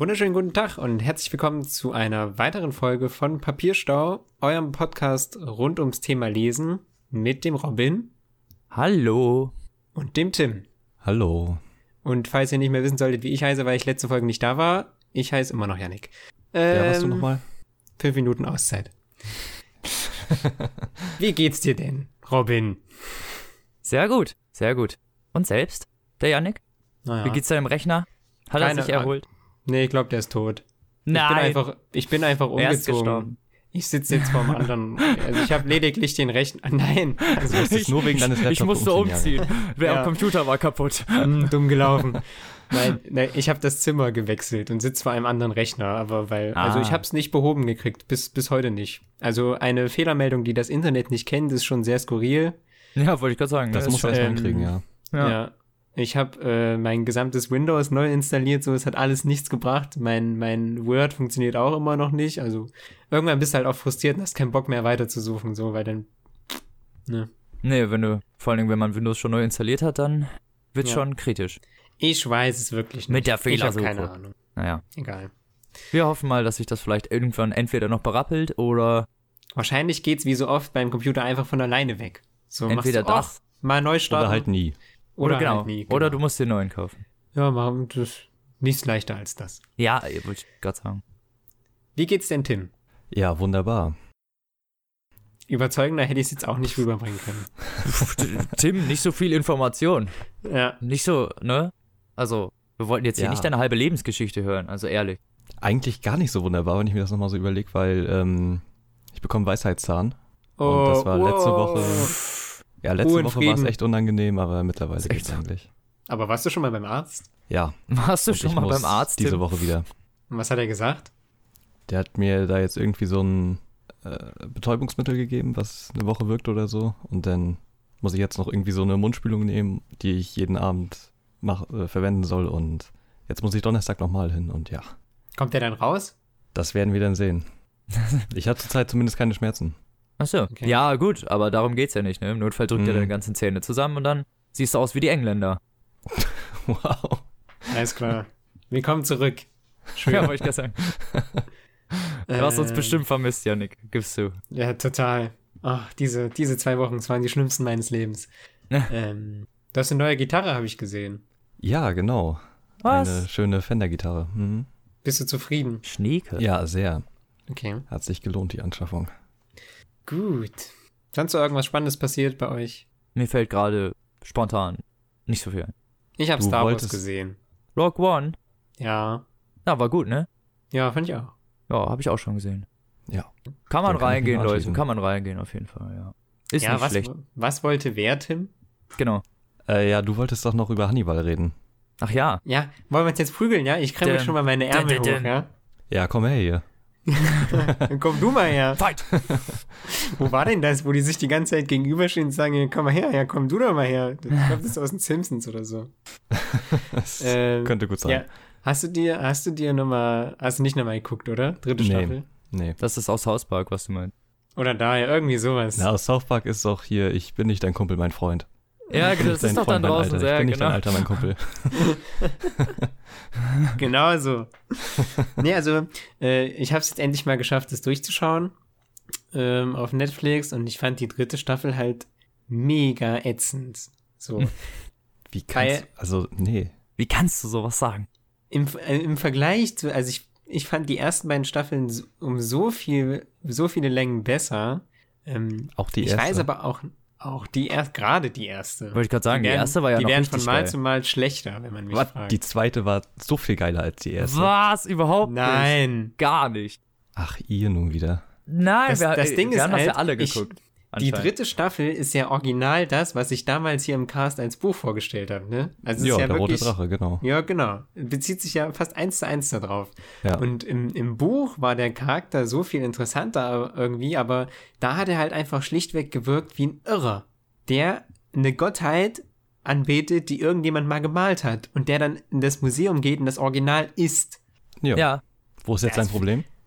wunderschönen guten Tag und herzlich willkommen zu einer weiteren Folge von Papierstau, eurem Podcast rund ums Thema Lesen mit dem Robin Hallo. und dem Tim. Hallo. Und falls ihr nicht mehr wissen solltet, wie ich heiße, weil ich letzte Folge nicht da war, ich heiße immer noch Yannick. Ähm, Wer warst du nochmal? Fünf Minuten Auszeit. wie geht's dir denn, Robin? Sehr gut, sehr gut. Und selbst? Der Yannick? Naja. Wie geht's deinem Rechner? Hat Keine er sich erholt? Nee, ich glaube, der ist tot. Ich bin Nein. einfach, ich bin einfach Er ist umgezogen. gestorben. Ich sitze jetzt vorm anderen. Also ich habe lediglich den rechten. Nein, also musstest nur wegen deines ich Laptops musste umziehen, umziehen. Der Ja. Computer war kaputt. Hm, dumm gelaufen. Nein, nein ich habe das Zimmer gewechselt und sitze vor einem anderen Rechner, aber weil, also Ah. ich habe es nicht behoben gekriegt, bis, bis heute nicht. Also eine Fehlermeldung, die das Internet nicht kennt, ist schon sehr skurril. Ja, wollte ich gerade sagen. Das ist muss man schon- erstmal ähm, hinkriegen, ja. Ja. Ja. Ich habe äh, mein gesamtes Windows neu installiert, so es hat alles nichts gebracht. Mein, mein Word funktioniert auch immer noch nicht. Also irgendwann bist du halt auch frustriert und hast keinen Bock mehr weiterzusuchen, so, weil dann. Ne. Nee, wenn du, vor allen Dingen, wenn man Windows schon neu installiert hat, dann wird Ja. schon kritisch. Ich weiß es wirklich nicht. Mit der Ich habe Fehlersuche. keine Ahnung. Naja. Egal. Wir hoffen mal, dass sich das vielleicht irgendwann entweder noch berappelt oder Wahrscheinlich geht's wie so oft beim Computer einfach von alleine weg. So Entweder machst du, das ach, mal neu starten. Oder halt nie. Oder, genau. halt nie, Oder du musst den neuen kaufen. Ja, machen das nichts leichter als das. Ja, wollte ich gerade sagen. Wie geht's denn Tim? Ja, wunderbar. Überzeugender hätte ich es jetzt auch nicht rüberbringen können. Tim, nicht so viel Information. Ja, Nicht so, ne? Also, wir wollten jetzt hier Ja. nicht deine halbe Lebensgeschichte hören, also ehrlich. Eigentlich gar nicht so wunderbar, wenn ich mir das nochmal so überlege, weil ähm, ich bekomme Weisheitszahn. Oh, Und das war letzte wow. Woche- Ja, letzte Ruhe Woche war es echt unangenehm, aber mittlerweile geht's so. eigentlich. Aber warst du schon mal beim Arzt? Ja. Warst du und schon mal beim Arzt? Diese Tim? Woche wieder. Und was hat er gesagt? Der hat mir da jetzt irgendwie so ein äh, Betäubungsmittel gegeben, was eine Woche wirkt oder so. Und dann muss ich jetzt noch irgendwie so eine Mundspülung nehmen, die ich jeden Abend mach, äh, verwenden soll. Und jetzt muss ich Donnerstag nochmal hin. Und ja, Kommt der dann raus? das werden wir dann sehen. Ich habe zurzeit zumindest keine Schmerzen. Ach so. Okay. Ja, gut, aber darum geht's ja nicht, ne? Im Notfall drückt er Mhm. deine ganzen Zähne zusammen und dann siehst du aus wie die Engländer. Wow. Alles klar. Willkommen zurück. Schön. Ja, wollte ich gerade sagen. Du hast uns Ähm, bestimmt vermisst, Janik. Gibst du. Ja, total. Ach, diese, diese zwei Wochen, das waren die schlimmsten meines Lebens. Ähm, du hast eine neue Gitarre, habe ich gesehen. Ja, genau. Was? Eine schöne Fender-Gitarre. Mhm. Bist du zufrieden? Schneeke. Ja, sehr. Okay. Hat sich gelohnt, die Anschaffung. Gut. Sonst noch irgendwas Spannendes passiert bei euch? Mir fällt gerade spontan nicht so viel ein. Ich habe Star Wars gesehen. Rogue One. Ja. Ja, war gut, ne? Ja, fand ich auch. Ja, habe ich auch schon gesehen. Ja. Kann man kann reingehen, Leute. Kann man reingehen, auf jeden Fall, ja. Ist ja, nicht was, schlecht. was wollte wer, Tim? Genau. Äh, ja, du wolltest doch noch über Hannibal reden. Ach ja. Ja, wollen wir uns jetzt prügeln, ja? Ich kremme schon mal meine Ärmel hoch, ja? Ja, komm her hier. Dann komm du mal her. Fight! Wo war denn das, wo die sich die ganze Zeit gegenüberstehen und sagen, komm mal her, ja, komm du doch mal her. Ich glaube, das ist aus den Simpsons oder so. Das Ähm, könnte gut sein. Ja. Hast du dir, hast du dir nochmal, hast du nicht nochmal geguckt, oder? Dritte Nee. Staffel? Nee. Das ist aus South Park, was du meinst. Oder da, ja, irgendwie sowas. Na, aus South Park ist doch hier, ich bin nicht dein Kumpel, mein Freund. Ja, Ich bin das ist doch dann draußen Alter. sehr, Ich bin nicht dein genau. Alter, mein Kumpel. Genau so. nee, also, äh, ich habe es jetzt endlich mal geschafft, das durchzuschauen ähm, auf Netflix und ich fand die dritte Staffel halt mega ätzend. So. Wie Weil- kannst Also, nee. Wie kannst du sowas sagen? Im, äh, Im Vergleich zu, also ich, ich fand die ersten beiden Staffeln so- um so viel, so viele Längen besser. Ähm, Auch die ich erste. weiß aber auch, auch die erst, gerade die erste. Wollte ich gerade sagen, die werden- erste war ja Die noch werden von Mal geil. zu Mal schlechter, wenn man mich Was? fragt. Die zweite war so viel geiler als die erste. Was? Überhaupt nicht? Nein. Gar nicht. Ach, ihr nun wieder. Nein, Das- wir, das Ding wir ist haben das ja halt, alle ich- geguckt. Die dritte Staffel ist ja original das, was ich damals hier im Cast als Buch vorgestellt habe, ne? Also Ja, ist ja der wirklich, rote Drache, genau. Ja, genau. Bezieht sich ja fast eins zu eins darauf. Ja. Und im, im Buch war der Charakter so viel interessanter irgendwie, aber da hat er halt einfach schlichtweg gewirkt wie ein Irrer, der eine Gottheit anbetet, die irgendjemand mal gemalt hat und der dann in das Museum geht und das Original ist. ja. Ja, Wo ist jetzt Das- dein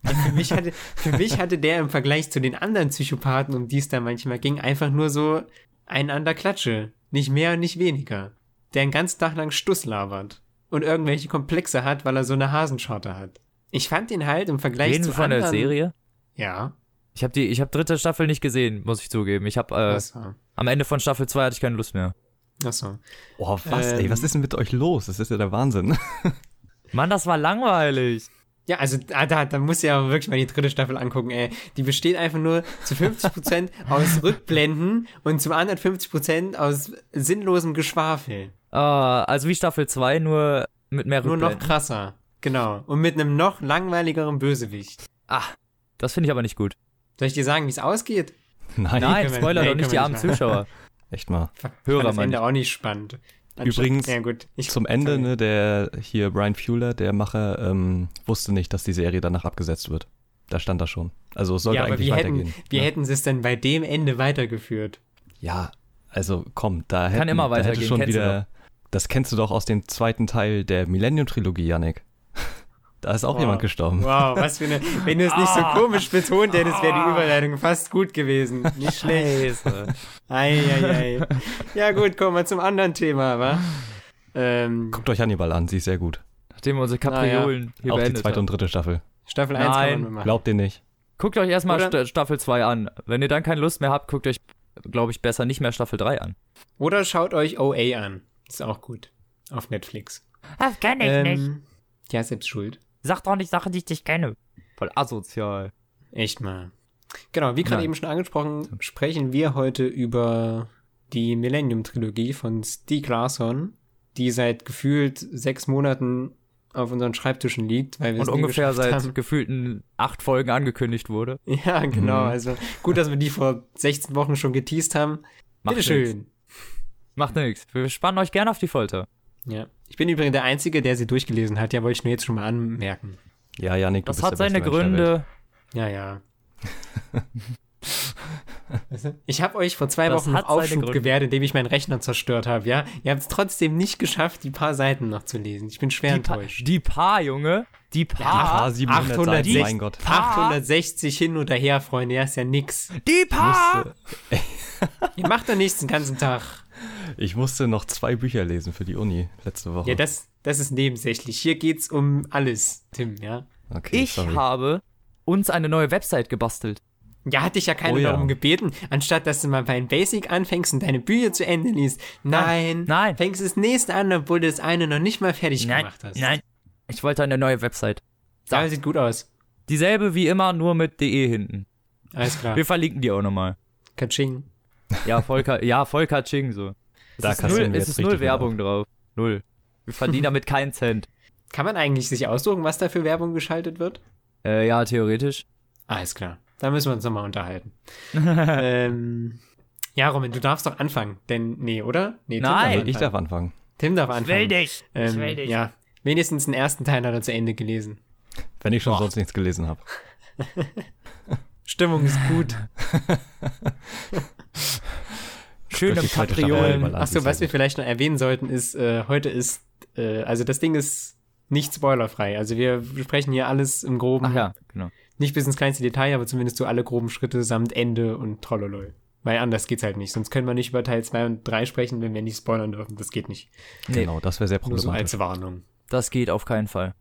Problem? Für mich, hatte, für mich hatte der im Vergleich zu den anderen Psychopathen, um die es da manchmal ging, einfach nur so einen an der Klatsche. Nicht mehr, nicht weniger. Der einen ganzen Tag lang Stuss labert. und irgendwelche Komplexe hat, weil er so eine Hasenschorte hat. Ich fand ihn halt im Vergleich Reden zu von anderen, der Serie? Ja. Ich habe die, ich habe dritte Staffel nicht gesehen, muss ich zugeben. Ich habe äh, am Ende von Staffel 2 hatte ich keine Lust mehr. Achso. Oh, was, ey, Ähm. was ist denn mit euch los? Das ist ja der Wahnsinn. Mann, das war langweilig. Ja, also da, da, da muss ja wirklich mal die dritte Staffel angucken, ey. Die besteht einfach nur zu 50% aus Rückblenden und zum anderen 50% aus sinnlosem Geschwafel. Ah, also wie Staffel 2, nur mit mehr Nur noch Rückblenden. krasser. Genau. Und mit einem noch langweiligeren Bösewicht. Ah, das finde ich aber nicht gut. Soll ich dir sagen, wie es ausgeht? Nein, Nein, Spoiler nee, doch nicht die armen. Zuschauer. echt mal. Hörer, Ende ich. auch nicht spannend. Übrigens, ja gut. Ich, Zum Ende, ne, der hier Brian Fuller, der Macher, ähm, wusste nicht, dass die Serie danach abgesetzt wird. Da stand das schon. Also es sollte ja, aber eigentlich wie weitergehen. hätten, wie ja. hätten sie es denn bei dem Ende weitergeführt? ja, also komm, da hätte immer da hätte weitergehen, schon wieder. Das kennst du doch aus dem zweiten Teil der Millennium-Trilogie, Yannick. Da ist auch Wow. jemand gestorben. Wow, was für eine. Wenn du es nicht so Ah. komisch betont hättest, wäre die Überleitung fast gut gewesen. Nicht schlecht. Scheiße. Eieiei. Ja, gut, kommen wir zum anderen Thema, wa? Ähm, Guckt euch Hannibal an, sie ist sehr gut. Nachdem wir unsere Kapriolen hier auch die zweite und haben. dritte Staffel. Staffel 1 Nein. kann man machen. Glaubt ihr nicht? Guckt euch erstmal Sta Staffel 2 an. Wenn ihr dann keine Lust mehr habt, guckt euch, glaube ich, besser nicht mehr Staffel 3 an. Oder schaut euch OA an. Ist auch gut. Auf Netflix. Das kenn ich nicht. Ähm, ja, selbst schuld. Sag doch nicht Sachen, die ich nicht kenne. Voll asozial. Echt mal. Genau, wie gerade eben schon angesprochen, sprechen wir heute über die Millennium-Trilogie von Stieg Larsson, die seit gefühlt sechs Monaten auf unseren Schreibtischen liegt, weil wir Und ungefähr seit haben. gefühlten acht Folgen angekündigt wurde. Ja, genau. Mhm. Also gut, dass wir die vor 16 Wochen schon geteased haben. Macht nix. Bitteschön. Macht nichts. Wir spannen euch gerne auf die Folter. Ja. Ich bin übrigens der Einzige, der sie durchgelesen hat. Ja, wollte ich nur jetzt schon mal anmerken. Ja, Yannick, du Das bist hat der seine. Gründe. Ja, ja. Ich habe euch vor zwei Das Wochen noch Aufschub gewährt, indem ich meinen Rechner zerstört habe, ja? Ihr habt es trotzdem nicht geschafft, die paar Seiten noch zu lesen. Ich bin schwer Die, pa enttäuscht. die Paar, Junge. Die Ah, Paar. 700 Seiten, 860 mein Gott. 860 hin und her, Freunde, ja, ist ja nix. Die Paar. Musste, Ihr macht doch nichts den ganzen Tag. Ich musste noch zwei Bücher lesen für die Uni letzte Woche. Ja, das, das ist nebensächlich. Hier geht's um alles, Tim, ja? okay, Ich sorry. habe uns eine neue Website gebastelt. Ja, hat dich ja keiner Oh ja. darum gebeten, anstatt dass du mal bei Basic anfängst und deine Bücher zu Ende liest. Nein, Nein. fängst das nächste an, obwohl du das eine noch nicht mal fertig Nein, gemacht hast. nein. Ich wollte eine neue Website. Ja, sieht gut aus. Dieselbe wie immer, nur mit de hinten. Alles klar. Wir verlinken die auch nochmal. Katsching. Ja, voll, Ka- ja, voll Katsching so. Es Da ist kassieren null, es ist null Werbung drauf. Null. Wir verdienen damit keinen Cent. Kann man eigentlich sich aussuchen, was da für Werbung geschaltet wird? Äh, ja, theoretisch. Alles klar. Da müssen wir uns nochmal unterhalten. ähm, ja, Roman, du darfst doch anfangen. Denn, nee, oder? Nee, Tim Nein, darf Ich darf anfangen. anfangen. Tim darf Ich will anfangen. dich. Ich Ähm, will dich. ja, wenigstens den ersten Teil hat er zu Ende gelesen. Wenn ich schon Boah. sonst nichts gelesen habe. Stimmung ist gut. Schön im die zweite Staffel Kapriolen. Balance Achso, was wir vielleicht noch erwähnen sollten, ist, äh, heute ist, äh, also das Ding ist nicht spoilerfrei. Also wir besprechen hier alles im Groben. Ach ja, genau. Nicht bis ins kleinste Detail, aber zumindest so alle groben Schritte samt Ende und Trolloloi. Weil anders geht's halt nicht. Sonst können wir nicht über Teil 2 und 3 sprechen, wenn wir nicht spoilern dürfen. Das geht nicht. Nee, Genau, das wäre sehr Nur so problematisch. als Warnung. das geht auf keinen Fall.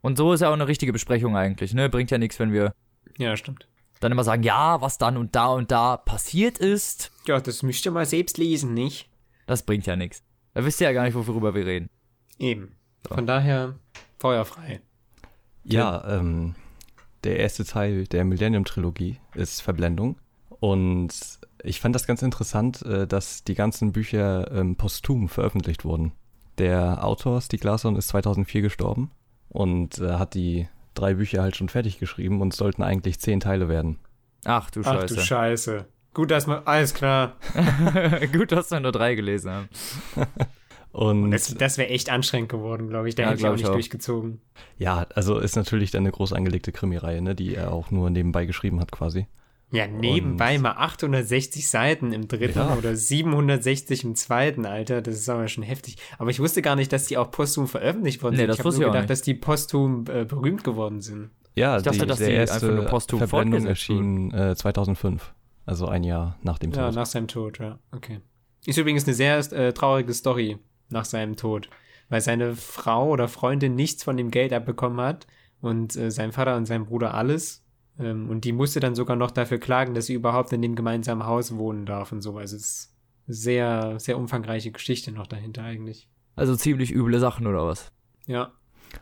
Und so ist ja auch eine richtige Besprechung eigentlich, ne? Bringt ja nichts, wenn wir Ja, stimmt. Dann immer sagen, ja, was dann und da und da passiert ist. Ja, das müsst ihr mal selbst lesen, nicht? Das bringt ja nichts. Da wisst ihr ja gar nicht, worüber wir reden. Eben. So. Von daher feuerfrei. Ja, ähm, der erste Teil der Millennium-Trilogie ist Verblendung. Und ich fand das ganz interessant, äh, dass die ganzen Bücher ähm, posthum veröffentlicht wurden. Der Autor, Stieg Larsson, ist 2004 gestorben und äh, hat die drei Bücher halt schon fertig geschrieben und es sollten eigentlich zehn Teile werden. Ach du Ach Scheiße. du Scheiße. Gut, dass man. Alles klar. Gut, dass wir nur drei gelesen haben. Und Das, das wäre echt anstrengend geworden, glaube ich. Da Ja, hätte ich auch nicht auch. durchgezogen. ja, also ist natürlich dann eine groß angelegte Krimireihe, ne, die er auch nur nebenbei geschrieben hat quasi. Ja, nebenbei Und- mal 860 Seiten im dritten Ja. oder 760 im zweiten, Alter. Das ist aber schon heftig. Aber ich wusste gar nicht, dass die auch posthum veröffentlicht worden Nee, sind. das ich habe wusste nur ich auch gedacht, nicht. dass die posthum äh, berühmt geworden sind. Ja, Ich dachte, die, dass der die erste einfach nur posthum fortgesetzt erschien äh, 2005, also ein Jahr nach dem Ja, Tod. nach seinem Tod, ja. Okay. Ist übrigens eine sehr äh, traurige Story nach seinem Tod. weil seine Frau oder Freundin nichts von dem Geld abbekommen hat und äh, sein Vater und sein Bruder alles. Ähm, und die musste dann sogar noch dafür klagen, dass sie überhaupt in dem gemeinsamen Haus wohnen darf und so. Also es ist eine sehr, sehr umfangreiche Geschichte noch dahinter eigentlich. Also ziemlich üble Sachen oder was? Ja.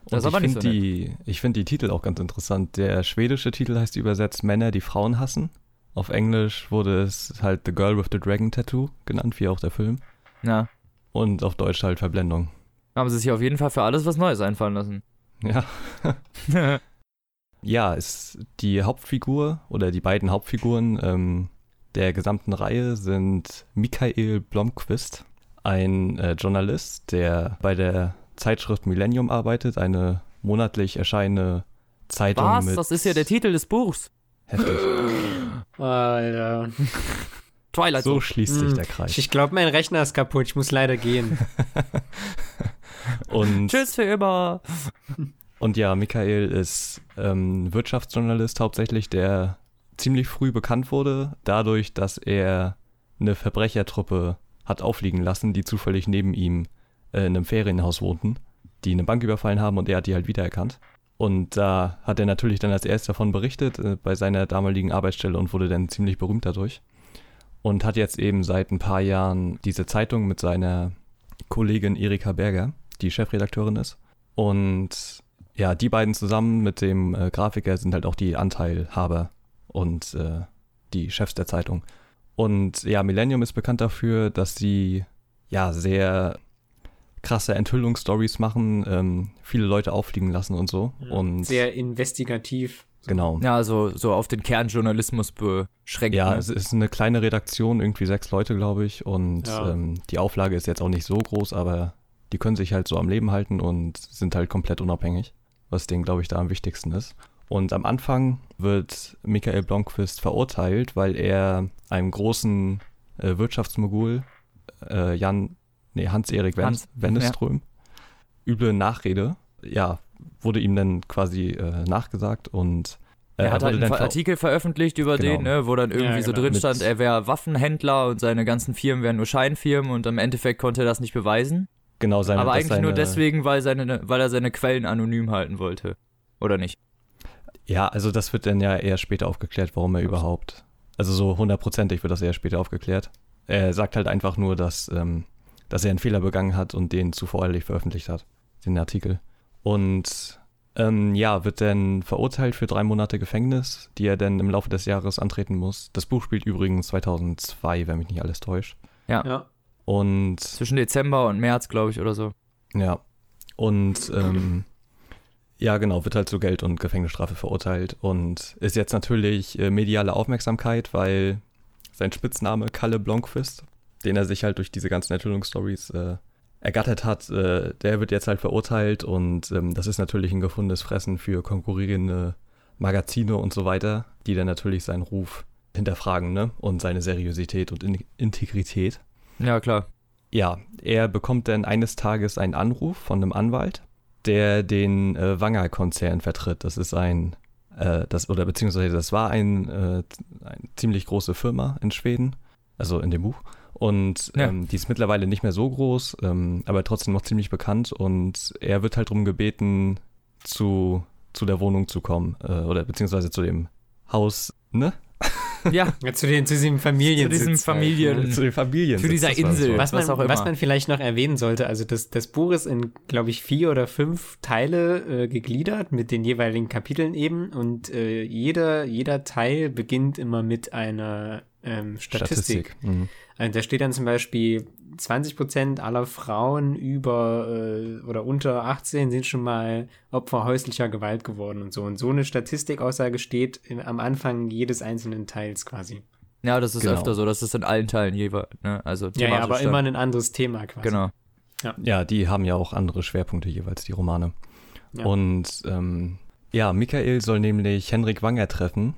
Das ist Und aber ich finde so die, ich finde die Titel auch ganz interessant. Der schwedische Titel heißt übersetzt Männer, die Frauen hassen. Auf Englisch wurde es halt The Girl with the Dragon Tattoo genannt, wie auch der Film. Ja. Und auf Deutsch halt Verblendung. Haben sie sich auf jeden Fall für alles was Neues einfallen lassen. Ja. Ja, ist die Hauptfigur oder die beiden Hauptfiguren ähm, der gesamten Reihe sind Michael Blomqvist, ein äh, Journalist, der bei der Zeitschrift Millennium arbeitet, eine monatlich erscheinende Zeitung was? mit Das ist ja der Titel des Buchs. heftig. Alter. Twilight So schließt sich Hm, der Kreis. Ich glaube, mein Rechner ist kaputt. Ich muss leider gehen. Und Tschüss für immer. Und ja, Michael ist ähm, Wirtschaftsjournalist hauptsächlich, der ziemlich früh bekannt wurde, dadurch, dass er eine Verbrechertruppe hat aufliegen lassen, die zufällig neben ihm äh, in einem Ferienhaus wohnten, die eine Bank überfallen haben und er hat die halt wiedererkannt. Und da hat er natürlich dann als erster davon berichtet äh, bei seiner damaligen Arbeitsstelle und wurde dann ziemlich berühmt dadurch. Und hat jetzt eben seit ein paar Jahren diese Zeitung mit seiner Kollegin Erika Berger, die Chefredakteurin ist. Und ja, die beiden zusammen mit dem äh, Grafiker sind halt auch die Anteilhaber und äh, die Chefs der Zeitung. Und ja, Millennium ist bekannt dafür, dass sie ja sehr krasse Enthüllungsstories machen, ähm, viele Leute auffliegen lassen und so. und Sehr investigativ. genau. Ja, also so auf den Kernjournalismus beschränkt. Ja, ne? es ist eine kleine Redaktion, irgendwie sechs Leute, glaube ich. Und Ja. ähm, die Auflage ist jetzt auch nicht so groß, aber die können sich halt so am Leben halten und sind halt komplett unabhängig, was denen, glaube ich, da am wichtigsten ist. Und am Anfang wird Michael Blomqvist verurteilt, weil er einem großen äh, Wirtschaftsmogul, äh, Jan, nee, Hans-Erik Hans, Wenneström, üble Nachrede, ja, wurde ihm dann quasi äh, nachgesagt und äh, Er hat halt einen Artikel veröffentlicht über Genau. den, ne, wo dann irgendwie Ja, so genau. drin Mit- stand, er wäre Waffenhändler und seine ganzen Firmen wären nur Scheinfirmen und im Endeffekt konnte er das nicht beweisen. Genau seine, Aber eigentlich nur seine- deswegen, weil, seine, weil er seine Quellen anonym halten wollte. Oder nicht? Ja, also das wird dann ja eher später aufgeklärt, warum er überhaupt. Also so hundertprozentig wird das eher später aufgeklärt. Er sagt halt einfach nur, dass, ähm, dass er einen Fehler begangen hat und den zuvor ehrlich veröffentlicht hat, den Artikel. Und ähm, ja, wird dann verurteilt für drei Monate Gefängnis, die er dann im Laufe des Jahres antreten muss. Das Buch spielt übrigens 2002, wenn mich nicht alles täuscht. Ja. Und Zwischen Dezember und März, glaube ich, oder so. ja. Und ähm, ja, genau, wird halt zu Geld und Gefängnisstrafe verurteilt und ist jetzt natürlich äh, mediale Aufmerksamkeit, weil sein Spitzname Kalle Blomqvist, den er sich halt durch diese ganzen Enthüllungsstories äh, ergattert hat, äh, der wird jetzt halt verurteilt und ähm, das ist natürlich ein gefundenes Fressen für konkurrierende Magazine und so weiter, die dann natürlich seinen Ruf hinterfragen, ne? Und seine Seriosität und In Integrität. Ja, klar. Ja, er bekommt dann eines Tages einen Anruf von einem Anwalt, der den äh, Wanger-Konzern vertritt. Das ist ein, äh, das, oder beziehungsweise das war ein, äh, eine ziemlich große Firma in Schweden, also in dem Buch. Und Ja. ähm, die ist mittlerweile nicht mehr so groß, ähm, aber trotzdem noch ziemlich bekannt. Und er wird halt darum gebeten, zu, zu der Wohnung zu kommen, äh, oder beziehungsweise zu dem Haus, ne? Ja, Ja, zu, den, zu diesem Familien. Zu diesem Familien- zu den Familien. Für dieser Insel. Was man, Was auch immer. was man vielleicht noch erwähnen sollte, also das, das Buch ist in, glaube ich, vier oder fünf Teile äh, gegliedert mit den jeweiligen Kapiteln eben und äh, jeder, jeder Teil beginnt immer mit einer ähm, Statistik. Statistik. Mhm. Also da steht dann zum Beispiel, 20% aller Frauen über äh, oder unter 18 sind schon mal Opfer häuslicher Gewalt geworden und so. Und so eine Statistikaussage steht in, am Anfang jedes einzelnen Teils quasi. ja, das ist Genau. öfter so. Das ist in allen Teilen jeweils. Ne? Also Ja, ja, aber immer ein anderes Thema quasi. Genau. Ja, die haben ja auch andere Schwerpunkte jeweils, die Romane. Ja. Und ähm, ja, Michael soll nämlich Henrik Wanger treffen,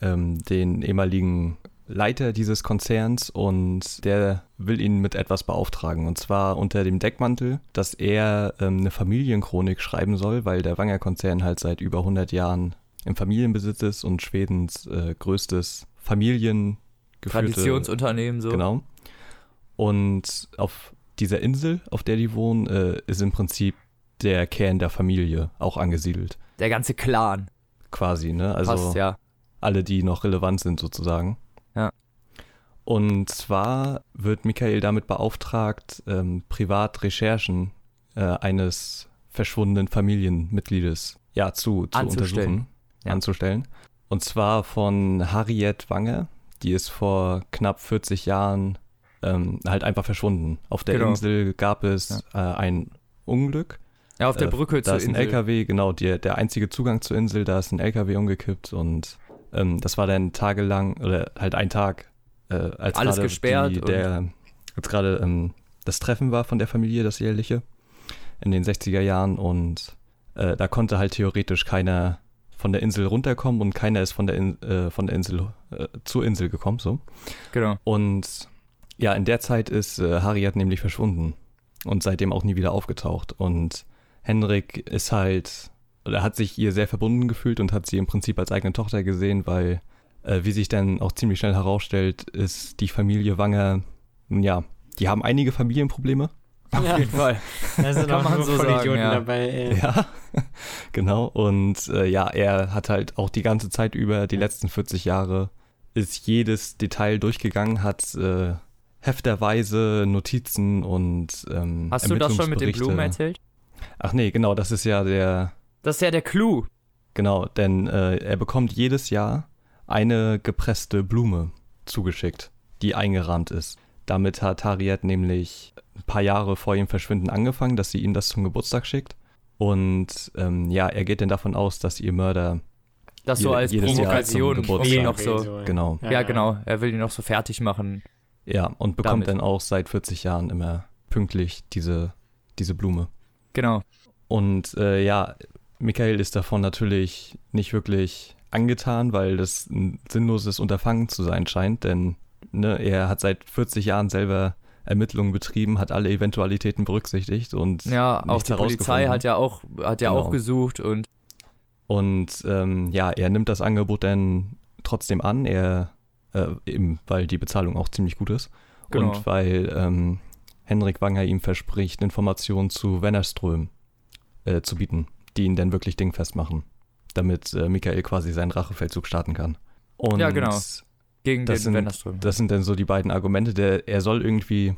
ähm, den ehemaligen Leiter dieses Konzerns, und der will ihn mit etwas beauftragen. Und zwar unter dem Deckmantel, dass er ähm, eine Familienchronik schreiben soll, weil der Wanger-Konzern halt seit über 100 Jahren im Familienbesitz ist und Schwedens äh, größtes familiengeführte Traditionsunternehmen so. Genau. Und auf dieser Insel, auf der die wohnen, äh, ist im Prinzip der Kern der Familie auch angesiedelt. Der ganze Clan. Quasi, ne? Also Passt, ja. alle, die noch relevant sind sozusagen. Ja. Und zwar wird Michael damit beauftragt, ähm, privat Recherchen äh, eines verschwundenen Familienmitgliedes ja, zu, zu untersuchen, Ja. anzustellen. Und zwar von Harriet Wange, die ist vor knapp 40 Jahren ähm, halt einfach verschwunden. Auf der Genau. Insel gab es äh, ein Unglück. Ja, auf der Äh, Brücke da zur ist ein Insel. LKW, genau, die, der einzige Zugang zur Insel, da ist ein LKW umgekippt und ähm, das war dann tagelang oder halt ein Tag, äh, als Alles gesperrt die, und- der, als gerade ähm, das Treffen war von der Familie, das jährliche, in den 60er Jahren und äh, da konnte halt theoretisch keiner von der Insel runterkommen und keiner ist von der, In äh, von der Insel äh, zur Insel gekommen, so. Genau. Und ja, in der Zeit ist äh, Harriet nämlich verschwunden und seitdem auch nie wieder aufgetaucht. Und Henrik ist halt, oder hat sich ihr sehr verbunden gefühlt und hat sie im Prinzip als eigene Tochter gesehen, weil, wie sich dann auch ziemlich schnell herausstellt, ist die Familie Wanger, ja, die haben einige Familienprobleme. Auf jeden Fall. Da sind auch man so sagen, Vollidioten ja. dabei. Ey. Ja, genau. Und äh, ja, er hat halt auch die ganze Zeit über, die letzten 40 Jahre, ist jedes Detail durchgegangen, hat äh, hefterweise Notizen und ähm, Hast du das schon mit den Blumen erzählt? Ach nee, genau, das ist ja der, Das ist ja der Clou. genau, denn äh, er bekommt jedes Jahr eine gepresste Blume zugeschickt, die eingerahmt ist. Damit hat Harriet nämlich ein paar Jahre vor ihrem Verschwinden angefangen, dass sie ihm das zum Geburtstag schickt. Und ähm, ja, er geht dann davon aus, dass ihr Mörder, Das so als jedes Jahr Provokation, zum ihn noch so. genau, Ja, genau. Er will ihn noch so fertig machen. ja, und bekommt Damit. dann auch seit 40 Jahren immer pünktlich diese, diese Blume. Genau. Und äh, ja, Michael ist davon natürlich nicht wirklich angetan, weil das ein sinnloses Unterfangen zu sein scheint, denn ne, er hat seit 40 Jahren selber Ermittlungen betrieben, hat alle Eventualitäten berücksichtigt und Ja, auch die Polizei hat ja auch, hat ja Genau. auch gesucht und Und ähm, ja, er nimmt das Angebot dann trotzdem an, er, äh, eben, weil die Bezahlung auch ziemlich gut ist. Genau. Und weil ähm, Henrik Wanger ihm verspricht, Informationen zu Wennerström äh, zu bieten, die ihn dann wirklich dingfest machen, damit äh, Michael quasi seinen Rachefeldzug starten kann. Und Ja, genau. gegen Das den sind- das sind dann so die beiden Argumente. Der, er soll irgendwie,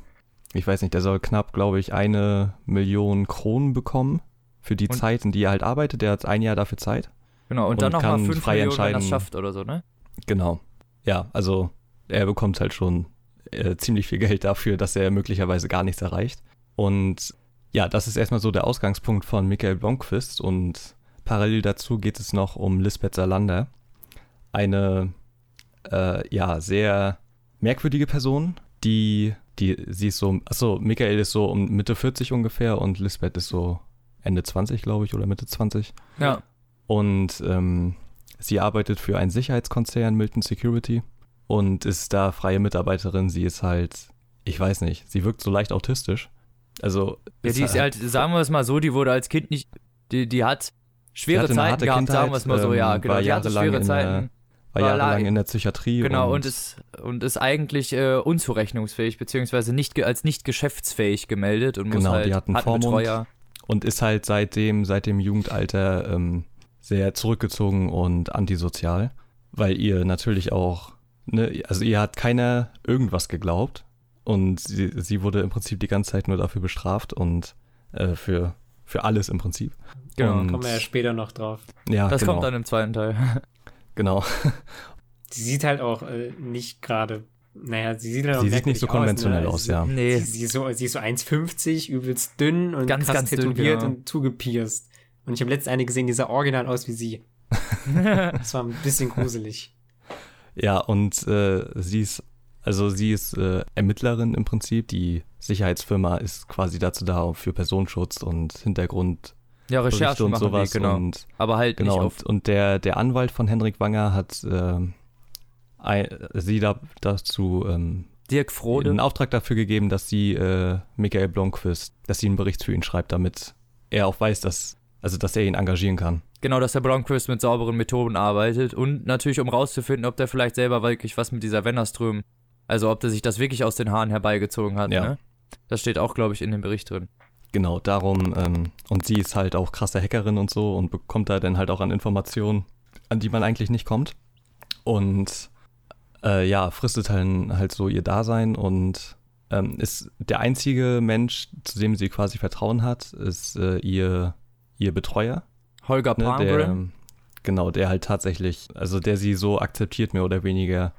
ich weiß nicht, der soll knapp, glaube ich, eine Million Kronen bekommen für die Und- Zeit, in die er halt arbeitet. Der hat ein Jahr dafür Zeit. Genau, und, und dann nochmal 5 frei Millionen, wenn er schafft oder so, ne? Genau. Ja, also er bekommt halt schon äh, ziemlich viel Geld dafür, dass er möglicherweise gar nichts erreicht. Und ja, das ist erstmal so der Ausgangspunkt von Michael Blomqvist und parallel dazu geht es noch um Lisbeth Salander. Eine, äh, ja, sehr merkwürdige Person, die, die, sie ist so, achso, Michael ist so um Mitte 40 ungefähr und Lisbeth ist so Ende 20, glaube ich, oder Mitte 20. Ja. Und ähm, sie arbeitet für einen Sicherheitskonzern, Milton Security, und ist da freie Mitarbeiterin. Sie ist halt, ich weiß nicht, sie wirkt so leicht autistisch. Also, Ja, die ist halt, sagen wir es mal so, die wurde als Kind nicht, die, die hat schwere Zeiten gehabt, Kindheit, sagen wir es mal so, ja, ähm, genau, war die hatte jahrelang schwere der- Zeiten. war war jahrelang la- in der Psychiatrie. Genau, und, und, ist, und ist eigentlich äh, unzurechnungsfähig, beziehungsweise nicht als nicht geschäftsfähig gemeldet und muss Genau, halt, die hat einen hat einen Vormund. Betreuer. und ist halt seitdem, seit dem Jugendalter ähm, sehr zurückgezogen und antisozial, weil ihr natürlich auch, ne, also ihr hat keiner irgendwas geglaubt und sie, sie wurde im Prinzip die ganze Zeit nur dafür bestraft und äh, für, für alles im Prinzip. Genau. Und- Kommen wir ja später noch drauf. Ja, Das genau, kommt dann im zweiten Teil. genau. Sie sieht halt auch äh, nicht gerade, naja, sie sieht halt auch Sie sieht nicht so konventionell ne? aus, Sie- ja. Nee. Sie, sie, ist so, sie ist so 1,50, übelst dünn und Ganz, krass ganz dünn, tätowiert genau. und zugepierst. Und ich habe letztens eine gesehen, die sah original aus wie sie. Das war ein bisschen gruselig. Ja, und äh, sie ist, also sie ist äh, Ermittlerin im Prinzip. Die Sicherheitsfirma ist quasi dazu da für Personenschutz und Hintergrund Ja, Recherche und sowas. die, genau. Und Aber halt genau, nicht auf. und, und der, der Anwalt von Henrik Wanger hat äh, ein, sie da, dazu ähm, Dirk Frode. einen Auftrag dafür gegeben, dass sie äh, Michael Blomqvist, dass sie einen Bericht für ihn schreibt, damit er auch weiß, dass, also dass er ihn engagieren kann. Genau, dass der Blomqvist mit sauberen Methoden arbeitet und natürlich, um rauszufinden, ob der vielleicht selber wirklich was mit dieser Wennerström, also ob der sich das wirklich aus den Haaren herbeigezogen hat, Ja. ne? Das steht auch, glaube ich, in dem Bericht drin. Genau, darum, ähm, und sie ist halt auch krasse Hackerin und so und bekommt da dann halt auch an Informationen, an die man eigentlich nicht kommt. Und äh, ja, fristet dann halt so ihr Dasein und ähm, ist der einzige Mensch, zu dem sie quasi Vertrauen hat, ist äh, ihr, ihr Betreuer. Holger Ne, der, genau, der halt tatsächlich, also der sie so akzeptiert, mehr oder weniger.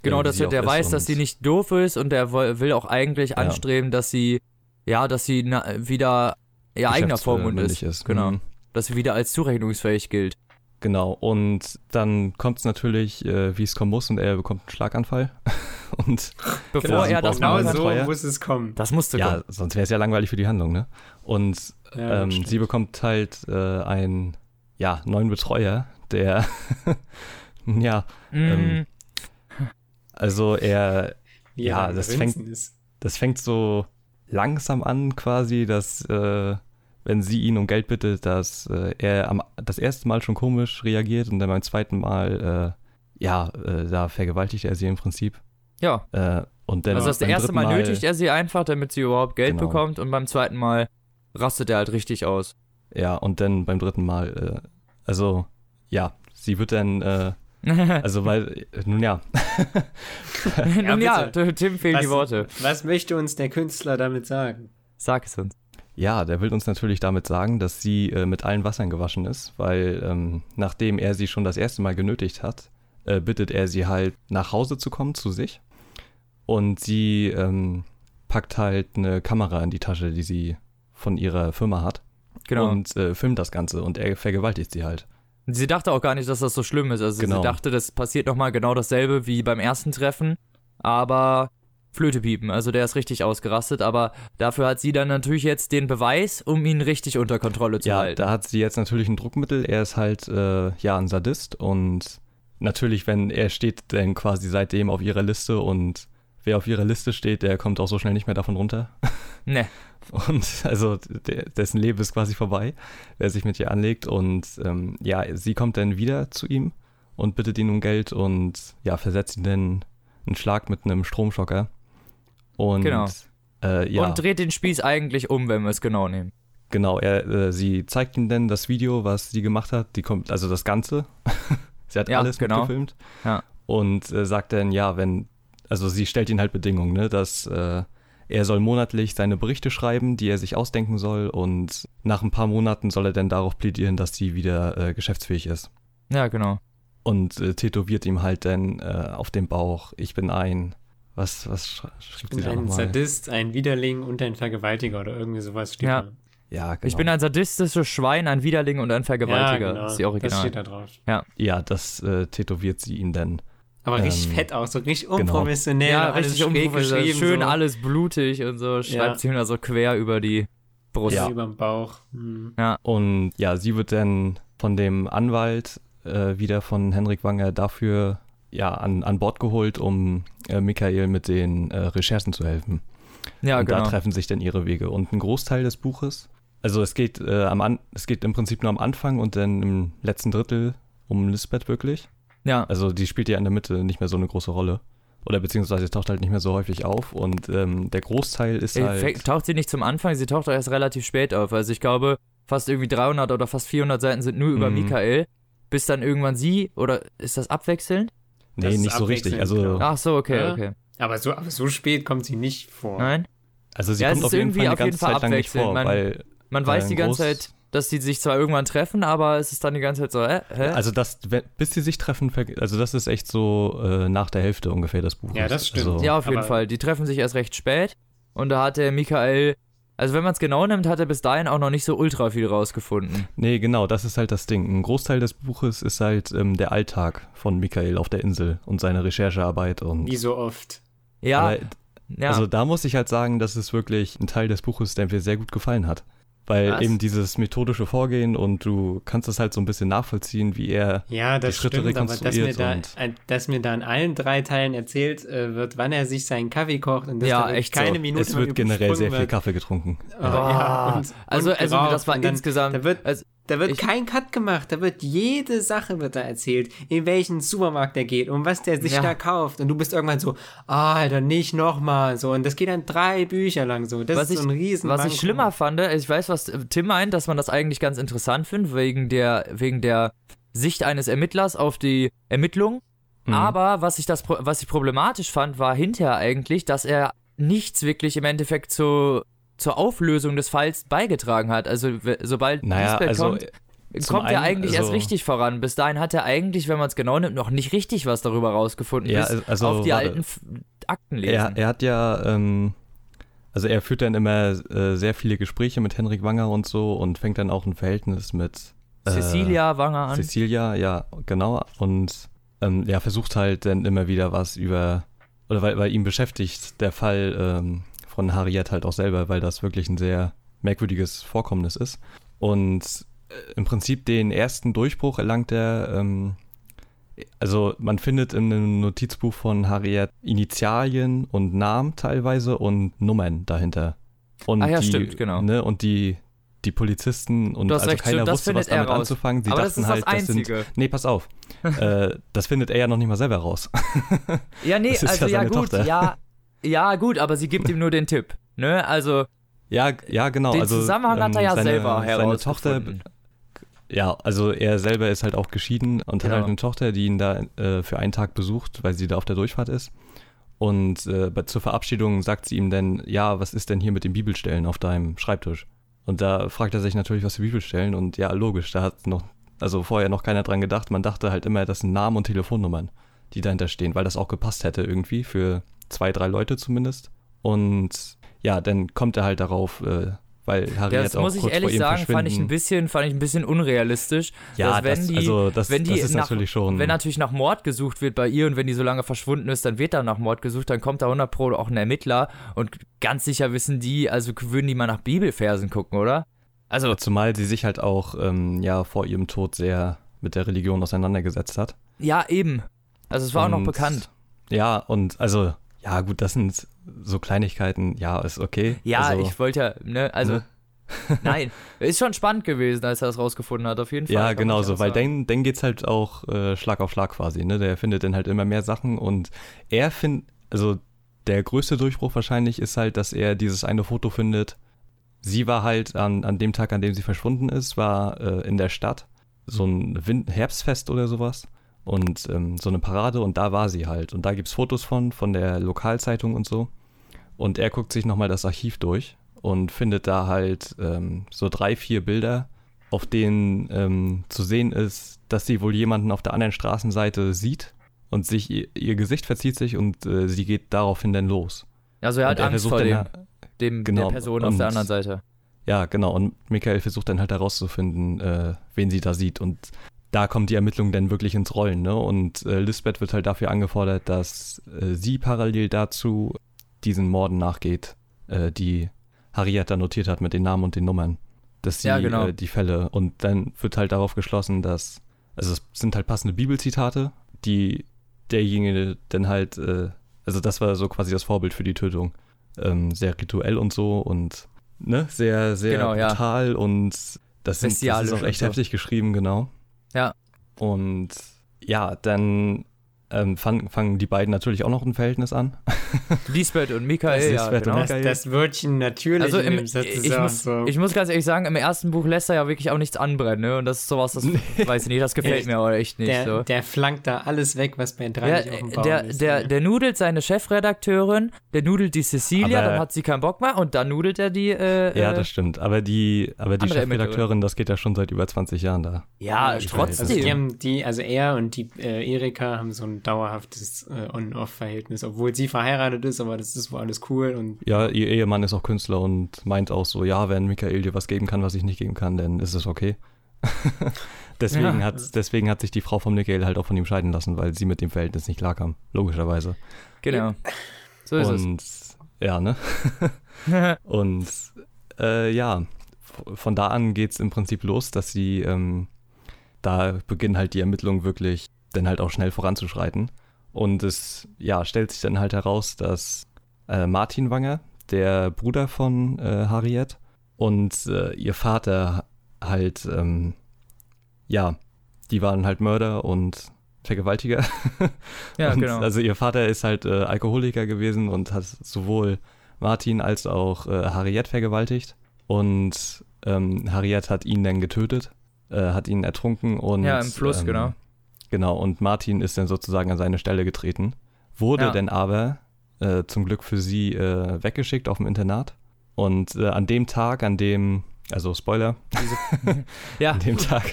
Genau, dass der, weiß, dass sie nicht doof ist und der will auch eigentlich anstreben, dass sie, ja, dass sie na, wieder ihr eigener Vormund ist. ist. Genau. Mhm. Dass sie wieder als zurechnungsfähig gilt. Genau, und dann kommt es natürlich, äh, wie es kommen muss, und er bekommt einen Schlaganfall. und Bevor Genau, er das Genau so Betreuer. muss es kommen. das musste ja, kommen. sonst wäre es ja langweilig für die Handlung, ne? Und Ja, ähm, sie bekommt halt äh, einen ja, neuen Betreuer, der ja, ähm, Mm, also er, ja, das fängt- ist. das fängt so langsam an quasi, dass äh, wenn sie ihn um Geld bittet, dass äh, er am, das erste Mal schon komisch reagiert und dann beim zweiten Mal, äh, ja, äh, da vergewaltigt er sie im Prinzip. ja. Äh, und dann Also das erste dritten Mal nötigt er sie einfach, damit sie überhaupt Geld Genau. bekommt und beim zweiten Mal rastet er halt richtig aus. Ja, und dann beim dritten Mal, äh, also ja, sie wird dann, äh, also weil, äh, nun ja, Nun ja. Tim fehlen die Worte. Was möchte uns der Künstler damit sagen? Sag es uns. ja, der will uns natürlich damit sagen, dass sie äh, mit allen Wassern gewaschen ist, weil ähm, nachdem er sie schon das erste Mal genötigt hat, äh, bittet er sie halt nach Hause zu kommen zu sich und sie ähm, packt halt eine Kamera in die Tasche, die sie von ihrer Firma hat Genau. und äh, filmt das Ganze und er vergewaltigt sie halt. Sie dachte auch gar nicht, dass das so schlimm ist. Also Genau. sie dachte, das passiert nochmal genau dasselbe wie beim ersten Treffen, aber Flöte piepen. Also der ist richtig ausgerastet, aber dafür hat sie dann natürlich jetzt den Beweis, um ihn richtig unter Kontrolle zu Ja, halten. da hat sie jetzt natürlich ein Druckmittel. Er ist halt, äh, ja, ein Sadist und natürlich, wenn er steht dann quasi seitdem auf ihrer Liste und wer auf ihrer Liste steht, der kommt auch so schnell nicht mehr davon runter. Ne. Und also der, dessen Leben ist quasi vorbei, wer sich mit ihr anlegt. Und ähm, ja, sie kommt dann wieder zu ihm und bittet ihn um Geld und ja, versetzt ihn dann einen Schlag mit einem Stromschocker. Und Genau. äh, ja. Und dreht den Spieß eigentlich um, wenn wir es genau nehmen. Genau, er, äh, sie zeigt ihm dann das Video, was sie gemacht hat. Die kommt, also das Ganze. sie hat Ja, alles genau. mitgefilmt. Ja. Und äh, sagt dann, ja, wenn, also sie stellt ihn halt Bedingungen, ne, dass äh, er soll monatlich seine Berichte schreiben, die er sich ausdenken soll. Und nach ein paar Monaten soll er dann darauf plädieren, dass sie wieder äh, geschäftsfähig ist. Ja, genau. Und äh, tätowiert ihm halt dann äh, auf dem Bauch, ich bin ein, was, was sch schrieb sie da ein? Sadist, ein Widerling und ein Vergewaltiger oder irgendwie sowas steht Ja. da. Ja, genau. Ich bin ein sadistisches Schwein, ein Widerling und ein Vergewaltiger. Ja, genau. Das ist die Das Original. steht da drauf. ja, das äh, tätowiert sie ihm dann. Aber richtig Ähm, fett auch, so richtig genau. unprofessionell. ja, alles richtig unprofessionell. geschrieben, Schön so. alles blutig und so. Schreibt Ja. sie da so quer über die Brust. Ja. Über dem Bauch. Hm. Und ja, sie wird dann von dem Anwalt äh, wieder von Henrik Wanger dafür ja, an, an Bord geholt, um äh, Michael mit den äh, Recherchen zu helfen. Ja, und genau. da treffen sich dann ihre Wege. Und ein Großteil des Buches, also es geht, äh, am an, es geht im Prinzip nur am Anfang und dann im letzten Drittel um Lisbeth wirklich. Ja. Also die spielt ja in der Mitte nicht mehr so eine große Rolle. Oder beziehungsweise taucht halt nicht mehr so häufig auf. Und ähm, der Großteil ist Ey, halt. Taucht sie nicht zum Anfang, sie taucht auch erst relativ spät auf. Also ich glaube, fast irgendwie 300 oder fast 400 Seiten sind nur über Mhm. Michael, bis dann irgendwann sie, oder ist das abwechselnd? Nee, Das nicht so richtig. Also, genau. Ach so, okay, Ja. okay. Aber so, aber so spät kommt sie nicht vor. Nein? also sie Ja, kommt auf jeden irgendwie Fall eine auf jeden ganze Fall Zeit lang nicht vor, abwechselnd. Man- weil Man weiß die ganze groß- Zeit, dass die sich zwar irgendwann treffen, aber es ist dann die ganze Zeit so, äh, hä? Also das, bis sie sich treffen, also das ist echt so äh, nach der Hälfte ungefähr des Buches. Ja, das stimmt. Also, ja, auf jeden Fall. Die treffen sich erst recht spät und da hat der Michael, also wenn man es genau nimmt, hat er bis dahin auch noch nicht so ultra viel rausgefunden. Nee, genau, das ist halt das Ding. Ein Großteil des Buches ist halt ähm, der Alltag von Michael auf der Insel und seine Recherchearbeit und Wie so oft. Ja, aber, ja. also da muss ich halt sagen, dass es wirklich ein Teil des Buches, der mir sehr gut gefallen hat. Weil Was? eben dieses methodische Vorgehen und du kannst es halt so ein bisschen nachvollziehen, wie er Ja, das Die Schritte stimmt, aber dass mir, rekonstruiert da, und- dass mir da in allen drei Teilen erzählt äh, wird, wann er sich seinen Kaffee kocht und dass Ja, echt so. keine Minute es wird generell sehr viel. Kaffee getrunken. Oh, ja, und, also, und also geraucht. das war dann, insgesamt, Da wird, also, Da wird Ich- kein Cut gemacht, da wird jede Sache wird da erzählt, in welchen Supermarkt er geht und was der sich Ja. da kauft. Und du bist irgendwann so, ah, Alter, nicht nochmal. So, und das geht dann drei Bücher lang so. Das was ist ich, so ein riesen was ich schlimmer fand, ich weiß, was Tim meint, dass man das eigentlich ganz interessant findet, wegen der, wegen der Sicht eines Ermittlers auf die Ermittlung. Mhm. Aber was ich, das, was ich problematisch fand, war hinterher eigentlich, dass er nichts wirklich im Endeffekt zu, zur Auflösung des Falls beigetragen hat. Also sobald Naja, Lisbeth also kommt, kommt er eigentlich erst also- richtig voran. Bis dahin hat er eigentlich, wenn man es genau nimmt, noch nicht richtig was darüber rausgefunden, Ja, also, auf die warte. alten Akten lesen. er, er hat ja, ähm, also er führt dann immer äh, sehr viele Gespräche mit Henrik Wanger und so und fängt dann auch ein Verhältnis mit äh, Cecilia Wanger an. Cecilia, ja, genau. Und ähm, er versucht halt dann immer wieder was über, oder weil, weil ihn beschäftigt der Fall ähm, von Harriet halt auch selber, weil das wirklich ein sehr merkwürdiges Vorkommnis ist. Und äh, im Prinzip den ersten Durchbruch erlangt er, ähm, also man findet in einem Notizbuch von Harriet Initialien und Namen teilweise und Nummern dahinter. Und Ah ja, die, stimmt, genau. Ne, und die, die Polizisten und also recht, keiner stimmt, das wusste, was damit raus. anzufangen. Sie Aber das dachten ist das halt, das sind Einzige. Nee, pass auf. äh, das findet er ja noch nicht mal selber raus. Ja, nee, Das also ja ja, gut, Tochter. ja, ja gut, aber sie gibt ihm nur den Tipp, ne? Also ja, ja, genau. den also, Zusammenhang hat er ähm, ja seine, selber Seine Tochter, herausgefunden. ja, also er selber ist halt auch geschieden und Genau. hat halt eine Tochter, die ihn da äh, für einen Tag besucht, weil sie da auf der Durchfahrt ist. Und äh, zur Verabschiedung sagt sie ihm dann, ja, was ist denn hier mit den Bibelstellen auf deinem Schreibtisch? Und da fragt er sich natürlich, was für Bibelstellen. Und ja, logisch, da hat noch, also vorher noch keiner dran gedacht. Man dachte halt immer, das sind Namen und Telefonnummern, die dahinter stehen, weil das auch gepasst hätte irgendwie für zwei, drei Leute zumindest. Und ja, dann kommt er halt darauf, äh, weil Harriet Das auch muss ich kurz vor ehrlich sagen, fand ich ein bisschen, fand ich ein bisschen unrealistisch. Ja, wenn das, die, also das, wenn die das ist nach, natürlich schon. Wenn natürlich nach Mord gesucht wird bei ihr und wenn die so lange verschwunden ist, dann wird da nach Mord gesucht, dann kommt da 100 Pro auch ein Ermittler und ganz sicher wissen die, also würden die mal nach Bibelfersen gucken, oder? Also, Zumal sie sich halt auch ähm, ja vor ihrem Tod sehr mit der Religion auseinandergesetzt hat. ja, eben. Also es war auch noch Und- bekannt. Ja, und also, ja gut, das sind so Kleinigkeiten, ja, ist okay. Ja, also, ich wollte ja, ne, also, ne? nein, ist schon spannend gewesen, als er das rausgefunden hat, auf jeden Fall. Ja, genau so, weil dann, dann geht's halt auch äh, Schlag auf Schlag quasi, ne? Der findet dann halt immer mehr Sachen und er findet, also der größte Durchbruch wahrscheinlich ist halt, dass er dieses eine Foto findet. Sie war halt an, an dem Tag, an dem sie verschwunden ist, war äh, in der Stadt so ein Win Herbstfest oder sowas und ähm, so eine Parade und da war sie halt und da gibt's Fotos von, von der Lokalzeitung und so und er guckt sich nochmal das Archiv durch und findet da halt ähm, so drei, vier Bilder, auf denen ähm, zu sehen ist, dass sie wohl jemanden auf der anderen Straßenseite sieht und sich ihr, ihr Gesicht verzieht sich und äh, sie geht daraufhin dann los. Also er hat und Angst vor dem, dem genau, der Person auf der anderen Seite. Ja, genau. Und Michael versucht dann halt herauszufinden, äh, wen sie da sieht. Und da kommt die Ermittlung dann wirklich ins Rollen. Ne? Und äh, Lisbeth wird halt dafür angefordert, dass äh, sie parallel dazu diesen Morden nachgeht, äh, die Harriet da notiert hat mit den Namen und den Nummern. Dass sie Ja, genau. äh, die Fälle. Und dann wird halt darauf geschlossen, dass. Also es sind halt passende Bibelzitate, die derjenige dann halt. Äh, also das war so quasi das Vorbild für die Tötung. Ähm, sehr rituell und so und ne, sehr, sehr Genau, ja. brutal und das, sind, das ist auch echt so. heftig geschrieben, genau. Ja. Und ja, dann ähm, fangen, fangen die beiden natürlich auch noch ein Verhältnis an. Lisbeth und Michael, ja, Lisbeth und genau. Das, das Wörtchen natürlich Also in im, dem Satz ist ich, muss, so. ich muss ganz ehrlich sagen, im ersten Buch lässt er ja wirklich auch nichts anbrennen, ne? Und das ist sowas, das weiß ich nicht, das gefällt mir aber echt nicht der, so. der flankt da alles weg, was bei drei Ja, nicht auf dem Baum der, ist. der, ne? der nudelt seine Chefredakteurin, der nudelt die Cecilia, Aber- dann hat sie keinen Bock mehr und dann nudelt er die. Äh, Ja, äh, das stimmt. Aber die, aber die Chefredakteurin, das geht ja schon seit über 20 Jahren da. ja, trotzdem. Also die haben die, also er und die äh, Erika haben so ein dauerhaftes äh, On-Off-Verhältnis, obwohl sie verheiratet ist, aber das ist wohl alles cool und Ja, ihr Ehemann ist auch Künstler und meint auch so, ja, wenn Michael dir was geben kann, was ich nicht geben kann, dann ist es okay. deswegen, Ja. hat, deswegen hat sich die Frau von Michael halt auch von ihm scheiden lassen, weil sie mit dem Verhältnis nicht klarkam. Logischerweise. genau. So ist und ja, ne? es. Und äh, ja, von da an geht es im Prinzip los, dass sie, ähm, da beginnen halt die Ermittlungen wirklich dann halt auch schnell voranzuschreiten. Und es, ja, stellt sich dann halt heraus, dass äh, Martin Wanger, der Bruder von äh, Harriet und äh, ihr Vater halt, ähm, ja, die waren halt Mörder und Vergewaltiger. Ja, und, genau. Also ihr Vater ist halt äh, Alkoholiker gewesen und hat sowohl Martin als auch äh, Harriet vergewaltigt. Und ähm, Harriet hat ihn dann getötet, äh, hat ihn ertrunken und Ja, im Fluss, ähm, genau. Genau, und Martin ist dann sozusagen an seine Stelle getreten, wurde Ja. dann aber äh, zum Glück für sie äh, weggeschickt auf dem Internat. Und äh, an dem Tag, an dem, also Spoiler, Ja, an dem Tag,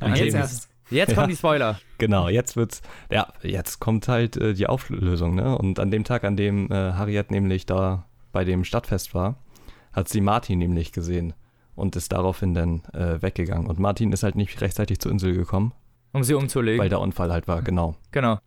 an jetzt dem, erst. jetzt Ja. kommen die Spoiler. genau, jetzt wird's, ja, jetzt kommt halt äh, die Auflösung, ne? Und an dem Tag, an dem äh, Harriet nämlich da bei dem Stadtfest war, hat sie Martin nämlich gesehen und ist daraufhin dann äh, weggegangen. Und Martin ist halt nicht rechtzeitig zur Insel gekommen, Um sie umzulegen. weil der Unfall halt war, genau. genau.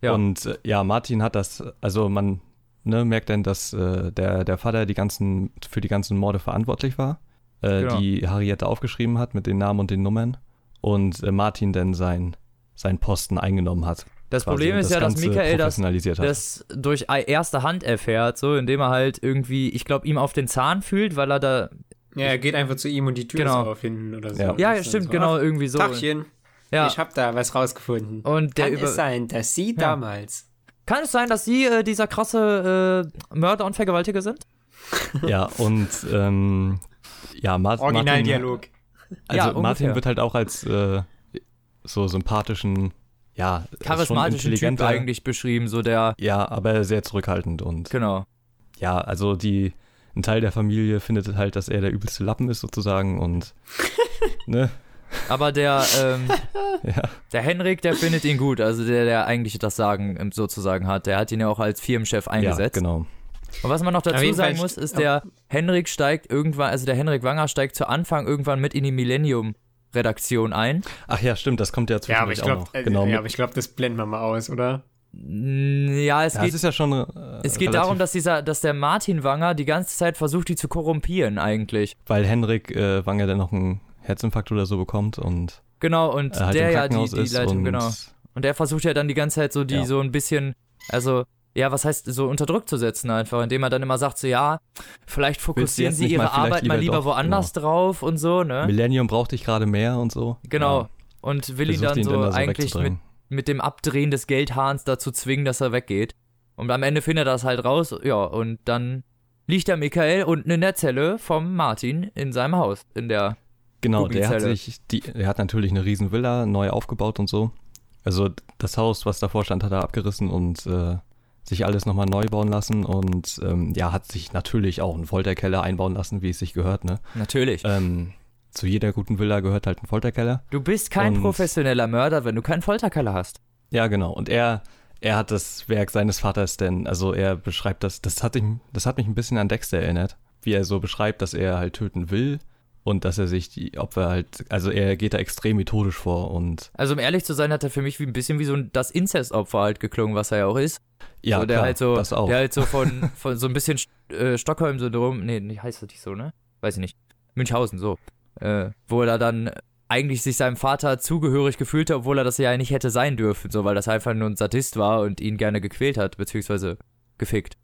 Ja. Und äh, ja, Martin hat das, also man ne, merkt dann, dass äh, der, der Vater die ganzen, für die ganzen Morde verantwortlich war, äh, Genau. die Harriet aufgeschrieben hat mit den Namen und den Nummern und äh, Martin dann sein, seinen Posten eingenommen hat. Das quasi Problem ist ja, dass Michael das, das durch erste Hand erfährt, so indem er halt irgendwie, ich glaube, ihm auf den Zahn fühlt, weil er da. Ja, er geht einfach zu ihm und die Tür Genau. ist auf hinten oder so. Ja. Ja, stimmt, so, genau, irgendwie so. Tachchen, Ja. ich hab da was rausgefunden. Und der Kann über es sein, dass sie Ja. damals Kann es sein, dass sie äh, dieser krasse äh, Mörder und Vergewaltiger sind? ja, und ähm, ja, Mar Martin, Originaldialog. also Ja, Martin ungefähr. wird halt auch als äh, so sympathischen, ja, schon Charismatischen Typ eigentlich beschrieben, so der. Ja, aber sehr zurückhaltend und Genau. ja, also die, ein Teil der Familie findet halt, dass er der übelste Lappen ist sozusagen und ne, Aber der, ähm, ja, der Henrik, der findet ihn gut, also der, der eigentlich das Sagen ähm, sozusagen hat. Der hat ihn ja auch als Firmenchef ja, eingesetzt. genau. Und was man noch dazu sagen muss, st- ist, der Henrik steigt irgendwann, also der Henrik Wanger steigt zu Anfang irgendwann mit in die Millennium-Redaktion ein. Ach ja, stimmt, das kommt ja Ja, aber zwischendurch ich auch glaube, noch. äh, Genau, ja, aber ich glaube, das blenden wir mal aus, oder? Ja, es ja, geht, es ist ja schon äh, es geht darum, dass dieser, dass der Martin Wanger die ganze Zeit versucht, die zu korrumpieren eigentlich. weil Henrik äh, Wanger dann noch einen Herzinfarkt oder so bekommt und Genau, und äh, halt der ja die, die Leitung, und genau. Und der versucht ja dann die ganze Zeit so die Ja. so ein bisschen, also, ja, was heißt, so unter Druck zu setzen einfach, indem er dann immer sagt, so, ja, vielleicht fokussieren sie ihre mal Arbeit mal lieber lieber doch, woanders drauf und so, ne? Millennium braucht dich gerade mehr und so. Genau. Ja, Und will ihn dann so da eigentlich mit, mit dem Abdrehen des Geldhahns dazu zwingen, dass er weggeht. Und am Ende findet er das halt raus, ja, und dann liegt der Michael unten in der Zelle vom Martin in seinem Haus, in der, Genau, der hat sich, die, er hat natürlich eine riesen Villa neu aufgebaut und so. Also das Haus, was davor stand, hat er abgerissen und äh, sich alles nochmal neu bauen lassen und ähm, ja, hat sich natürlich auch einen Folterkeller einbauen lassen, wie es sich gehört, ne? natürlich. Ähm, zu jeder guten Villa gehört halt ein Folterkeller. du bist kein und- professioneller Mörder, wenn du keinen Folterkeller hast. Ja, genau. Und er, er hat das Werk seines Vaters denn, also er beschreibt das, das hat, ihn, das hat mich ein bisschen an Dexter erinnert, wie er so beschreibt, dass er halt töten will und dass er sich die Opfer halt, also er geht da extrem methodisch vor und Also um ehrlich zu sein, hat er für mich wie ein bisschen wie so ein, das Inzestopfer halt geklungen, was er ja auch ist. ja, so, der klar, halt so, das auch. der halt so von, von so ein bisschen äh, Stockholm-Syndrom, nee, heißt das nicht so, ne? Weiß ich nicht. Münchhausen, so. Äh, wo er dann eigentlich sich seinem Vater zugehörig gefühlt hat, obwohl er das ja nicht hätte sein dürfen, so, weil das einfach nur ein Sadist war und ihn gerne gequält hat, beziehungsweise gefickt.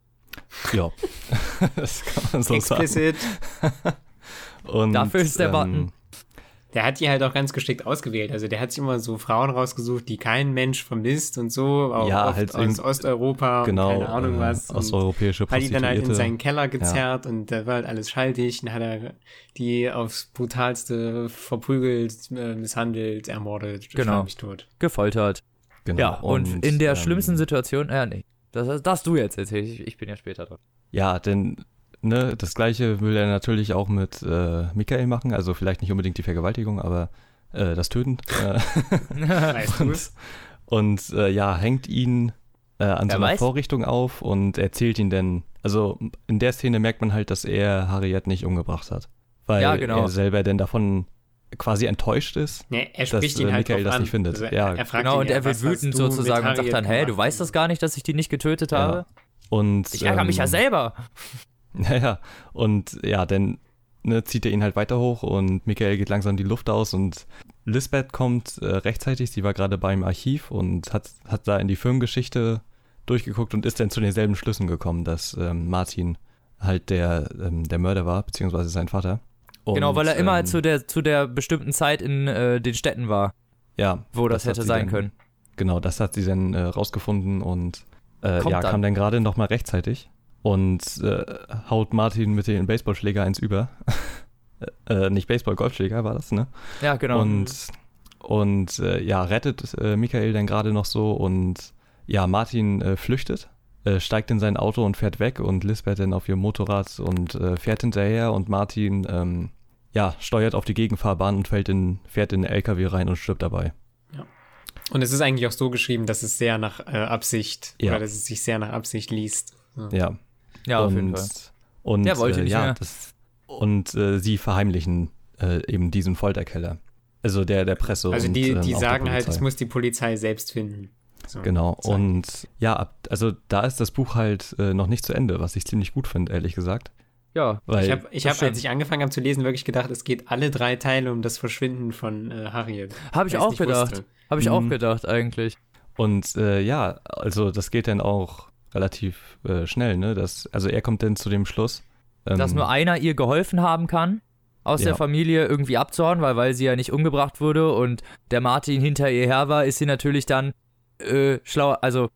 Ja, das kann man so Explicit. sagen. Und, Dafür ist der ähm, Button. Der hat die halt auch ganz geschickt ausgewählt. Also der hat sich immer so Frauen rausgesucht, die kein Mensch vermisst und so. Auch Ja, oft halt aus Osteuropa Genau, und keine Ahnung äh, was. Und osteuropäische hat die dann halt in seinen Keller gezerrt und da war halt alles schaltig. Dann hat er die aufs brutalste verprügelt, äh, misshandelt, ermordet, Genau. tot. Gefoltert. Genau, Ja, und, in der ähm, schlimmsten Situation, ja, nee. Das darfst du jetzt erzählen, ich, ich bin ja später dran. Ja, denn ne, das gleiche will er natürlich auch mit äh, Michael machen, also vielleicht nicht unbedingt die Vergewaltigung, aber äh, das Töten. Äh, und und äh, ja, hängt ihn äh, an Wer so einer weiß? Vorrichtung auf und erzählt ihn dann, also in der Szene merkt man halt, dass er Harriet nicht umgebracht hat. Weil Ja, genau. er selber denn davon quasi enttäuscht ist. Nee, er dass, spricht ihn äh, halt Michael das an. nicht findet. Also Ja, er, fragt Genau, ihn und er wird wütend sozusagen und sagt dann, hä, du weißt das gar nicht, dass ich die nicht getötet Ja. habe? Und, Ich ärgere mich ja ähm, selber. Naja, und ja, dann ne, zieht er ihn halt weiter hoch und Michael geht langsam die Luft aus und Lisbeth kommt äh, rechtzeitig, sie war gerade beim Archiv und hat, hat da in die Firmengeschichte durchgeguckt und ist dann zu denselben Schlüssen gekommen, dass ähm, Martin halt der, ähm, der Mörder war, beziehungsweise sein Vater. Genau, weil er immer ähm, zu der zu der bestimmten Zeit in äh, den Städten war, ja, wo das, hat hätte sein dann- können. Genau, das hat sie dann äh, rausgefunden und äh, ja, dann. kam dann gerade noch mal rechtzeitig und äh, haut Martin mit dem Baseballschläger eins über. äh, nicht Baseball, Golfschläger war das, ne? Ja, genau. Und, und äh, ja, rettet äh, Michael dann gerade noch so und ja, Martin äh, flüchtet, äh, steigt in sein Auto und fährt weg und Lisbeth dann auf ihrem Motorrad und äh, fährt hinterher und Martin ähm, ja, steuert auf die Gegenfahrbahn und fällt in, fährt in den LKW rein und stirbt dabei. Und es ist eigentlich auch so geschrieben, dass es sehr nach Absicht Ja. oder dass es sich sehr nach Absicht liest. Ja. Ja, ja, auf und, jeden Fall. Und Der wollte äh, nicht ja, mehr. Das, und äh, sie verheimlichen äh, eben diesen Folterkeller. Also der der Presse. Also und, die, ähm, die auch der sagen halt, es muss die Polizei selbst finden. So. Genau. Sagen. Und ja, also da ist das Buch halt äh, noch nicht zu Ende, was ich ziemlich gut finde, ehrlich gesagt. Ja, Weil Ich habe, ich hab, als ich angefangen habe zu lesen, wirklich gedacht, es geht alle drei Teile um das Verschwinden von äh, Harriet. habe ich auch gedacht. Habe ich auch Mhm. gedacht eigentlich. Und äh, ja, also das geht dann auch relativ äh, schnell, ne? Das, also er kommt dann zu dem Schluss. ähm, Dass nur einer ihr geholfen haben kann, aus Ja. der Familie irgendwie abzuhauen, weil, weil sie ja nicht umgebracht wurde und der Martin hinter ihr her war, ist sie natürlich dann äh, schlauer, also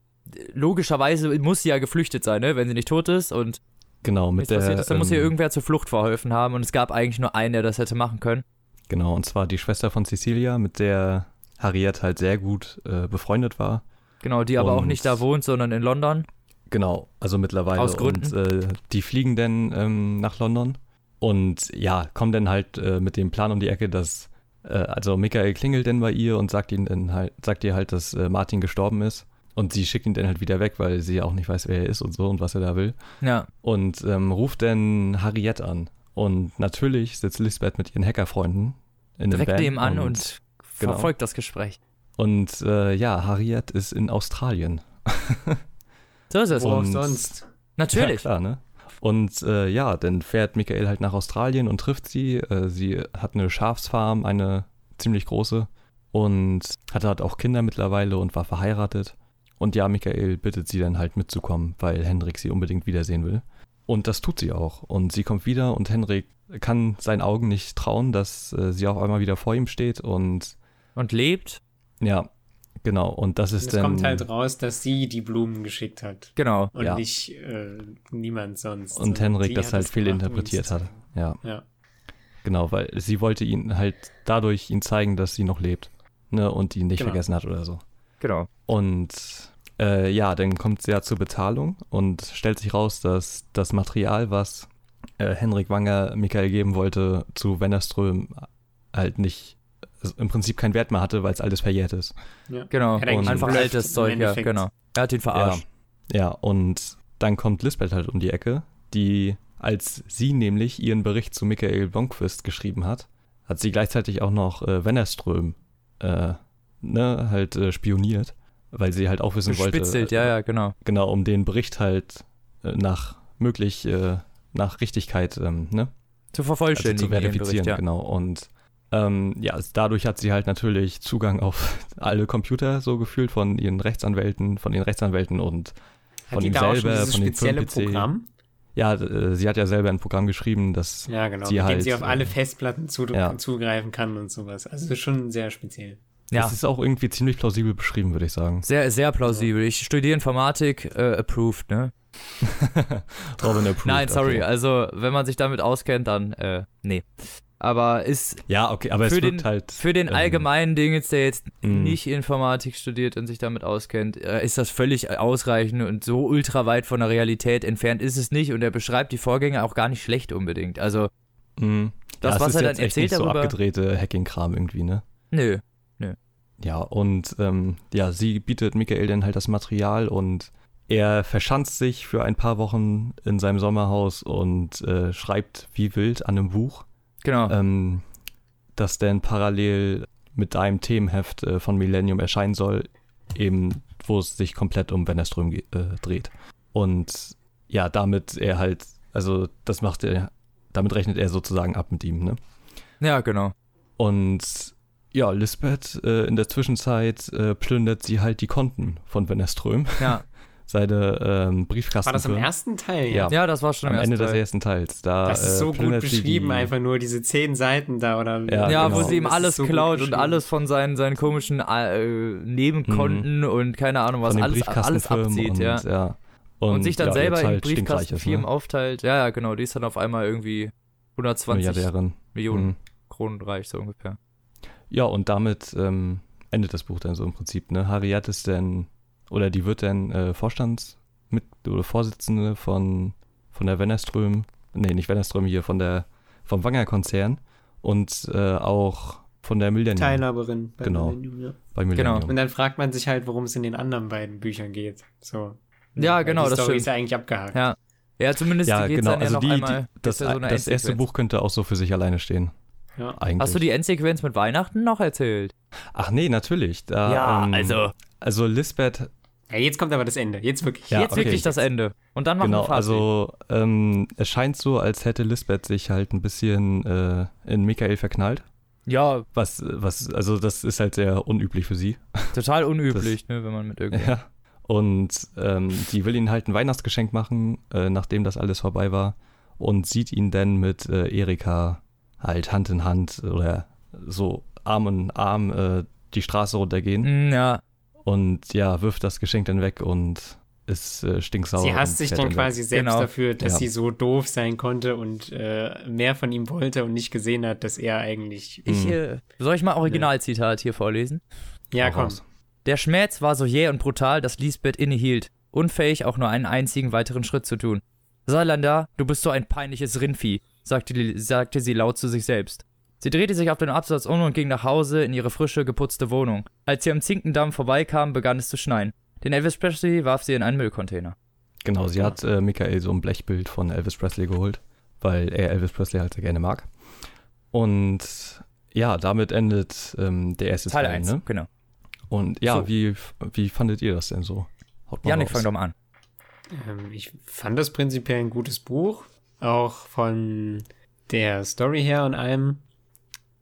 logischerweise muss sie ja geflüchtet sein, ne? Wenn sie nicht tot ist und genau mit der passiert ist, dann muss ihr ähm, irgendwer zur Flucht verholfen haben und es gab eigentlich nur einen, der das hätte machen können. Genau, und zwar die Schwester von Cecilia, mit der Harriet halt sehr gut äh, befreundet war. Genau, die aber auch Und- nicht da wohnt, sondern in London. Genau, also mittlerweile. Aus Gründen. Und äh, die fliegen dann ähm, nach London und ja, kommen dann halt äh, mit dem Plan um die Ecke, dass äh, also Michael klingelt dann bei ihr und sagt ihnen dann halt, sagt ihr halt, dass äh, Martin gestorben ist. Und sie schickt ihn dann halt wieder weg, weil sie ja auch nicht weiß, wer er ist und so und was er da will. Ja, Und ähm, ruft dann Harriet an. Und natürlich sitzt Lisbeth mit ihren Hackerfreunden in dem direkt neben an und, genau. verfolgt das Gespräch. Und äh, ja, Harriet ist in Australien. So ist es. Wo auch Und- sonst. Natürlich. Ja, klar, ne? Und äh, ja, dann fährt Michael halt nach Australien und trifft sie. Äh, sie hat eine Schafsfarm, eine ziemlich große. Und hatte halt auch Kinder mittlerweile und war verheiratet. Und ja, Michael bittet sie dann halt mitzukommen, weil Henrik sie unbedingt wiedersehen will. Und das tut sie auch. Und sie kommt wieder und Henrik kann seinen Augen nicht trauen, dass äh, sie auf einmal wieder vor ihm steht. Und Und lebt. ja, genau. Und das ist Es dann. kommt halt raus, dass sie die Blumen geschickt hat. Genau. Und Ja. nicht äh, niemand sonst. Und sondern Henrik das halt es fehlinterpretiert hat. Ja. Ja. Genau, weil sie wollte ihn halt dadurch ihn zeigen, dass sie noch lebt. Ne, und ihn nicht Genau. vergessen hat oder so. Genau. Und äh, ja, dann kommt es ja zur Bezahlung und stellt sich raus, dass das Material, was äh, Henrik Wanger Michael geben wollte, zu Wennerström halt nicht, also im Prinzip keinen Wert mehr hatte, weil es alles verjährt ist. Ja. Genau. Er eigentlich Einfach altes Zeug, ja, genau. Er hat ihn verarscht. Ja, ja, und dann kommt Lisbeth halt um die Ecke, die, als sie nämlich ihren Bericht zu Michael Blomqvist geschrieben hat, hat sie gleichzeitig auch noch äh, Wennerström äh, ne, halt äh, spioniert, weil sie halt auch wissen wollte, Gespitzelt, ja, ja, genau. genau, um den Bericht halt äh, nach möglich, äh, nach Richtigkeit, ähm, ne, Zu also vervollständigen. zu ihren verifizieren, Bericht, ja. genau. Und ähm, ja, also dadurch hat sie halt natürlich Zugang auf alle Computer so gefühlt von ihren Rechtsanwälten, von den Rechtsanwälten und Hat Von ihm da auch schon selber, von dem spezielle Firmen-PC. Programm? ja, äh, sie hat ja selber ein Programm geschrieben, das Ja, genau. Sie mit dem halt, sie auf alle äh, Festplatten zu, ja. zugreifen kann und sowas. Also schon sehr speziell. Ja, das ist auch irgendwie ziemlich plausibel beschrieben, würde ich sagen. sehr, sehr plausibel. Ich studiere Informatik, äh, approved, ne? Robin approved, Nein, sorry, okay. also wenn man sich damit auskennt, dann, äh, nee. Aber ist Ja, okay, aber es für den- halt. für den ähm, allgemeinen Ding jetzt, der jetzt mh. nicht Informatik studiert und sich damit auskennt, äh, ist das völlig ausreichend und so ultra weit von der Realität entfernt ist es nicht und er beschreibt die Vorgänge auch gar nicht schlecht unbedingt. Also, mh. das, ja, was ist er dann erzählt nicht so darüber. abgedrehte Hacking-Kram irgendwie, ne? Nö. Ja, und ähm, ja, sie bietet Michael dann halt das Material und er verschanzt sich für ein paar Wochen in seinem Sommerhaus und äh, schreibt wie wild an einem Buch, Genau. ähm, das dann parallel mit einem Themenheft äh, von Millennium erscheinen soll, eben wo es sich komplett um Wennerström äh, dreht. Und ja, damit er halt, also das macht er, damit rechnet er sozusagen ab mit ihm, ne? ja, genau. Und ja, Lisbeth äh, in der Zwischenzeit äh, plündert sie halt die Konten von Wennerström, Ja. seine ähm, Briefkasten. War das im ersten Teil? Ja. Ja, das war schon am im Ende ersten des Teil. ersten Teils. Da, Das ist äh, so gut plündert sie beschrieben, die, einfach nur diese zehn Seiten da oder Ja, Ja, genau. wo sie ihm alles so gut klaut und alles von seinen, seinen komischen äh, Nebenkonten und keine Ahnung was, alles, alles abzieht, und, ja. ja. Und, sich dann ja, selber in halt ist, Briefkastenfirmen ne? aufteilt. Ja, ja, genau, die ist dann auf einmal irgendwie 120 Milliardärin. Millionen Mhm. Kronen reich, so ungefähr. Ja, und damit ähm, endet das Buch dann so im Prinzip. Ne? Harriet ist dann, oder die wird dann äh, Vorstandsmit oder Vorsitzende von, von der Wennerström, nee, nicht Wennerström hier, von der, vom Wanger-Konzern und äh, auch von der Millennium Teilhaberin bei Genau. Millennium, ja. bei Millennium. Und dann fragt man sich halt, worum es in den anderen beiden Büchern geht. So. Ja, Weil genau, die das Story stimmt. ist ja eigentlich abgehakt. Ja. Ja, zumindest Ja, geht's genau, dann ja also noch die, einmal. die, das, ja so das erste. Buch könnte auch so für sich alleine stehen. Ja. Eigentlich. Hast du die Endsequenz mit Weihnachten noch erzählt? Ach nee, natürlich. Da, ähm, Also Lisbeth, Ja, jetzt kommt aber das Ende. Jetzt wirklich. Ja, Jetzt okay. wirklich das Ende. Und dann machen genau, wir Fazit. also ähm, es scheint so, als hätte Lisbeth sich halt ein bisschen äh, in Michael verknallt. ja, Was, was, also das ist halt sehr unüblich für sie. total unüblich, ne, wenn man mit irgendwie. Ja. Und ähm, die will ihn halt ein Weihnachtsgeschenk machen, äh, nachdem das alles vorbei war. Und sieht ihn dann mit äh, Erika halt Hand in Hand oder so Arm in Arm äh, die Straße runtergehen. Mm, Ja, Und ja, wirft das Geschenk dann weg und ist äh, stinksauer. Sie hasst sich dann weg. quasi selbst Genau. dafür, dass Ja. sie so doof sein konnte und äh, mehr von ihm wollte und nicht gesehen hat, dass er eigentlich. ich, Mhm. äh, soll ich mal Originalzitat hier vorlesen? Ja, komm. raus. Der Schmerz war so jäh und brutal, dass Lisbeth innehielt, unfähig auch nur einen einzigen weiteren Schritt zu tun. Saarlander, du bist so ein peinliches Rindvieh, sagte, sagte sie laut zu sich selbst. Sie drehte sich auf den Absatz um und ging nach Hause in ihre frische, geputzte Wohnung. Als sie am Zinkendamm vorbeikam, begann es zu schneien. Den Elvis Presley warf sie in einen Müllcontainer. Genau, sie hat äh, Michael so ein Blechbild von Elvis Presley geholt, weil er Elvis Presley halt sehr gerne mag. Und ja, damit endet ähm, der erste Teil Teil. 1, ne? genau. Und ja, So. wie, wie fandet ihr das denn so? Janik, fang doch mal an. Ähm, ich fand das prinzipiell ein gutes Buch. Auch von der Story her und allem.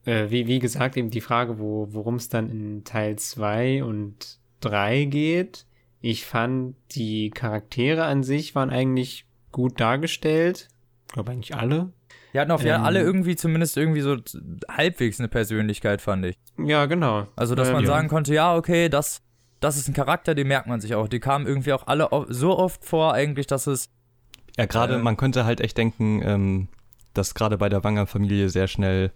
Äh, wie, wie gesagt, eben die Frage, wo, worum es dann in Teil 2 und 3 geht. Ich fand, die Charaktere an sich waren eigentlich gut dargestellt. Ich glaube eigentlich alle. Die hatten auf ja Ähm. alle irgendwie zumindest irgendwie so halbwegs eine Persönlichkeit, fand ich. Ja, genau. Also, dass Ähm, man ja. sagen konnte, ja, okay, das, das ist ein Charakter, den merkt man sich auch. Die kamen irgendwie auch alle so oft vor, eigentlich, dass es. Ja, gerade, Äh. man könnte halt echt denken, ähm, dass gerade bei der Wanger-Familie sehr schnell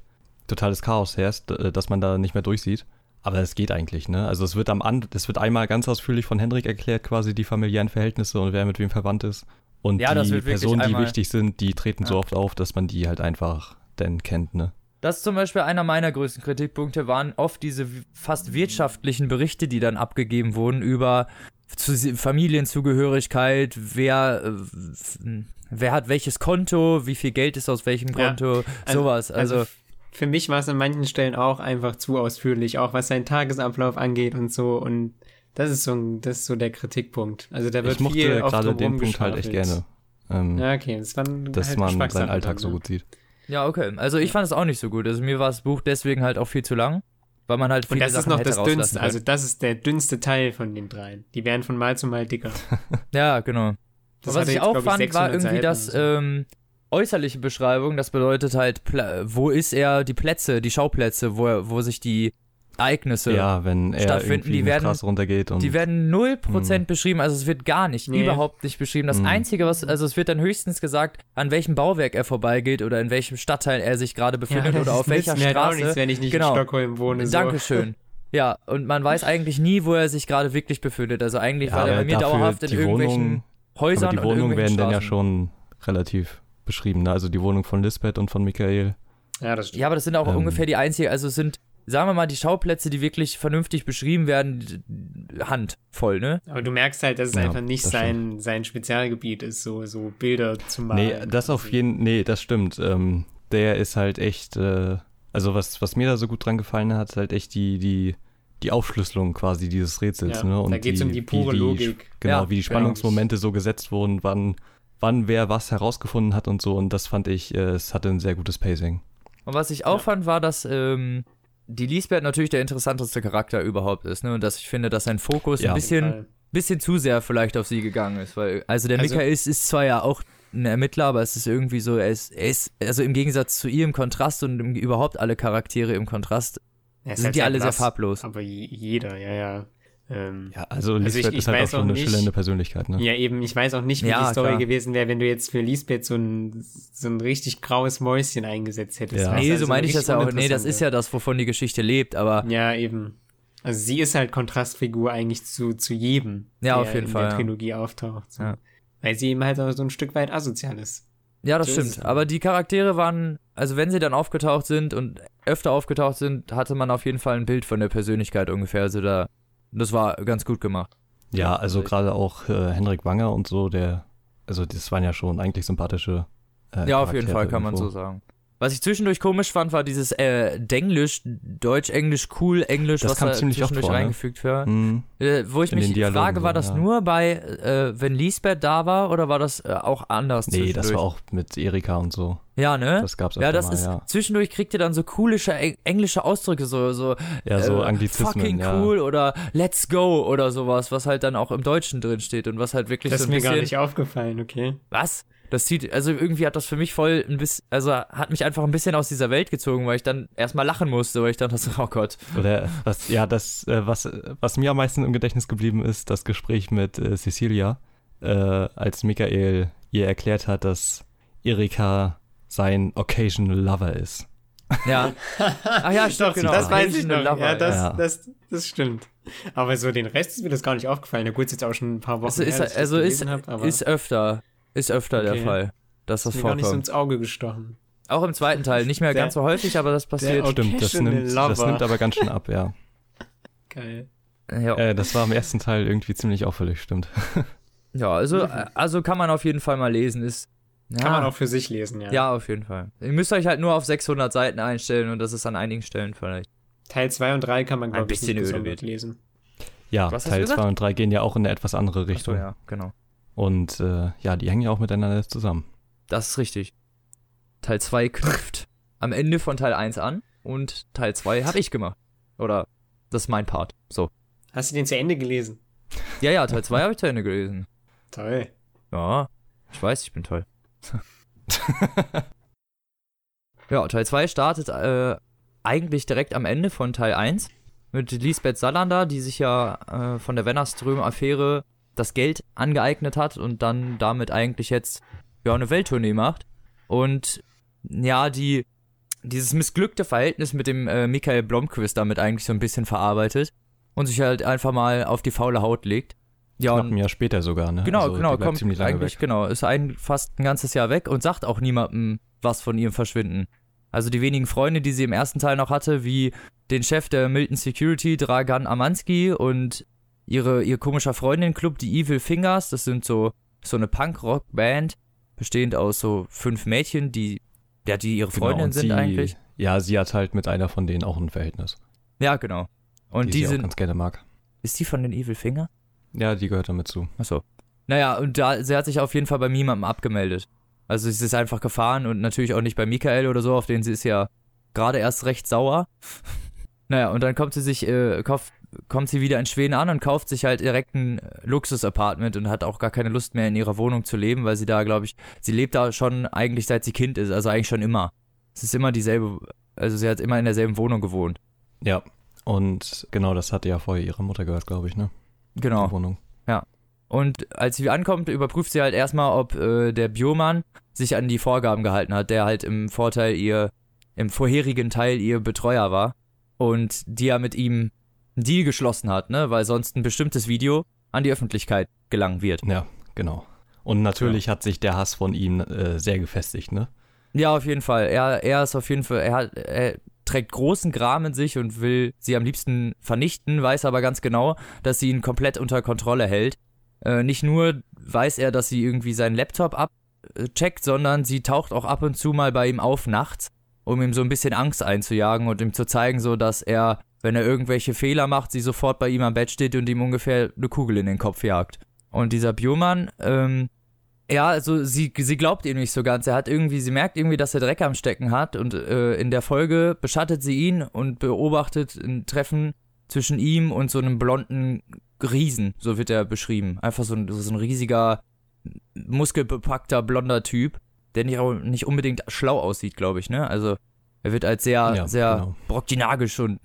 totales Chaos herrscht, äh, dass man da nicht mehr durchsieht. Aber es geht eigentlich, ne? Also es wird am An es wird einmal ganz ausführlich von Hendrik erklärt, quasi die familiären Verhältnisse und wer mit wem verwandt ist. Und Ja, die Personen, die wichtig sind, die treten so Ja. oft auf, dass man die halt einfach dann kennt, ne? Das ist zum Beispiel einer meiner größten Kritikpunkte, waren oft diese fast wirtschaftlichen Berichte, die dann abgegeben wurden über zu Familienzugehörigkeit, wer, äh, wer hat welches Konto, wie viel Geld ist aus welchem Ja. Konto, Also- sowas. Also, f- für mich war es an manchen Stellen auch einfach zu ausführlich, auch was seinen Tagesablauf angeht und so. Und das ist so, ein, das ist so der Kritikpunkt. Also da wird Ich mochte viel oft gerade den Punkt halt echt gerne. Ähm, Ja, okay, das war ein- dass halt man seinen Alltag dann, so ne? gut sieht. ja, okay. Also ich fand es auch nicht so gut. Also mir war das Buch deswegen halt auch viel zu lang, weil man halt Und viele das ist Sachen noch hätte das rauslassen dünnste, also das ist der dünnste Teil von den dreien. Die werden von Mal zu Mal dicker. Ja, genau. Das was ich auch fand, war 600 irgendwie Seiten das oder so. ähm, äußerliche Beschreibung. Das bedeutet halt, wo ist er, die Plätze, die Schauplätze, wo, er, wo sich die Ereignisse, Ja, wenn er stattfinden, die werden- runtergeht und die werden 0% Hm. beschrieben. Also es wird gar nicht, Nee. überhaupt nicht beschrieben. Das Hm. Einzige, was, also es wird dann höchstens gesagt, an welchem Bauwerk er vorbeigeht oder in welchem Stadtteil er sich gerade befindet das oder auf welcher auch Straße. nichts, wenn ich nicht Genau. in Stockholm wohne. So. Dankeschön. Ja, und man weiß eigentlich nie, wo er sich gerade wirklich befindet. Also eigentlich ja, war er bei mir dafür dauerhaft in irgendwelchen Wohnung, Häusern aber die und Wohnungen werden irgendwelchen dann ja Straßen. schon relativ beschrieben, ne? Also die Wohnung von Lisbeth und von Michael. Ja, das stimmt. Ja, aber das sind auch Ähm. ungefähr die einzigen, also es sind, sagen wir mal, die Schauplätze, die wirklich vernünftig beschrieben werden, handvoll, ne? Aber du merkst halt, dass es Ja, einfach nicht sein, sein Spezialgebiet ist, so, so Bilder zu malen. Nee, das auf jeden nee, das stimmt. Ähm, der ist halt echt, äh, also was, was mir da so gut dran gefallen hat, ist halt echt die, die, die Aufschlüsselung quasi dieses Rätsels, Ja, ne? Und da geht's um die wie pure Logik. Genau, Ja, wie die genau. Spannungsmomente so gesetzt wurden, wann, wann wer was herausgefunden hat und so. Und das fand ich, äh, es hatte ein sehr gutes Pacing. Und was ich auch Ja. fand, war, dass ähm, die Lisbeth natürlich der interessanteste Charakter überhaupt ist, ne? Und dass ich finde, dass sein Fokus Ja. ein bisschen bisschen zu sehr vielleicht auf sie gegangen ist, weil, also der Also- Michael ist, ist zwar ja auch ein Ermittler, aber es ist irgendwie so, er ist, er ist, also im Gegensatz zu ihr im Kontrast und im, überhaupt alle Charaktere im Kontrast, sind halt die alle sehr blass, farblos. Aber je- jeder, ja, ja. Ähm, Ja, also ich- Lisbeth ich ist halt auch schon eine nicht- schillernde Persönlichkeit, ne? Ja, eben, ich weiß auch nicht, wie Ja, die Story klar. gewesen wäre, wenn du jetzt für Lisbeth so ein, so ein richtig graues Mäuschen eingesetzt hättest. Ja. weißt du, Nee, also so meine ich das ja auch. Nee, das ist ja das, wovon die Geschichte lebt, aber Ja, eben. Also sie ist halt Kontrastfigur eigentlich zu, zu jedem, Ja, der auf jeden in Fall, der ja. Trilogie auftaucht. So. Ja. Weil sie eben halt auch so ein Stück weit asozial ist. ja, das So stimmt. es. Aber die Charaktere waren, also wenn sie dann aufgetaucht sind und öfter aufgetaucht sind, hatte man auf jeden Fall ein Bild von der Persönlichkeit ungefähr. Also da, das war ganz gut gemacht. Ja, also gerade auch äh, Henrik Wanger und so, der, also das waren ja schon eigentlich sympathische. Äh, Ja, auf jeden Fall kann man so sagen. Was ich zwischendurch komisch fand, war dieses äh, Denglisch, Deutsch, Englisch, cool, Englisch, Das was kam da ziemlich oft zwischendurch vor, ne? reingefügt war. Hm, Äh, wo ich In mich frage, war so, das ja. nur bei, äh, wenn Lisbeth da war oder war das äh, auch anders nee, das war auch mit Erika und so. Ja, ne? Das gab's ja, das mal, ist, ja. zwischendurch kriegt ihr dann so coolische eng- englische Ausdrücke, so, so, Ja, so äh, Anglizismen, fucking ja. cool oder let's go oder sowas, was halt dann auch im Deutschen drin steht und was halt wirklich Das so ist ein mir bisschen, gar nicht aufgefallen, okay. was? Das zieht, also irgendwie hat das für mich voll ein bisschen, also hat mich einfach ein bisschen aus dieser Welt gezogen, weil ich dann erstmal lachen musste, weil ich dachte, so, oh Gott. Oder was, ja, das, äh, was, was mir am meisten im Gedächtnis geblieben ist, das Gespräch mit äh, Cecilia, äh, als Michael ihr erklärt hat, dass Erika sein occasional lover ist. Ja. Ach ja, stimmt, Doch, genau. das weiß ich noch. Lover, ja, das, ja. Das, das stimmt. Aber so den Rest ist mir das gar nicht aufgefallen. Na gut, ist jetzt auch schon ein paar Wochen Also ist, her, also ist, hab, aber ist öfter, ist öfter der Okay. Fall, dass das ist mir gar nicht so vorkommt. ins Auge gestochen. Auch im zweiten Teil, nicht mehr Der- ganz so häufig, aber das passiert. der- Stimmt, das nimmt, das nimmt aber ganz schön ab, ja. Geil. Ja, Äh, das war im ersten Teil irgendwie ziemlich auffällig, stimmt. ja also, also kann man auf jeden Fall mal lesen. Ist, ja, Kann man auch für sich lesen, ja. Ja, auf jeden Fall. Ihr müsst euch halt nur auf 600 Seiten einstellen und das ist an einigen Stellen vielleicht. Teil 2 und 3 kann man, Ein glaube ich, bisschen nicht öde lesen. Ja, Was hast du Teil gesagt? 2 und 3 gehen ja auch in eine etwas andere Richtung. ja, genau. Und äh, ja, die hängen ja auch miteinander zusammen. Das ist richtig. Teil 2 knüpft am Ende von Teil 1 an und Teil 2 habe ich gemacht. Oder das ist mein Part. So. Hast du den zu Ende gelesen? Ja, ja, Teil 2 habe ich zu Ende gelesen. Toll. Ja, ich weiß, ich bin toll. ja, Teil 2 startet äh, eigentlich direkt am Ende von Teil 1 mit Lisbeth Salander, die sich ja äh, von der Wennerström-Affäre das Geld angeeignet hat und dann damit eigentlich jetzt ja eine Welttournee macht. Und ja, die dieses missglückte Verhältnis mit dem äh, Michael Blomqvist damit eigentlich so ein bisschen verarbeitet und sich halt einfach mal auf die faule Haut legt. Ja, Knapp ein Jahr später sogar, ne? Genau, Also, genau, kommt ziemlich lange eigentlich, weg. genau, ist ein, fast ein ganzes Jahr weg und sagt auch niemandem was von ihrem Verschwinden. Also die wenigen Freunde, die sie im ersten Teil noch hatte, wie den Chef der Milton Security, Dragan Amansky und ihre, ihr komischer Freundin-Club, die Evil Fingers, das sind so, so eine Punk-Rock-Band, bestehend aus so fünf Mädchen, die, ja, die ihre Genau, Freundinnen und sind sie, eigentlich. Ja, sie hat halt mit einer von denen auch ein Verhältnis. Ja, genau. Und die, die, sie auch sind, ganz gerne mag. ist die von den Evil Finger? Ja, die gehört damit zu. Achso. Naja, und da, sie hat sich auf jeden Fall bei niemandem abgemeldet. Also sie ist einfach gefahren und natürlich auch nicht bei Michael oder so, auf den sie ist ja gerade erst recht sauer. naja, und dann kommt sie sich, äh, kauft, kommt sie wieder in Schweden an und kauft sich halt direkt ein Luxus-Apartment und hat auch gar keine Lust mehr in ihrer Wohnung zu leben, weil sie da, glaube ich, sie lebt da schon eigentlich seit sie Kind ist, also eigentlich schon immer. Es ist immer dieselbe, also sie hat immer in derselben Wohnung gewohnt. Ja. Und genau, das hatte ja vorher ihre Mutter gehört, glaube ich, ne? Genau. Die Wohnung. Und als sie ankommt, überprüft sie halt erstmal, ob äh, der Biomann sich an die Vorgaben gehalten hat, der halt im Vorteil ihr, im vorherigen Teil ihr Betreuer war und die ja mit ihm einen Deal geschlossen hat, ne, weil sonst ein bestimmtes Video an die Öffentlichkeit gelangen wird. Ja, genau. Und natürlich hat sich der Hass von ihm äh, sehr gefestigt, ne? Ja, auf jeden Fall. Er, er ist auf jeden Fall, er hat, er trägt großen Gram in sich und will sie am liebsten vernichten, weiß aber ganz genau, dass sie ihn komplett unter Kontrolle hält. Äh, nicht nur weiß er, dass sie irgendwie seinen Laptop abcheckt, sondern sie taucht auch ab und zu mal bei ihm auf nachts, um ihm so ein bisschen Angst einzujagen und ihm zu zeigen, so dass er, wenn er irgendwelche Fehler macht, sie sofort bei ihm am Bett steht und ihm ungefähr eine Kugel in den Kopf jagt. Und dieser Biomann, ähm, ja, also sie, sie glaubt ihm nicht so ganz. Er hat irgendwie, sie merkt irgendwie, dass er Dreck am Stecken hat und äh, in der Folge beschattet sie ihn und beobachtet ein Treffen zwischen ihm und so einem blonden Riesen, so wird er beschrieben. Einfach so ein, so ein riesiger, muskelbepackter, blonder Typ, der nicht, nicht unbedingt schlau aussieht, glaube ich, ne? Also er wird als sehr, Ja, sehr genau. broktinagisch und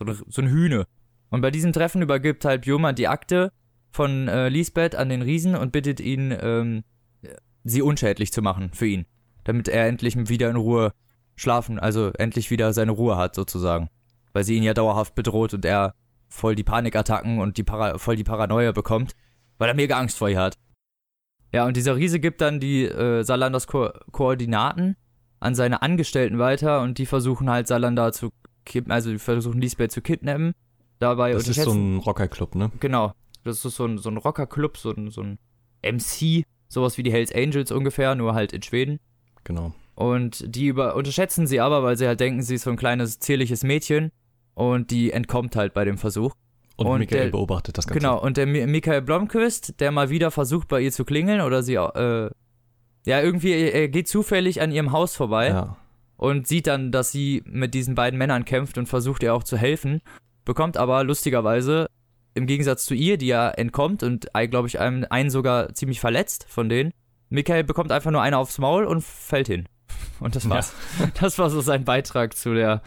so, eine- so ein Hühne. Und bei diesem Treffen übergibt halt Björn die Akte von äh, Lisbeth an den Riesen und bittet ihn, ähm, sie unschädlich zu machen für ihn. Damit er endlich wieder in Ruhe schlafen, also endlich wieder seine Ruhe hat, sozusagen. Weil sie ihn ja dauerhaft bedroht und er voll die Panikattacken und die Para voll die Paranoia bekommt, weil er mega Angst vor ihr hat. Ja, und dieser Riese gibt dann die äh, Salanders Ko Koordinaten an seine Angestellten weiter und die versuchen halt Salander zu also die versuchen Lisbeth zu kidnappen. Dabei Das ist so ein Rockerclub, ne? Genau. Das ist so ein, so ein Rockerclub, so ein, so ein MC, sowas wie die Hells Angels ungefähr, nur halt in Schweden. Genau. Und die über unterschätzen sie aber, weil sie halt denken, sie ist so ein kleines, zierliches Mädchen. Und die entkommt halt bei dem Versuch. Und, Und Michael der- beobachtet das Ganze. Genau, und der Mi Michael Blomqvist, der mal wieder versucht, bei ihr zu klingeln oder sie, äh, ja, irgendwie, er er geht zufällig an ihrem Haus vorbei Ja. Und sieht dann, dass sie mit diesen beiden Männern kämpft und versucht ihr auch zu helfen, bekommt aber lustigerweise im Gegensatz zu ihr, die ja entkommt und, glaube ich, einen, einen sogar ziemlich verletzt von denen, Michael bekommt einfach nur eine aufs Maul und fällt hin. Und das war's. Das war so sein Beitrag zu der,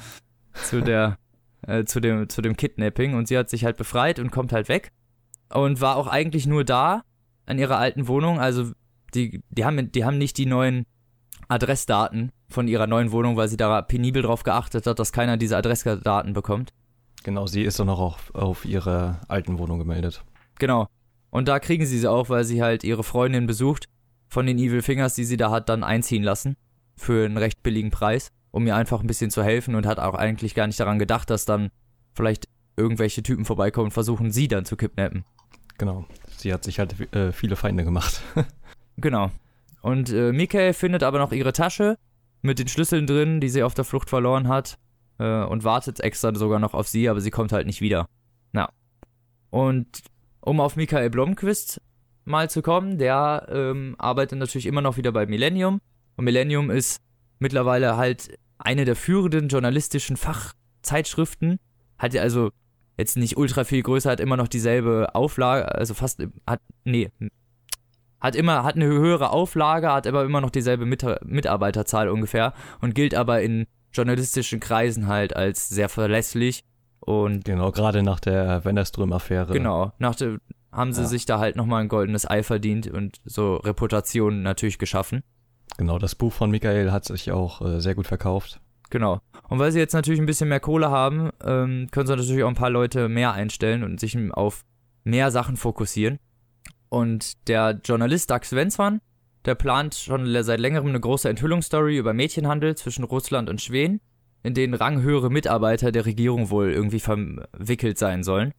zu der, äh, zu dem, zu dem Kidnapping und sie hat sich halt befreit und kommt halt weg und war auch eigentlich nur da an ihrer alten Wohnung, also die, die haben, die haben nicht die neuen Adressdaten von ihrer neuen Wohnung, weil sie da penibel drauf geachtet hat, dass keiner diese Adressdaten bekommt. Genau, sie ist dann noch auf, auf ihrer alten Wohnung gemeldet. Genau. Und da kriegen sie sie auch, weil sie halt ihre Freundin besucht, von den Evil Fingers, die sie da hat, dann einziehen lassen. Für einen recht billigen Preis, um ihr einfach ein bisschen zu helfen und hat auch eigentlich gar nicht daran gedacht, dass dann vielleicht irgendwelche Typen vorbeikommen und versuchen, sie dann zu kidnappen. Genau. Sie hat sich halt äh, viele Feinde gemacht. Genau. Und äh, Michael findet aber noch ihre Tasche mit den Schlüsseln drin, die sie auf der Flucht verloren hat. Äh, und wartet extra sogar noch auf sie, aber sie kommt halt nicht wieder. Na. Und um auf Michael Blomqvist mal zu kommen, der ähm, arbeitet natürlich immer noch wieder bei Millennium. Und Millennium ist mittlerweile halt eine der führenden journalistischen Fachzeitschriften. Hat ja also jetzt nicht ultra viel größer, hat immer noch dieselbe Auflage, also fast, hat, nee, hat immer, hat eine höhere Auflage, hat aber immer noch dieselbe Mit Mitarbeiterzahl ungefähr und gilt aber in journalistischen Kreisen halt als sehr verlässlich und genau, gerade nach der Wenderström-Affäre. genau, nach der, haben sie Ja. sich da halt nochmal ein goldenes Ei verdient und so Reputation natürlich geschaffen. Genau, das Buch von Michael hat sich auch äh, sehr gut verkauft. Genau. Und weil sie jetzt natürlich ein bisschen mehr Kohle haben, ähm, können sie natürlich auch ein paar Leute mehr einstellen und sich auf mehr Sachen fokussieren. Und der Journalist Doug Svensson, der plant schon seit längerem eine große Enthüllungsstory über Mädchenhandel zwischen Russland und Schweden, in denen ranghöhere Mitarbeiter der Regierung wohl irgendwie verwickelt sein sollen.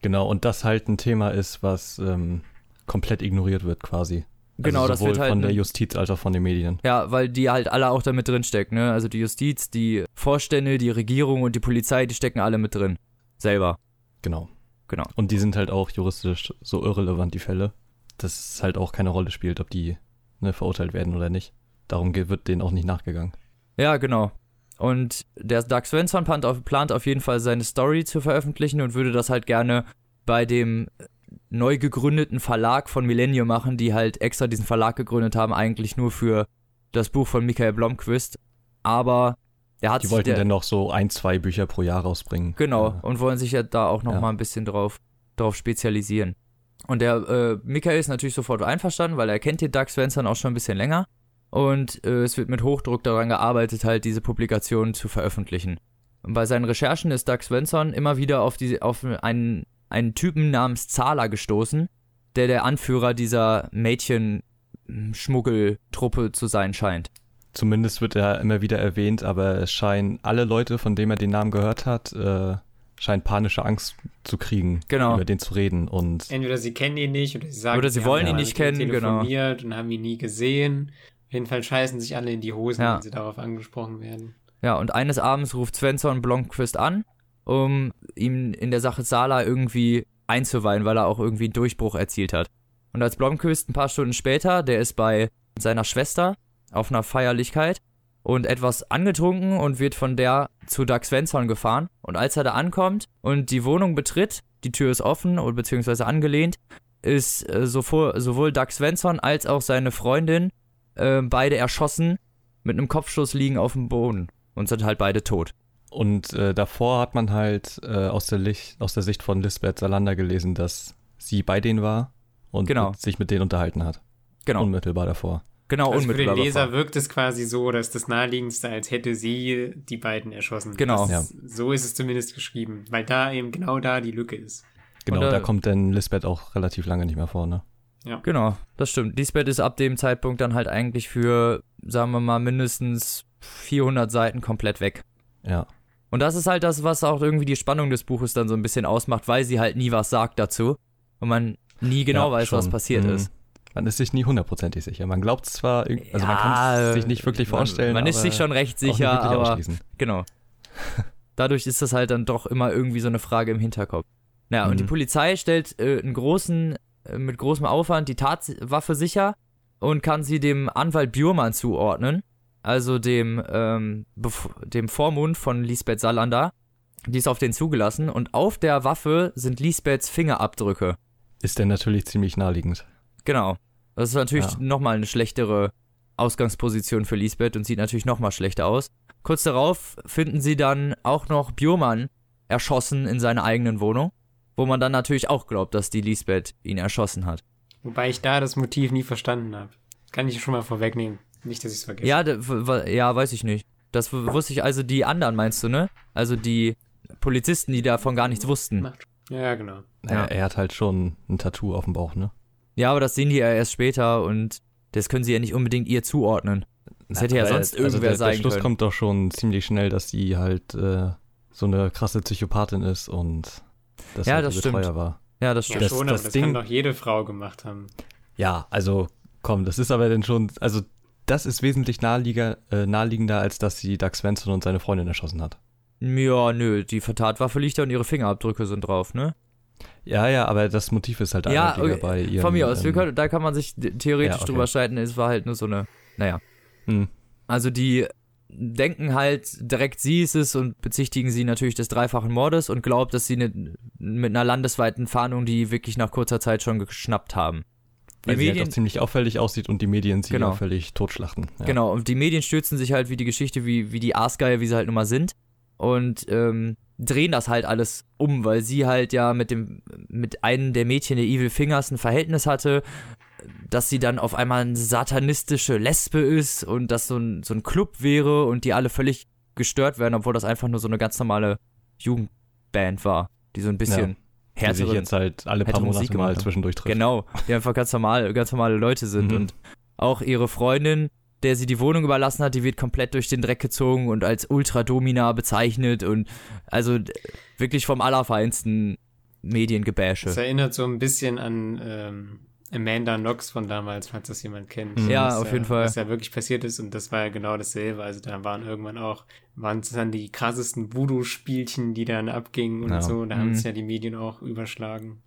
Genau, und das halt ein Thema ist, was ähm, komplett ignoriert wird quasi. Genau, also das sowohl wird halt von der Justiz als auch von den Medien. Ja, weil die halt alle auch damit drinstecken, ne? Also die Justiz, die Vorstände, die Regierung und die Polizei, die stecken alle mit drin. Selber. Genau. Genau. Und die sind halt auch juristisch so irrelevant, die Fälle, dass es halt auch keine Rolle spielt, ob die ne, verurteilt werden oder nicht. Darum wird denen auch nicht nachgegangen. Ja, genau. Und der Doug Svensson plant auf, plant auf jeden Fall seine Story zu veröffentlichen und würde das halt gerne bei dem neu gegründeten Verlag von Millennium machen, die halt extra diesen Verlag gegründet haben, eigentlich nur für das Buch von Michael Blomqvist. Aber Die wollten der, dann noch so ein, zwei Bücher pro Jahr rausbringen. Genau, Ja. und wollen sich ja da auch noch Ja. mal ein bisschen drauf, drauf spezialisieren. Und der äh, Michael ist natürlich sofort einverstanden, weil er kennt den Doug Svensson auch schon ein bisschen länger. Und äh, es wird mit Hochdruck daran gearbeitet, halt diese Publikationen zu veröffentlichen. Und bei seinen Recherchen ist Doug Svensson immer wieder auf, die, auf einen, einen Typen namens Zahler gestoßen, der der Anführer dieser Mädchen-Schmuggeltruppe zu sein scheint. Zumindest wird er immer wieder erwähnt, aber es scheinen alle Leute, von denen er den Namen gehört hat, äh, scheinen panische Angst zu kriegen, Genau. über den zu reden. Und Entweder sie kennen ihn nicht oder sie sagen, Oder sie haben wollen ihn nicht kennen, genau. telefoniert und haben ihn nie gesehen. Auf jeden Fall scheißen sich alle in die Hosen, Ja. wenn sie darauf angesprochen werden. Ja, und eines Abends ruft Svensson Blomqvist an, um ihm in der Sache Sala irgendwie einzuweihen, weil er auch irgendwie einen Durchbruch erzielt hat. Und als Blomqvist ein paar Stunden später, der ist bei seiner Schwester auf einer Feierlichkeit und etwas angetrunken und wird von der zu Doug Svensson gefahren. Und als er da ankommt und die Wohnung betritt, die Tür ist offen oder beziehungsweise angelehnt, ist äh, sowohl, sowohl Doug Svensson als auch seine Freundin äh, beide erschossen, mit einem Kopfschuss liegen auf dem Boden und sind halt beide tot. Und äh, davor hat man halt äh, aus, der Licht, aus der Sicht von Lisbeth Salander gelesen, dass sie bei denen war und Genau. mit, sich mit denen unterhalten hat. Genau, Unmittelbar davor. Genau, Also für den unmittelbar. Leser bevor. wirkt es quasi so, dass das naheliegendste, als hätte sie die beiden erschossen. Genau. Das, So ist es zumindest geschrieben, weil da eben genau da die Lücke ist. Genau, äh, da kommt dann Lisbeth auch relativ lange nicht mehr vor, ne? Genau, das stimmt. Lisbeth ist ab dem Zeitpunkt dann halt eigentlich für, sagen wir mal, mindestens 400 Seiten komplett weg. Ja. Und das ist halt das, was auch irgendwie die Spannung des Buches dann so ein bisschen ausmacht, weil sie halt nie was sagt dazu und man nie genau ja, weiß, was schon. passiert Mhm. ist. Man ist sich nie hundertprozentig sicher. Man glaubt zwar, also man Ja, kann es sich nicht wirklich man- vorstellen. Man ist aber sich schon recht sicher, aber ausschließen. genau. Dadurch ist das halt dann doch immer irgendwie so eine Frage im Hinterkopf. Naja, und Mhm. die Polizei stellt äh, einen großen, äh, mit großem Aufwand die Tatwaffe sicher und kann sie dem Anwalt Bjurmann zuordnen, also dem, ähm, dem Vormund von Lisbeth Salander. Die ist auf den zugelassen und auf der Waffe sind Lisbeths Fingerabdrücke. Ist denn natürlich ziemlich naheliegend. Genau. Das ist natürlich Ja. nochmal eine schlechtere Ausgangsposition für Lisbeth und sieht natürlich nochmal schlechter aus. Kurz darauf finden sie dann auch noch Bjurmann erschossen in seiner eigenen Wohnung, wo man dann natürlich auch glaubt, dass die Lisbeth ihn erschossen hat. Wobei ich da das Motiv nie verstanden habe. Kann ich schon mal vorwegnehmen. Nicht, dass ich es vergesse. Ja, ja, weiß ich nicht. Das wusste ich, also die anderen meinst du, ne? Also die Polizisten, die davon gar nichts wussten. Ja, genau. Ja. er hat halt schon ein Tattoo auf dem Bauch, ne? Ja, aber das sehen die ja erst später und das können sie ja nicht unbedingt ihr zuordnen. Das hätte ja Aber, sonst also irgendwer der, sein Der Schluss können. kommt doch schon ziemlich schnell, dass sie halt äh, so eine krasse Psychopathin ist und dass Ja, er das stimmt. Betreuer war. Ja, das Ja, stimmt. Das- schon, aber das das Ding- kann doch jede Frau gemacht haben. Ja, also komm, das ist aber dann schon, also das ist wesentlich naheliegender, äh, naheliegender als dass sie Doug Svensson und seine Freundin erschossen hat. Ja, nö, die Tatwaffe liegt da und ihre Fingerabdrücke sind drauf, ne? Ja, ja, aber das Motiv ist halt Ja, eindeutiger okay, bei ihr. Von mir aus, wir können, da kann man sich theoretisch Ja, okay. drüber streiten, es war halt nur so eine, naja. Hm, Also die denken halt, direkt sie ist es und bezichtigen sie natürlich des dreifachen Mordes und glaubt, dass sie ne, mit einer landesweiten Fahndung die wirklich nach kurzer Zeit schon geschnappt haben. Die weil sie halt Medien, auch ziemlich auffällig aussieht und die Medien sie Genau. auch völlig totschlachten. Ja. Genau, und die Medien stürzen sich halt wie die Geschichte, wie, wie die Aasgeier, wie sie halt nun mal sind. Und ähm, drehen das halt alles um, weil sie halt ja mit dem, mit einem der Mädchen der Evil Fingers ein Verhältnis hatte, dass sie dann auf einmal eine satanistische Lesbe ist und das so ein, so ein Club wäre und die alle völlig gestört werden, obwohl das einfach nur so eine ganz normale Jugendband war, die so ein bisschen Die sich jetzt halt alle paar Musik Monate gemacht mal zwischendurch trifft. Genau, die einfach ganz normal, ganz normale Leute sind. Mhm. Und auch ihre Freundin, der sie die Wohnung überlassen hat, die wird komplett durch den Dreck gezogen und als Ultradomina bezeichnet und also wirklich vom allerfeinsten Das Mediengebäsche. erinnert so ein bisschen an ähm, Amanda Knox von damals, falls das jemand kennt. Mhm. Ja, auf jeden Fall. Was ja wirklich passiert ist und das war ja genau dasselbe. Also da waren irgendwann auch, waren es dann die krassesten Voodoo-Spielchen, die dann abgingen und Ja. so. Da haben Mhm. es ja die Medien auch überschlagen.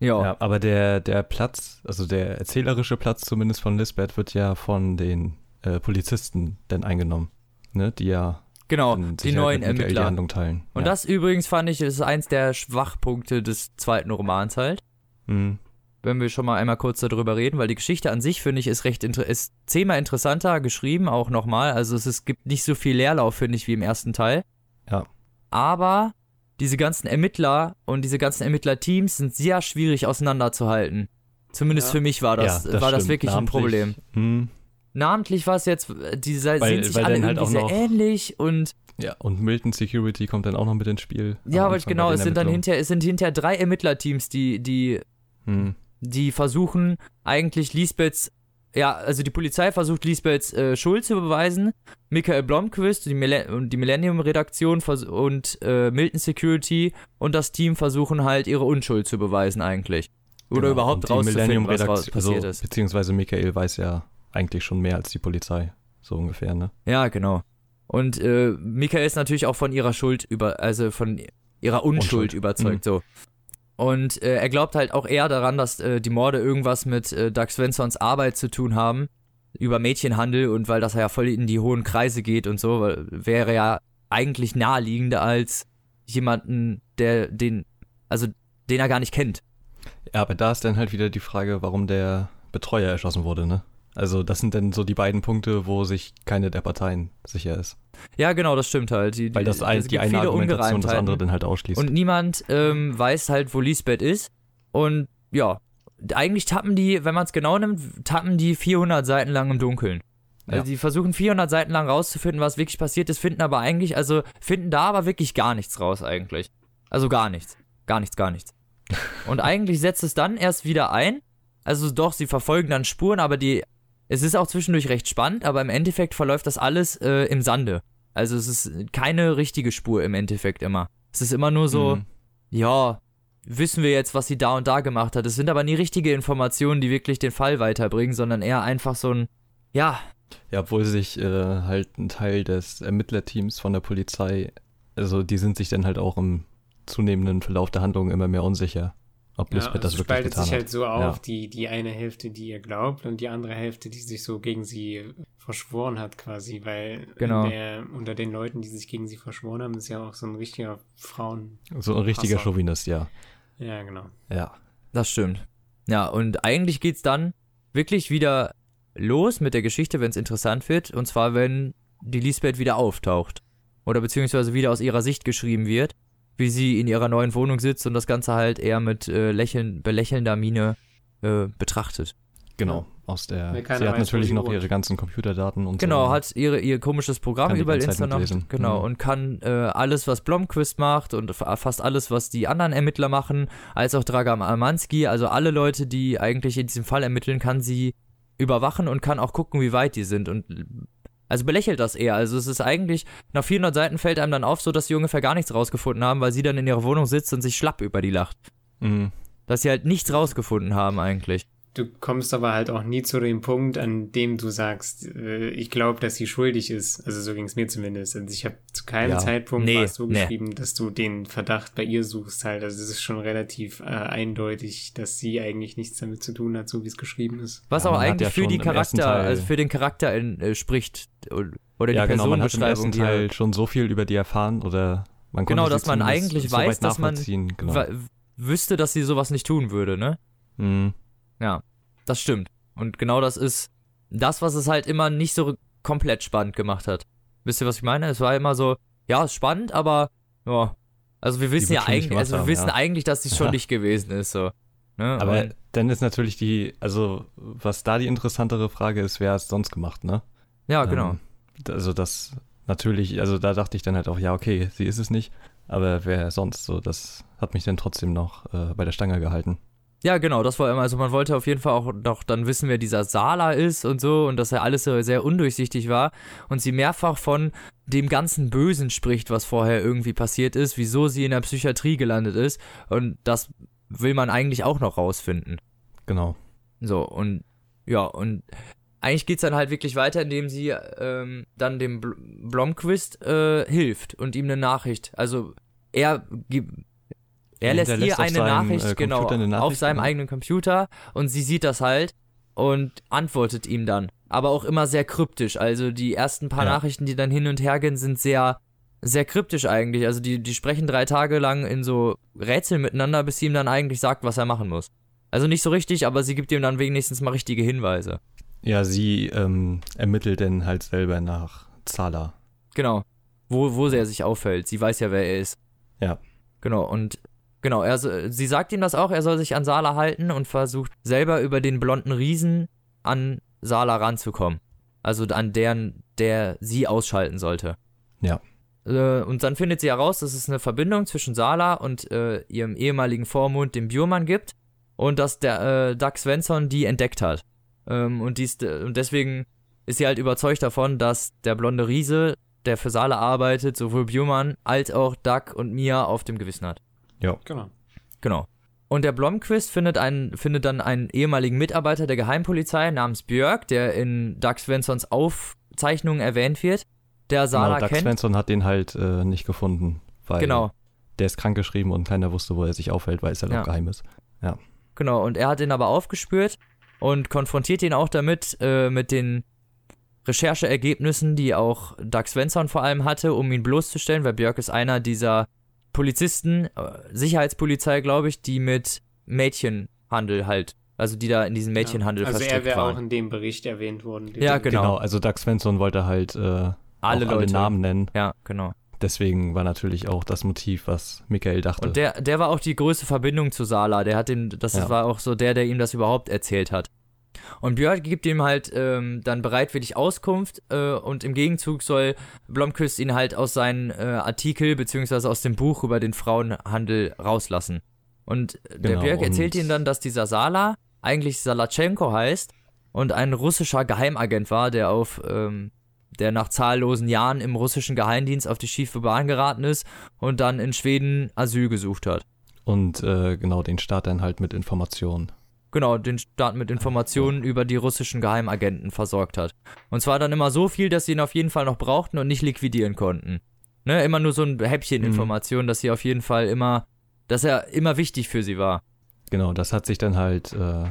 Ja, Ja, aber der, der Platz, also der erzählerische Platz zumindest von Lisbeth wird ja von den äh, Polizisten dann eingenommen, ne? Die ja genau, die neuen die Ermittler. Handlung teilen. Und ja. das übrigens fand ich, ist eins der Schwachpunkte des zweiten Romans halt. Mhm. wenn wir schon mal einmal kurz darüber reden, weil die Geschichte an sich, finde ich, ist recht inter ist zehnmal interessanter geschrieben, auch nochmal. Also es, ist, gibt nicht so viel Leerlauf, finde ich, wie im ersten Teil. Ja. Aber diese ganzen Ermittler und diese ganzen Ermittlerteams sind sehr schwierig auseinanderzuhalten. Zumindest Ja. für mich war das, ja, war das stimmt. wirklich ein Namentlich, Problem. Mhm. Namentlich war es jetzt, die Weil- sind sich alle halt irgendwie auch sehr noch- ähnlich und Ja, und Milton Security kommt dann auch noch mit ins Spiel. ja, aber genau, es sind dann hinterher, es sind hinterher drei Ermittlerteams, die, die Mhm. die versuchen eigentlich Lisbeths, ja, also die Polizei versucht Lisbeths äh, Schuld zu beweisen. Michael Blomqvist die und die Millennium-Redaktion und äh, Milton Security und das Team versuchen halt ihre Unschuld zu beweisen eigentlich. Oder Genau. überhaupt rauszufinden, was passiert also, ist. Beziehungsweise Michael weiß ja eigentlich schon mehr als die Polizei. So ungefähr, ne? Ja, genau. Und äh, Michael ist natürlich auch von ihrer Schuld über, also von ihrer Unschuld, Unschuld. überzeugt, so. Und äh, er glaubt halt auch eher daran, dass äh, die Morde irgendwas mit äh, Doug Svensons Arbeit zu tun haben, über Mädchenhandel und weil das ja voll in die hohen Kreise geht und so, weil- wäre ja eigentlich naheliegender als jemanden, der den, also den er gar nicht kennt. Ja, aber da ist dann halt wieder die Frage, warum der Betreuer erschossen wurde, ne? Also das sind dann so die beiden Punkte, wo sich keine der Parteien sicher ist. Ja, genau, das stimmt halt. Die, Weil das die, ein, die eine Argumentation das andere dann halt ausschließt. Und niemand ähm, weiß halt, wo Lisbeth ist. Und ja, eigentlich tappen die, wenn man es genau nimmt, tappen die 400 Seiten lang im Dunkeln. Also Ja. die versuchen 400 Seiten lang rauszufinden, was wirklich passiert ist, finden aber eigentlich, also finden da aber wirklich gar nichts raus eigentlich. Also gar nichts. Gar nichts, gar nichts. Und eigentlich setzt es dann erst wieder ein. Also doch, sie verfolgen dann Spuren, aber die, es ist auch zwischendurch recht spannend, aber im Endeffekt verläuft das alles äh, im Sande. Also es ist keine richtige Spur im Endeffekt immer. Es ist immer nur so, Mhm. ja, wissen wir jetzt, was sie da und da gemacht hat. Es sind aber nie richtige Informationen, die wirklich den Fall weiterbringen, sondern eher einfach so ein, ja, Ja, obwohl sich äh, halt ein Teil des Ermittlerteams von der Polizei, also die sind sich dann halt auch im zunehmenden Verlauf der Handlung immer mehr unsicher, ob Lisbeth also das es wirklich spaltet getan sich halt so auf, Ja. die, die eine Hälfte, die ihr glaubt und die andere Hälfte, die sich so gegen sie verschworen hat quasi, weil Genau. der, unter den Leuten, die sich gegen sie verschworen haben, ist ja auch so ein richtiger Frauen... So ein richtiger Hasser. Chauvinist, ja. Ja, genau. Ja. das stimmt. Ja, und eigentlich geht's dann wirklich wieder los mit der Geschichte, wenn es interessant wird. Und zwar, wenn die Lisbeth wieder auftaucht. Oder beziehungsweise wieder aus ihrer Sicht geschrieben wird, wie sie in ihrer neuen Wohnung sitzt und das Ganze halt eher mit äh, lächeln, belächelnder Miene äh, betrachtet. Genau. Aus der. Sie hat natürlich noch ihre ganzen Computerdaten und Genau, so. hat ihre, ihr komisches Programm überall ganze Zeit Insta noch. mitlesen. Genau, Mhm. und kann äh, alles, was Blomquist macht und fa- fast alles, was die anderen Ermittler machen, als auch Dragan Almanski, also alle Leute, die eigentlich in diesem Fall ermitteln, kann sie überwachen und kann auch gucken, wie weit die sind. Und also belächelt das eher. Also es ist eigentlich, nach 400 Seiten fällt einem dann auf, so dass sie ungefähr gar nichts rausgefunden haben, weil sie dann in ihrer Wohnung sitzt und sich schlapp über die lacht. Mhm. Dass sie halt nichts rausgefunden haben eigentlich. Du kommst aber halt auch nie zu dem Punkt, an dem du sagst, äh, ich glaube, dass sie schuldig ist. Also so ging es mir zumindest. Also ich habe zu keinem Ja. Zeitpunkt Nee, so nee. geschrieben, dass du den Verdacht bei ihr suchst halt. Also es ist schon relativ äh, eindeutig, dass sie eigentlich nichts damit zu tun hat, so wie es geschrieben ist. Was Ja, hat eigentlich ja für die Charakter, also für den Charakter in, äh, spricht oder oder ja, die genau, man hat im ersten die Teil halt, schon so viel über die erfahren oder man Genau, dass man eigentlich so weiß, dass man genau. wüsste, dass sie sowas nicht tun würde, ne? Mhm. Ja, das stimmt. Und genau das ist das, was es halt immer nicht so komplett spannend gemacht hat. Wisst ihr, was ich meine? Es war immer so, ja, spannend, aber ja. Also wir wissen ja eigentlich, also wir haben, wissen ja. eigentlich, dass dies schon Ja. nicht gewesen ist, so. Ne? Aber Und, dann ist natürlich die, also was da die interessantere Frage ist, wer hat es sonst gemacht, ne? ja, genau. Ähm, also das natürlich, also da dachte ich dann halt auch, ja, okay, sie ist es nicht, aber wer sonst so, das hat mich dann trotzdem noch äh, bei der Stange gehalten. Ja, genau, das war immer, also man wollte auf jeden Fall auch noch dann wissen, wer dieser Sala ist und so und dass er alles so sehr undurchsichtig war und sie mehrfach von dem ganzen Bösen spricht, was vorher irgendwie passiert ist, wieso sie in der Psychiatrie gelandet ist und das will man eigentlich auch noch rausfinden. Genau. So, und ja, und eigentlich geht's dann halt wirklich weiter, indem sie ähm, dann dem Bl Blomquist äh, hilft und ihm eine Nachricht. Also er gibt. Er lässt ihr auf eine seinem, Nachricht, äh, genau, eine auf Nachricht, seinem genau. eigenen Computer und sie sieht das halt und antwortet ihm dann. Aber auch immer sehr kryptisch. Also die ersten paar Ja. Nachrichten, die dann hin und her gehen, sind sehr, sehr kryptisch eigentlich. Also die, die sprechen drei Tage lang in so Rätseln miteinander, bis sie ihm dann eigentlich sagt, was er machen muss. Also nicht so richtig, aber sie gibt ihm dann wenigstens mal richtige Hinweise. Ja, sie ähm, ermittelt dann halt selber nach Zala. Genau. Wo, wo er sich auffällt. Sie weiß ja, wer er ist. Ja. Genau, und genau, er, sie sagt ihm das auch, er soll sich an Sala halten und versucht selber über den blonden Riesen an Sala ranzukommen. Also an deren, der sie ausschalten sollte. Ja. Äh, und dann findet sie heraus, dass es eine Verbindung zwischen Sala und äh, ihrem ehemaligen Vormund, dem Bjurmann, gibt. Und dass der äh, Doug Svensson die entdeckt hat. Ähm, und, dies, und deswegen ist sie halt überzeugt davon, dass der blonde Riese, der für Sala arbeitet, sowohl Bjurmann als auch Doug und Mia auf dem Gewissen hat. Genau. Genau. Und der Blomquist findet, einen, findet dann einen ehemaligen Mitarbeiter der Geheimpolizei namens Björk, der in Doug Svensons Aufzeichnungen erwähnt wird, der Sala genau, Doug kennt. Svensson hat den halt äh, nicht gefunden, weil Genau. der ist krankgeschrieben und keiner wusste, wo er sich aufhält, weil es halt Ja. auch geheim ist. Genau, und er hat ihn aber aufgespürt und konfrontiert ihn auch damit, äh, mit den Rechercheergebnissen, die auch Doug Svensson vor allem hatte, um ihn bloßzustellen, weil Björk ist einer dieser Polizisten, äh, Sicherheitspolizei, glaube ich, die mit Mädchenhandel halt, also die da in diesen Mädchenhandel Also er verstrickt wäre auch waren. in dem Bericht erwähnt worden. Ja, Genau. Genau, also Doug Svensson wollte halt äh, Alle alle. Namen nennen. Ja, genau. Deswegen war natürlich auch das Motiv, was Michael dachte. Und der, der war auch die größte Verbindung zu Sala. Der hat den, das Ja. war auch so der, der ihm das überhaupt erzählt hat. Und Björk gibt ihm halt ähm, dann bereitwillig Auskunft äh, und im Gegenzug soll Blomqvist ihn halt aus seinen äh, Artikel beziehungsweise aus dem Buch über den Frauenhandel rauslassen. Und äh, der Genau, Björk erzählt ihm dann, dass dieser Sala eigentlich Salachenko heißt und ein russischer Geheimagent war, der auf ähm, der nach zahllosen Jahren im russischen Geheimdienst auf die schiefe Bahn geraten ist und dann in Schweden Asyl gesucht hat. Und äh, genau, den Staat dann halt mit Informationen. Genau, den Staat mit Informationen über die russischen Geheimagenten versorgt hat. Und zwar dann immer so viel, dass sie ihn auf jeden Fall noch brauchten und nicht liquidieren konnten. Ne, immer nur so ein Häppchen Mhm. Informationen, dass sie auf jeden Fall immer, dass er immer wichtig für sie war. Genau, das hat sich dann halt äh,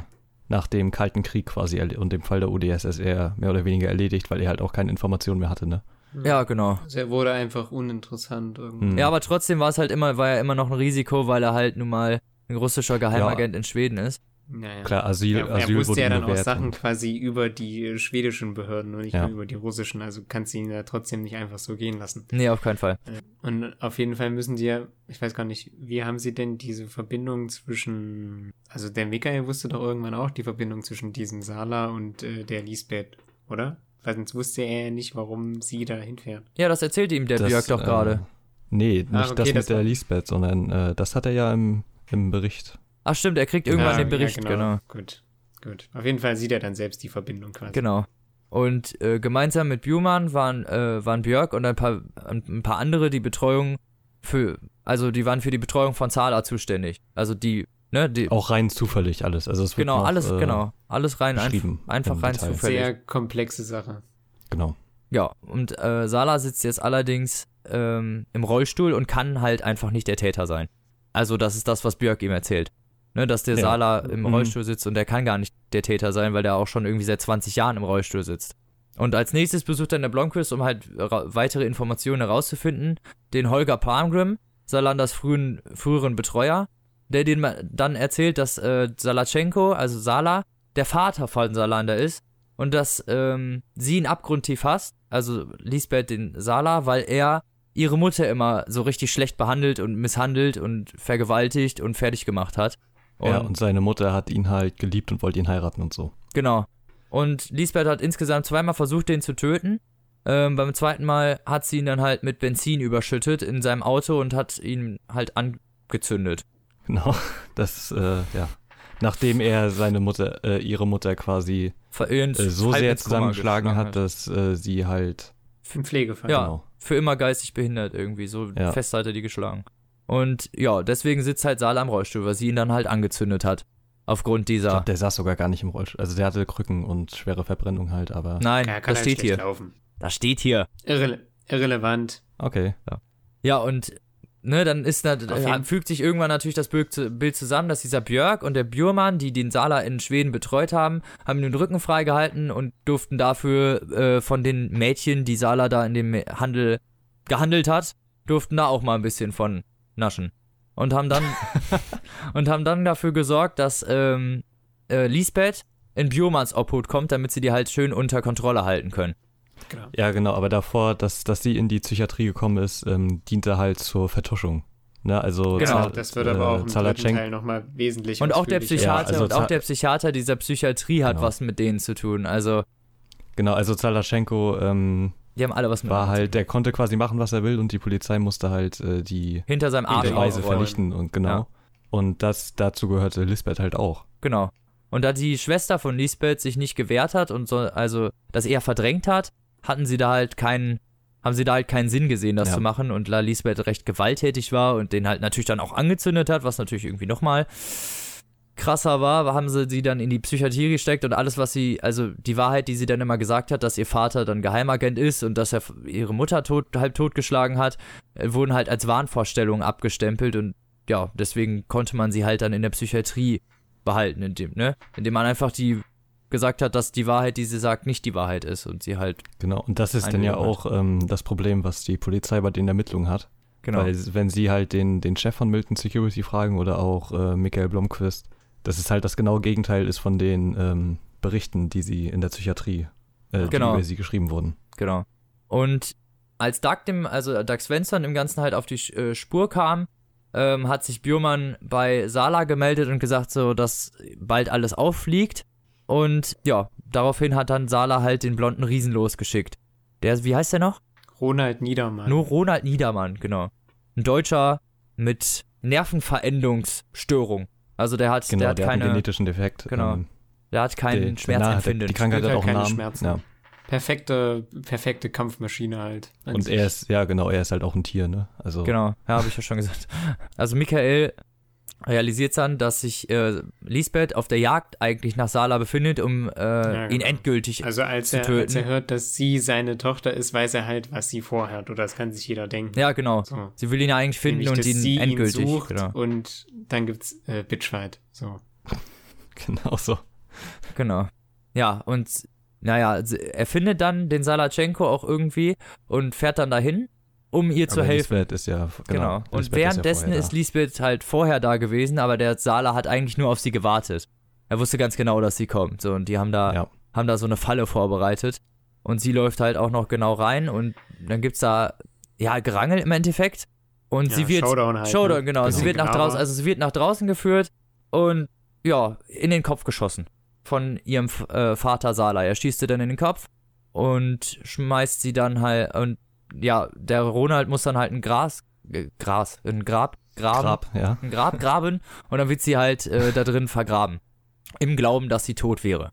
nach dem Kalten Krieg quasi und dem Fall der UdSSR mehr oder weniger erledigt, weil er halt auch keine Informationen mehr hatte, ne? Ja, genau. Also er wurde einfach uninteressant irgendwie. Hm. Ja, aber trotzdem war es halt immer, war er immer noch ein Risiko, weil er halt nun mal ein russischer Geheimagent in Schweden ist. Naja. Klar, Asyl, Er, er Asyl wusste wurde ja dann auch Sachen quasi über die äh, schwedischen Behörden und nicht Ja. nur über die russischen. Also kannst du ihn da trotzdem nicht einfach so gehen lassen. Nee, auf keinen Fall. Und auf jeden Fall müssen die ja, ich weiß gar nicht, wie haben sie denn diese Verbindung zwischen, also der Michael wusste doch irgendwann auch die Verbindung zwischen diesem Sala und äh, der Lisbeth, oder? Weil sonst wusste er ja nicht, warum sie da hinfährt. Ja, das erzählte ihm der das, Björk doch äh, gerade. Nee, nicht Ah, okay, das mit das der Lisbeth, sondern äh, das hat er ja im, im Bericht. Ach stimmt, er kriegt irgendwann Ja, den Bericht, ja, genau. Gut, gut. Auf jeden Fall sieht er dann selbst die Verbindung quasi. Genau. Und äh, gemeinsam mit Bjurman waren, äh, waren Björk und ein paar, ein paar andere die Betreuung für, also die waren für die Betreuung von Zala zuständig. Also die, ne, die, Auch rein zufällig alles. Also es wird genau, noch, alles, äh, genau, alles rein, einf einfach rein Detail. zufällig. Sehr komplexe Sache. Genau. Ja, und äh, Sala sitzt jetzt allerdings ähm, im Rollstuhl und kann halt einfach nicht der Täter sein. Also das ist das, was Björk ihm erzählt. Ne, dass der Ja. Sala im Mhm. Rollstuhl sitzt und der kann gar nicht der Täter sein, weil der auch schon irgendwie seit 20 Jahren im Rollstuhl sitzt. Und als nächstes besucht dann der Blomqvist, um halt weitere Informationen herauszufinden, den Holger Palmgrim, Salanders frühen, früheren Betreuer, der den dann erzählt, dass äh, Salachenko, also Sala, der Vater von Salander ist und dass ähm, sie ihn abgrundtief hasst, also Lisbeth den Sala, weil er ihre Mutter immer so richtig schlecht behandelt und misshandelt und vergewaltigt und fertig gemacht hat. Ja, und seine Mutter hat ihn halt geliebt und wollte ihn heiraten und so. Genau. Und Lisbeth hat insgesamt zweimal versucht, den zu töten. Ähm, beim zweiten Mal hat sie ihn dann halt mit Benzin überschüttet in seinem Auto und hat ihn halt angezündet. Genau. Das, äh, ja. Nachdem er seine Mutter, äh, ihre Mutter quasi Verirrt, äh, so sehr zusammengeschlagen geschlagen hat, dass äh, sie halt, Im Pflegefall. Ja. genau. Für immer geistig behindert irgendwie. So Ja. fest hat er die geschlagen. Und ja, deswegen sitzt halt Sala am Rollstuhl, weil sie ihn dann halt angezündet hat. Aufgrund Ich dieser. glaub, der saß sogar gar nicht im Rollstuhl. Also der hatte Krücken und schwere Verbrennung halt, aber. Nein, Ja, kann das steht hier. laufen. Das steht hier. Irrele irrelevant. Okay. Ja, und ne, dann ist da, fügt sich irgendwann natürlich das Bild, zu- Bild zusammen, dass dieser Björk und der Bjurmann, die den Sala in Schweden betreut haben, haben den Rücken freigehalten und durften dafür äh, von den Mädchen, die Sala da in dem Handel gehandelt hat, durften da auch mal ein bisschen von naschen. Und haben dann und haben dann dafür gesorgt, dass ähm, äh, Lisbeth in Bjurmanns Obhut kommt, damit sie die halt schön unter Kontrolle halten können. Genau. Ja, genau, aber davor, dass, dass sie in die Psychiatrie gekommen ist, ähm, diente halt zur Vertuschung. Ne, also Genau, Zal- das wird aber auch im dritten Zalachenko- Teil nochmal wesentlich Und auch der ausführlicher. Ja, Psychiater also und auch der Psychiater dieser Psychiatrie hat Genau. was mit denen zu tun. Also Genau, also Zalaschenko ähm, Die haben alle was mit war halt, der konnte quasi machen, was er will und die Polizei musste halt äh, die hinter seinem Arsch Beweise vernichten und genau. Ja. Und das dazu gehörte Lisbeth halt auch. Genau. Und da die Schwester von Lisbeth sich nicht gewehrt hat und so, also das eher verdrängt hat, hatten sie da halt keinen, haben sie da halt keinen Sinn gesehen, das Ja. zu machen. Und da Lisbeth recht gewalttätig war und den halt natürlich dann auch angezündet hat, was natürlich irgendwie nochmal krasser war, haben sie sie dann in die Psychiatrie gesteckt und alles, was sie, also die Wahrheit, die sie dann immer gesagt hat, dass ihr Vater dann Geheimagent ist und dass er ihre Mutter tot, halb totgeschlagen hat, äh, wurden halt als Wahnvorstellungen abgestempelt und ja, deswegen konnte man sie halt dann in der Psychiatrie behalten, indem, ne? Indem man einfach die gesagt hat, dass die Wahrheit, die sie sagt, nicht die Wahrheit ist und sie halt, Genau, und das ist dann ja auch ähm, das Problem, was die Polizei bei den Ermittlungen hat. genau. Weil wenn sie halt den, den Chef von Milton Security fragen oder auch äh, Michael Blomqvist, dass es halt das genaue Gegenteil ist von den ähm, Berichten, die sie in der Psychiatrie, äh, Genau. die über sie geschrieben wurden. Genau. Und als Doug dem, also Doug Svensson im Ganzen halt auf die äh, Spur kam, ähm, hat sich Bjurman bei Sala gemeldet und gesagt, so, dass bald alles auffliegt. Und ja, daraufhin hat dann Sala halt den blonden Riesen losgeschickt. Der, wie heißt der noch? Ronald Niedermann. Nur Ronald Niedermann, genau. Ein Deutscher mit Nervenverendungsstörung. Also der hat, Genau, der hat der hat einen keine, genetischen Defekt. Genau. ähm, der hat kein der- der- Schmerzempfinden. Die Krankheit Spürt hat auch halt keine Namen. Schmerzen. Ja. Perfekte, perfekte Kampfmaschine halt. Und sich. er ist, ja genau, er ist halt auch ein Tier, ne? Also Genau, ja, habe ich ja schon gesagt. Also Michael realisiert dann, dass sich äh, Lisbeth auf der Jagd eigentlich nach Sala befindet, um äh, Ja, ihn genau. endgültig. Also als zu er, töten. als er hört, dass sie seine Tochter ist, weiß er halt, was sie vorhat. Oder das kann sich jeder denken. ja, genau. So. Sie will ihn ja eigentlich finden Nämlich, und ihn sie endgültig. ihn sucht genau. und dann gibt's äh, Bitchfight. So. genau so. genau. Ja, und naja, er findet dann den Salachenko auch irgendwie und fährt dann dahin, um ihr zu Aber helfen. Lisbeth ist ja, genau. Genau. Und Lisbeth ist ja währenddessen ist. Lisbeth halt vorher da gewesen, aber der Sala hat eigentlich nur auf sie gewartet. Er wusste ganz genau, dass sie kommt. So, und die haben da, Ja. haben da so eine Falle vorbereitet. Und sie läuft halt auch noch genau rein und dann gibt's da, ja, Gerangel im Endeffekt. Und Ja, sie wird. Showdown halt. Showdown, ne? genau. Sie Genau. wird nach draußen, also sie wird nach draußen geführt und ja, in den Kopf geschossen. Von ihrem äh, Vater Sala. Er schießt sie dann in den Kopf und schmeißt sie dann halt und ja, der Ronald muss dann halt ein Gras, äh, Gras, ein Grab graben, Grab, ja. ein Grab graben und dann wird sie halt äh, da drin vergraben. Im Glauben, dass sie tot wäre.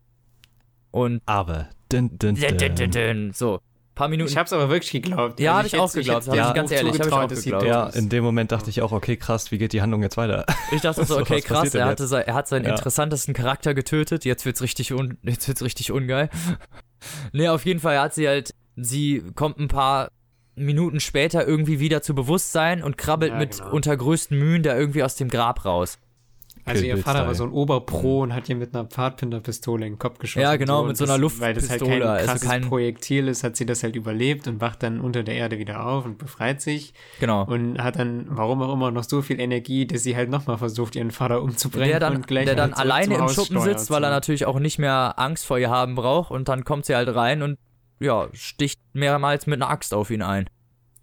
Und Aber. Dun, dun, dün, dün, dün, so, paar Minuten. Ich hab's aber wirklich geglaubt. Ja, Also hab ich auch hätt's- geglaubt, ich dem ganz ehrlich, hab ich auch geglaubt. Ja, in dem Moment dachte ich auch, okay, krass, wie geht die Handlung jetzt weiter? Ich dachte so, okay, krass, er, hatte sein, er hat seinen Ja. interessantesten Charakter getötet, jetzt wird's richtig, un, jetzt wird's richtig ungeil. nee, auf jeden Fall hat sie halt, sie kommt ein paar Minuten später irgendwie wieder zu Bewusstsein und krabbelt Ja, mit genau. unter größten Mühen da irgendwie aus dem Grab raus. Also ihr Vater war so ein Oberpro und hat ihr mit einer Pfadfinderpistole in den Kopf geschossen. Ja, genau, mit so einer Weil das halt Luftpistole, kein also krasses kein- Projektil ist, hat sie das halt überlebt und wacht dann unter der Erde wieder auf und befreit sich Genau. und hat dann, warum auch immer, noch so viel Energie, dass sie halt nochmal versucht, ihren Vater umzubringen der dann, und gleich der dann halt alleine im Schuppen sitzt, weil er natürlich auch nicht mehr Angst vor ihr haben braucht und dann kommt sie halt rein und ja, sticht mehrmals mit einer Axt auf ihn ein.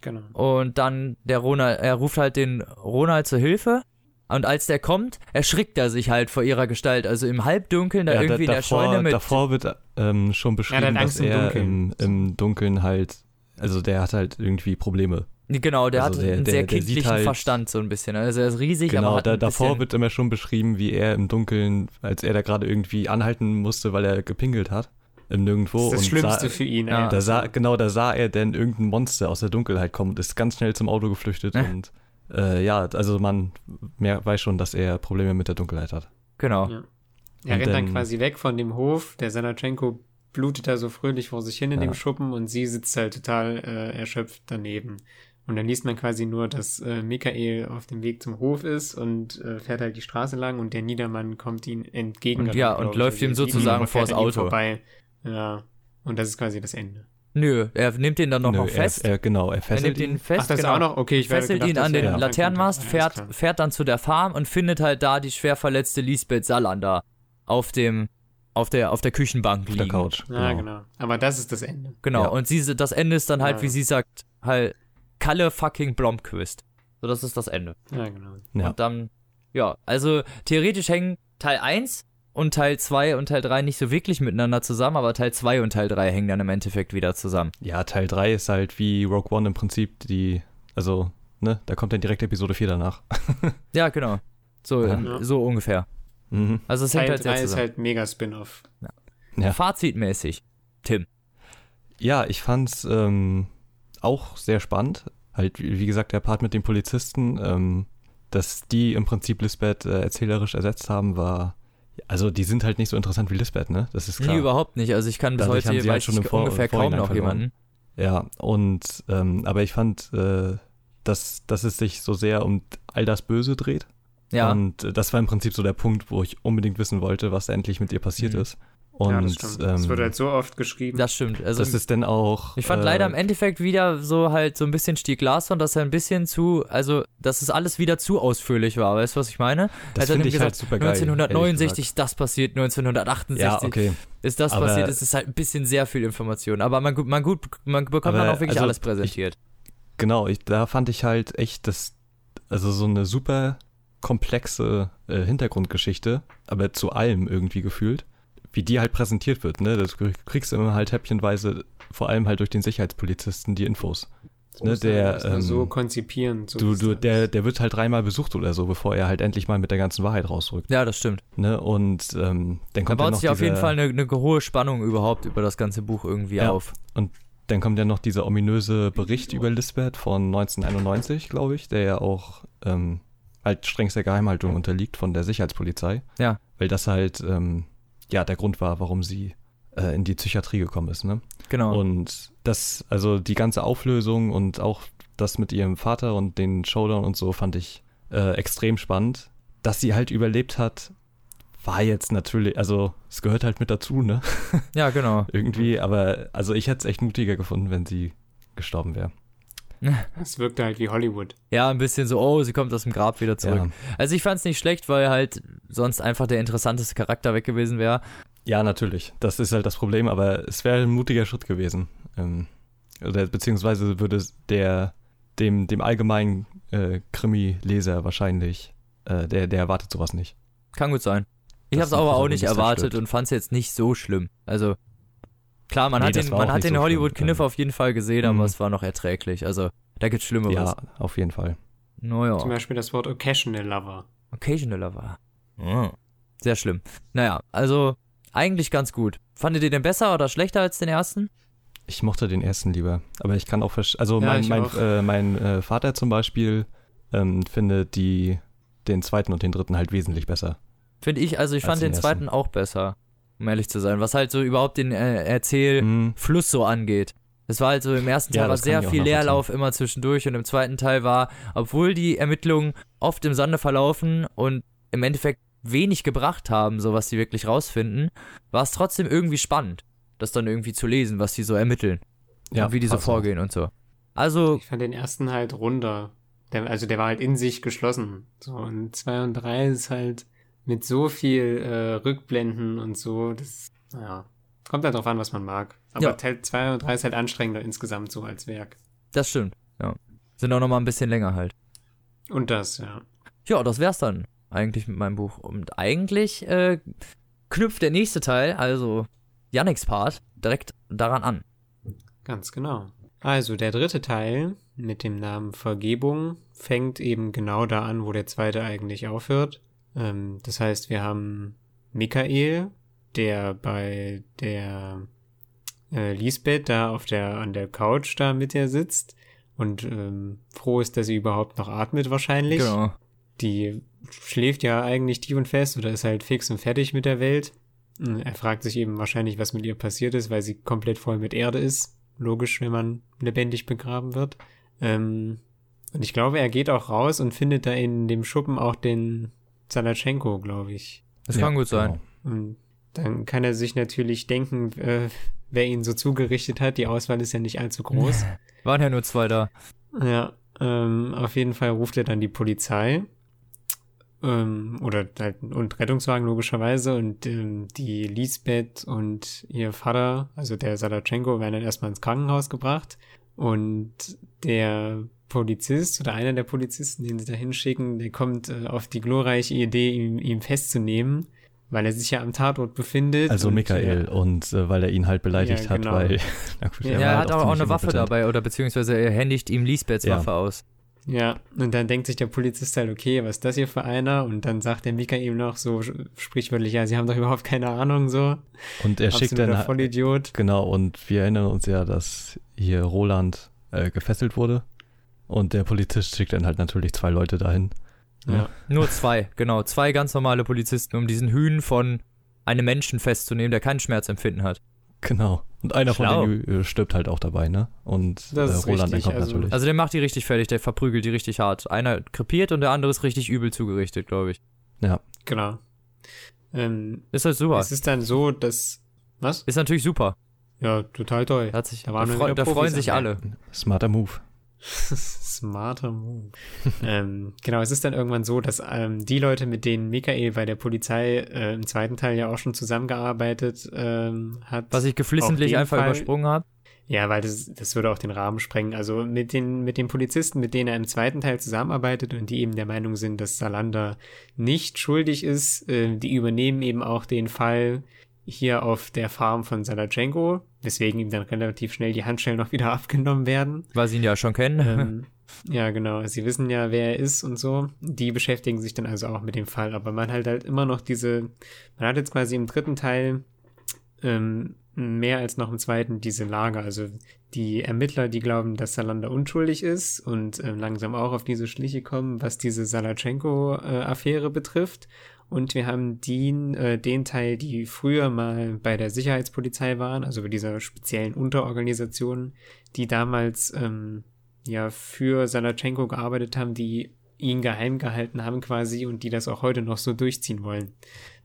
Genau. Und dann der Ronald, er ruft halt den Ronald zur Hilfe. Und als der kommt, erschrickt er sich halt vor ihrer Gestalt. Also im Halbdunkeln, da Ja, irgendwie in der davor, Scheune mit. davor wird ähm, schon beschrieben, hat dass im er Dunkeln. im, im Dunkeln halt, also der hat halt irgendwie Probleme. genau, der also hat der- einen der- sehr kindlichen halt- Verstand, so ein bisschen. Also er ist riesig, aber Genau, hat da, davor wird immer schon beschrieben, wie er im Dunkeln, als er da gerade irgendwie anhalten musste, weil er gepinkelt hat, im Nirgendwo. Das ist das und Schlimmste sah, für ihn. Ja. da sah, genau, da sah er denn irgendein Monster aus der Dunkelheit kommen und ist ganz schnell zum Auto geflüchtet Ja. und äh, ja, also man mehr, weiß schon, dass er Probleme mit der Dunkelheit hat. Genau. Ja. Er Und rennt dann dann- quasi weg von dem Hof. Der Sanatschenko blutet da so fröhlich vor sich hin in Ja. dem Schuppen und sie sitzt halt total äh, erschöpft daneben. Und dann liest man quasi nur, dass äh, Michael auf dem Weg zum Hof ist und äh, fährt halt die Straße lang und der Niedermann kommt ihm entgegen. Und ja, und läuft ihm sozusagen vors Auto. Vorbei. Ja, und das ist quasi das Ende. Nö, er nimmt den dann noch, Nö, noch er, fest. Er, genau, er er fesselt nimmt ihn ihn. fest, Ach, das genau. auch noch? Okay, ich fesselt gedacht, ihn an den wäre- Laternenmast, fährt, fährt dann zu der Farm und findet halt da die schwer verletzte Lisbeth Salander auf dem, auf der, auf der Küchenbank Auf liegen. der Couch. Ja, genau. Aber das ist das Ende. Genau, Ja. und sie, das Ende ist dann halt, Ja. wie sie sagt, halt Kalle fucking Blomqvist. So, das ist das Ende. Ja, genau. Ja. Und dann, ja, also theoretisch hängen Teil 1 und Teil 2 und Teil 3 nicht so wirklich miteinander zusammen, aber Teil 2 und Teil 3 hängen dann im Endeffekt wieder zusammen. Ja, Teil 3 ist halt wie Rogue One im Prinzip die, also, ne, da kommt dann direkt Episode 4 danach. Ja, genau. So, Ja. in- so ungefähr. Mhm. Also es hängt Teil halt sehr 3 ist halt mega Spin-off. Ja. Fazitmäßig. Tim. Ja, ich fand's ähm, auch sehr spannend. Halt, wie wie gesagt, der Part mit den Polizisten, ähm, dass die im Prinzip Lisbeth äh, erzählerisch ersetzt haben, war. Also, die sind halt nicht so interessant wie Lisbeth, ne? Das ist klar. Nee, überhaupt nicht. Also ich kann bis Dadurch heute halt weiß schon ich im Vor- ungefähr kaum noch jemanden. Ja, und, ähm, aber ich fand, äh, dass, dass es sich so sehr um all das Böse dreht. Ja. Und äh, das war im Prinzip so der Punkt, wo ich unbedingt wissen wollte, was endlich mit ihr passiert Mhm. ist. Und ja, das stimmt. das ähm, wird halt so oft geschrieben. Das stimmt. Also das ist dann auch. ich fand äh, leider im Endeffekt wieder so halt so ein bisschen Stieg Larsson, dass er ein bisschen zu, also dass es alles wieder zu ausführlich war. Weißt du, was ich meine? Das Also finde ich halt gesagt, super geil. 1969 ist das passiert, 1968 Ja, okay. ist das Aber- passiert. Es ist halt ein bisschen sehr viel Information. Aber man, gut- man, gut, man bekommt Aber, dann auch wirklich also, alles präsentiert. Genau, ich, da fand ich halt echt das, also so eine super komplexe äh, Hintergrundgeschichte, aber zu allem irgendwie gefühlt, wie die halt präsentiert wird, ne? Das du kriegst immer halt häppchenweise, vor allem halt durch den Sicherheitspolizisten, die Infos. So ne, der, also so ähm, konzipieren. So Du, du, der, der wird halt dreimal besucht oder so, bevor er halt endlich mal mit der ganzen Wahrheit rausrückt. Ja, das stimmt. Ne? Und ähm, dann Da kommt ja baut noch sich auf jeden Fall eine, eine hohe Spannung überhaupt über das ganze Buch irgendwie Ja. auf. Dann kommt ja noch dieser ominöse Bericht über Lisbeth von 1991, glaube ich, der ja auch ähm, halt strengster Geheimhaltung unterliegt von der Sicherheitspolizei. Ja. Weil das halt ähm, ja der Grund war, warum sie äh, in die Psychiatrie gekommen ist. Ne? Genau. Und das, also die ganze Auflösung und auch das mit ihrem Vater und den Showdown und so fand ich äh, extrem spannend. Dass sie halt überlebt hat, war jetzt natürlich, also es gehört halt mit dazu, ne? ja, genau. Irgendwie, aber also ich hätte es echt mutiger gefunden, wenn sie gestorben wäre. Es wirkte halt wie Hollywood. Ja, ein bisschen so, oh, sie kommt aus dem Grab wieder zurück. Ja. Also ich fand es nicht schlecht, weil halt sonst einfach der interessanteste Charakter weg gewesen wäre. ja, natürlich. Das ist halt das Problem, aber es wäre ein mutiger Schritt gewesen. Ähm, oder beziehungsweise würde der dem, dem allgemeinen äh, Krimi-Leser wahrscheinlich, äh, der, der erwartet sowas nicht. Kann gut sein. Ich habe es aber auch nicht erwartet und fand es jetzt nicht so schlimm. Also klar, man Nee, hat den, man hat den so Hollywood-Kniff auf jeden Fall gesehen, Mhm. aber es war noch erträglich. Also da gibt's Schlimmeres. Ja, auf jeden Fall. Naja. Zum Beispiel das Wort Occasional Lover. Occasional Lover. Ah. Sehr schlimm. Naja, also eigentlich ganz gut. Fandet ihr den besser oder schlechter als den ersten? Ich mochte den ersten lieber. Aber ich kann auch verstehen. Also Ja, mein, mein, auch. äh, mein äh, Vater zum Beispiel ähm, findet die, den zweiten und den dritten halt wesentlich besser. Finde ich, also ich fand den den zweiten auch besser, um ehrlich zu sein. Was halt so überhaupt den äh, Erzählfluss Hm, so angeht. Es war halt so, im ersten Ja, Teil war das kann sehr viel. Leerlauf immer zwischendurch und im zweiten Teil war, obwohl die Ermittlungen oft im Sande verlaufen und im Endeffekt wenig gebracht haben, so was sie wirklich rausfinden, war es trotzdem irgendwie spannend, das dann irgendwie zu lesen, was die so ermitteln ja, und wie die so auch. vorgehen und so. Also, Ich fand den ersten halt runder. Der, also der war halt in sich geschlossen. So, und 2 und 3 ist halt mit so viel äh, Rückblenden und so, das, naja, kommt halt drauf an, was man mag. Aber Ja. Teil 2 und 3 ist halt anstrengender insgesamt so als Werk. das stimmt, ja. Sind auch nochmal ein bisschen länger halt. Und das, ja. Ja, das wär's dann eigentlich mit meinem Buch. Und eigentlich äh, knüpft der nächste Teil, also Yannicks Part, direkt daran an. Ganz genau. Also, der dritte Teil mit dem Namen Vergebung fängt eben genau da an, wo der zweite eigentlich aufhört. Ähm, das heißt, wir haben Michael, der bei der äh, Lisbeth da auf der, an der Couch da mit ihr sitzt und ähm, froh ist, dass sie überhaupt noch atmet wahrscheinlich. Genau. Die schläft ja eigentlich tief und fest oder ist halt fix und fertig mit der Welt. Und Er fragt sich eben wahrscheinlich, was mit ihr passiert ist, weil sie komplett voll mit Erde ist. Logisch, wenn man lebendig begraben wird. Ähm, und ich glaube, er geht auch raus und findet da in dem Schuppen auch den Zalatschenko, glaube ich. Das Ja, kann gut sein. genau. Und dann kann er sich natürlich denken, äh, wer ihn so zugerichtet hat. Die Auswahl ist ja nicht allzu groß. Waren ja nur zwei da. Ja, ähm, auf jeden Fall ruft er dann die Polizei. Ähm, oder halt, und Rettungswagen logischerweise. Und ähm, die Lisbeth und ihr Vater, also der Sadatschenko, werden dann erstmal ins Krankenhaus gebracht. Und der Polizist oder einer der Polizisten, den sie da hinschicken, der kommt äh, auf die glorreiche Idee, ihn, ihn festzunehmen, weil er sich ja am Tatort befindet. Also und, Michael und äh, weil er ihn halt beleidigt Ja, genau. hat, weil na gut, Ja, Ja, war er halt hat aber auch eine Waffe inkompetent. dabei, oder beziehungsweise er händigt ihm Lisbeths Ja. Waffe aus. Ja, und dann denkt sich der Polizist halt, okay, was ist das hier für einer? Und dann sagt der Mika ihm noch so sprichwörtlich, ja, sie haben doch überhaupt keine Ahnung, so. Und er schickt dann Vollidiot. Genau, und wir erinnern uns ja, dass hier Roland äh, gefesselt wurde. Und der Polizist schickt dann halt natürlich zwei Leute dahin. Ja. Nur zwei, genau. Zwei ganz normale Polizisten, um diesen Hühn von einem Menschen festzunehmen, der kein Schmerzempfinden hat. Genau. Und einer Schlau. von denen äh, stirbt halt auch dabei, ne? Und Das äh, ist Roland richtig, entkommt also- natürlich. Also der macht die richtig fertig, der verprügelt die richtig hart. Einer krepiert und der andere ist richtig übel zugerichtet, glaube ich. ja. Genau. Ähm, Ist halt super. Es ist dann so, dass Was? Ist natürlich super. Ja, total toll. Da, hat sich, Da da, freu, da freuen sich alle. Smarter Move. Smarter Move. ähm, genau, es ist dann irgendwann so, dass ähm, die Leute, mit denen Michael bei der Polizei äh, im zweiten Teil ja auch schon zusammengearbeitet ähm, hat. Was ich geflissentlich einfach Fall- übersprungen habe. Ja, weil das, das würde auch den Rahmen sprengen. Also mit den, mit den Polizisten, mit denen er im zweiten Teil zusammenarbeitet und die eben der Meinung sind, dass Salander nicht schuldig ist, äh, die übernehmen eben auch den Fall hier auf der Farm von Salachenko, weswegen ihm dann relativ schnell die Handschellen noch wieder abgenommen werden. Weil sie ihn ja schon kennen. ähm, ja, genau. Sie wissen ja, wer er ist und so. Die beschäftigen sich dann also auch mit dem Fall. Aber man hat halt immer noch diese, man hat jetzt quasi im dritten Teil ähm, mehr als noch im zweiten diese Lager. Also die Ermittler, die glauben, dass Salander unschuldig ist und ähm, langsam auch auf diese Schliche kommen, was diese Salachenko-Affäre betrifft. Und wir haben den, äh, den Teil, die früher mal bei der Sicherheitspolizei waren, also bei dieser speziellen Unterorganisation, die damals ähm, ja für Salachenko gearbeitet haben, die ihn geheim gehalten haben quasi und die das auch heute noch so durchziehen wollen.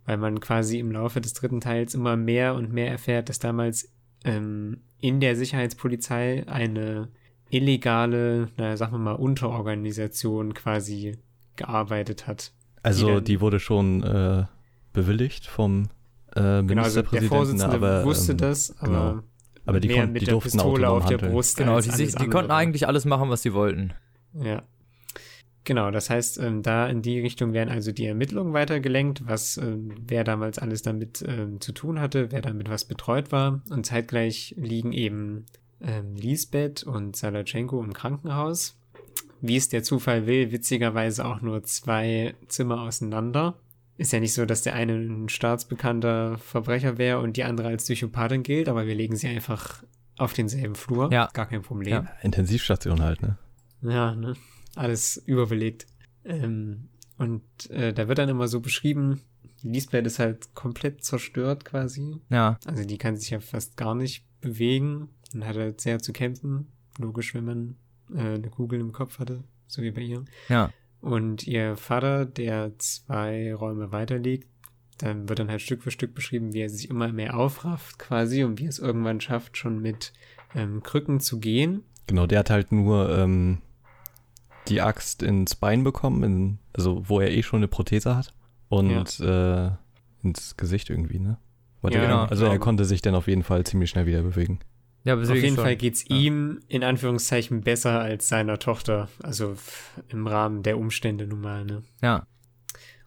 Weil man quasi im Laufe des dritten Teils immer mehr und mehr erfährt, dass damals ähm, in der Sicherheitspolizei eine illegale, naja, sagen wir mal, Unterorganisation quasi gearbeitet hat. Also dann- die wurde schon äh, bewilligt vom äh, Genau, also der Ministerpräsidenten, Vorsitzende aber, wusste ähm, das, aber, genau. aber die, mehr mit die der durften Pistole auf der handeln. Brust. Genau, als die, die konnten eigentlich alles machen, was sie wollten. Ja. Genau, das heißt, ähm, da in die Richtung werden also die Ermittlungen weitergelenkt, was ähm, wer damals alles damit ähm, zu tun hatte, wer damit was betreut war. Und zeitgleich liegen eben ähm, Lisbeth und Salachenko im Krankenhaus. Wie es der Zufall will, witzigerweise auch nur zwei Zimmer auseinander. Ist ja nicht so, dass der eine ein staatsbekannter Verbrecher wäre und die andere als Psychopathin gilt, aber wir legen sie einfach auf denselben Flur. Ja. Gar kein Problem. Ja. Intensivstation halt, ne? Ja, ne? Alles überbelegt. Ähm, und äh, da wird dann immer so beschrieben, Lisbeth ist halt komplett zerstört quasi. Ja, Also die kann sich ja fast gar nicht bewegen und hat halt sehr zu kämpfen. Logisch, wenn man äh, eine Kugel im Kopf hatte, so wie bei ihr. ja. Und ihr Vater, der zwei Räume weiter liegt, dann wird dann halt Stück für Stück beschrieben, wie er sich immer mehr aufrafft quasi und wie er es irgendwann schafft, schon mit ähm, Krücken zu gehen. Genau, der hat halt nur ähm, die Axt ins Bein bekommen, in, also wo er eh schon eine Prothese hat. Und äh, ins Gesicht irgendwie, ne? Warte, Ja, genau. Also er glaube. konnte sich dann auf jeden Fall ziemlich schnell wieder bewegen. Ja, Auf jeden schon. Fall geht's Ja. ihm in Anführungszeichen besser als seiner Tochter. Also im Rahmen der Umstände nun mal, ne? Ja,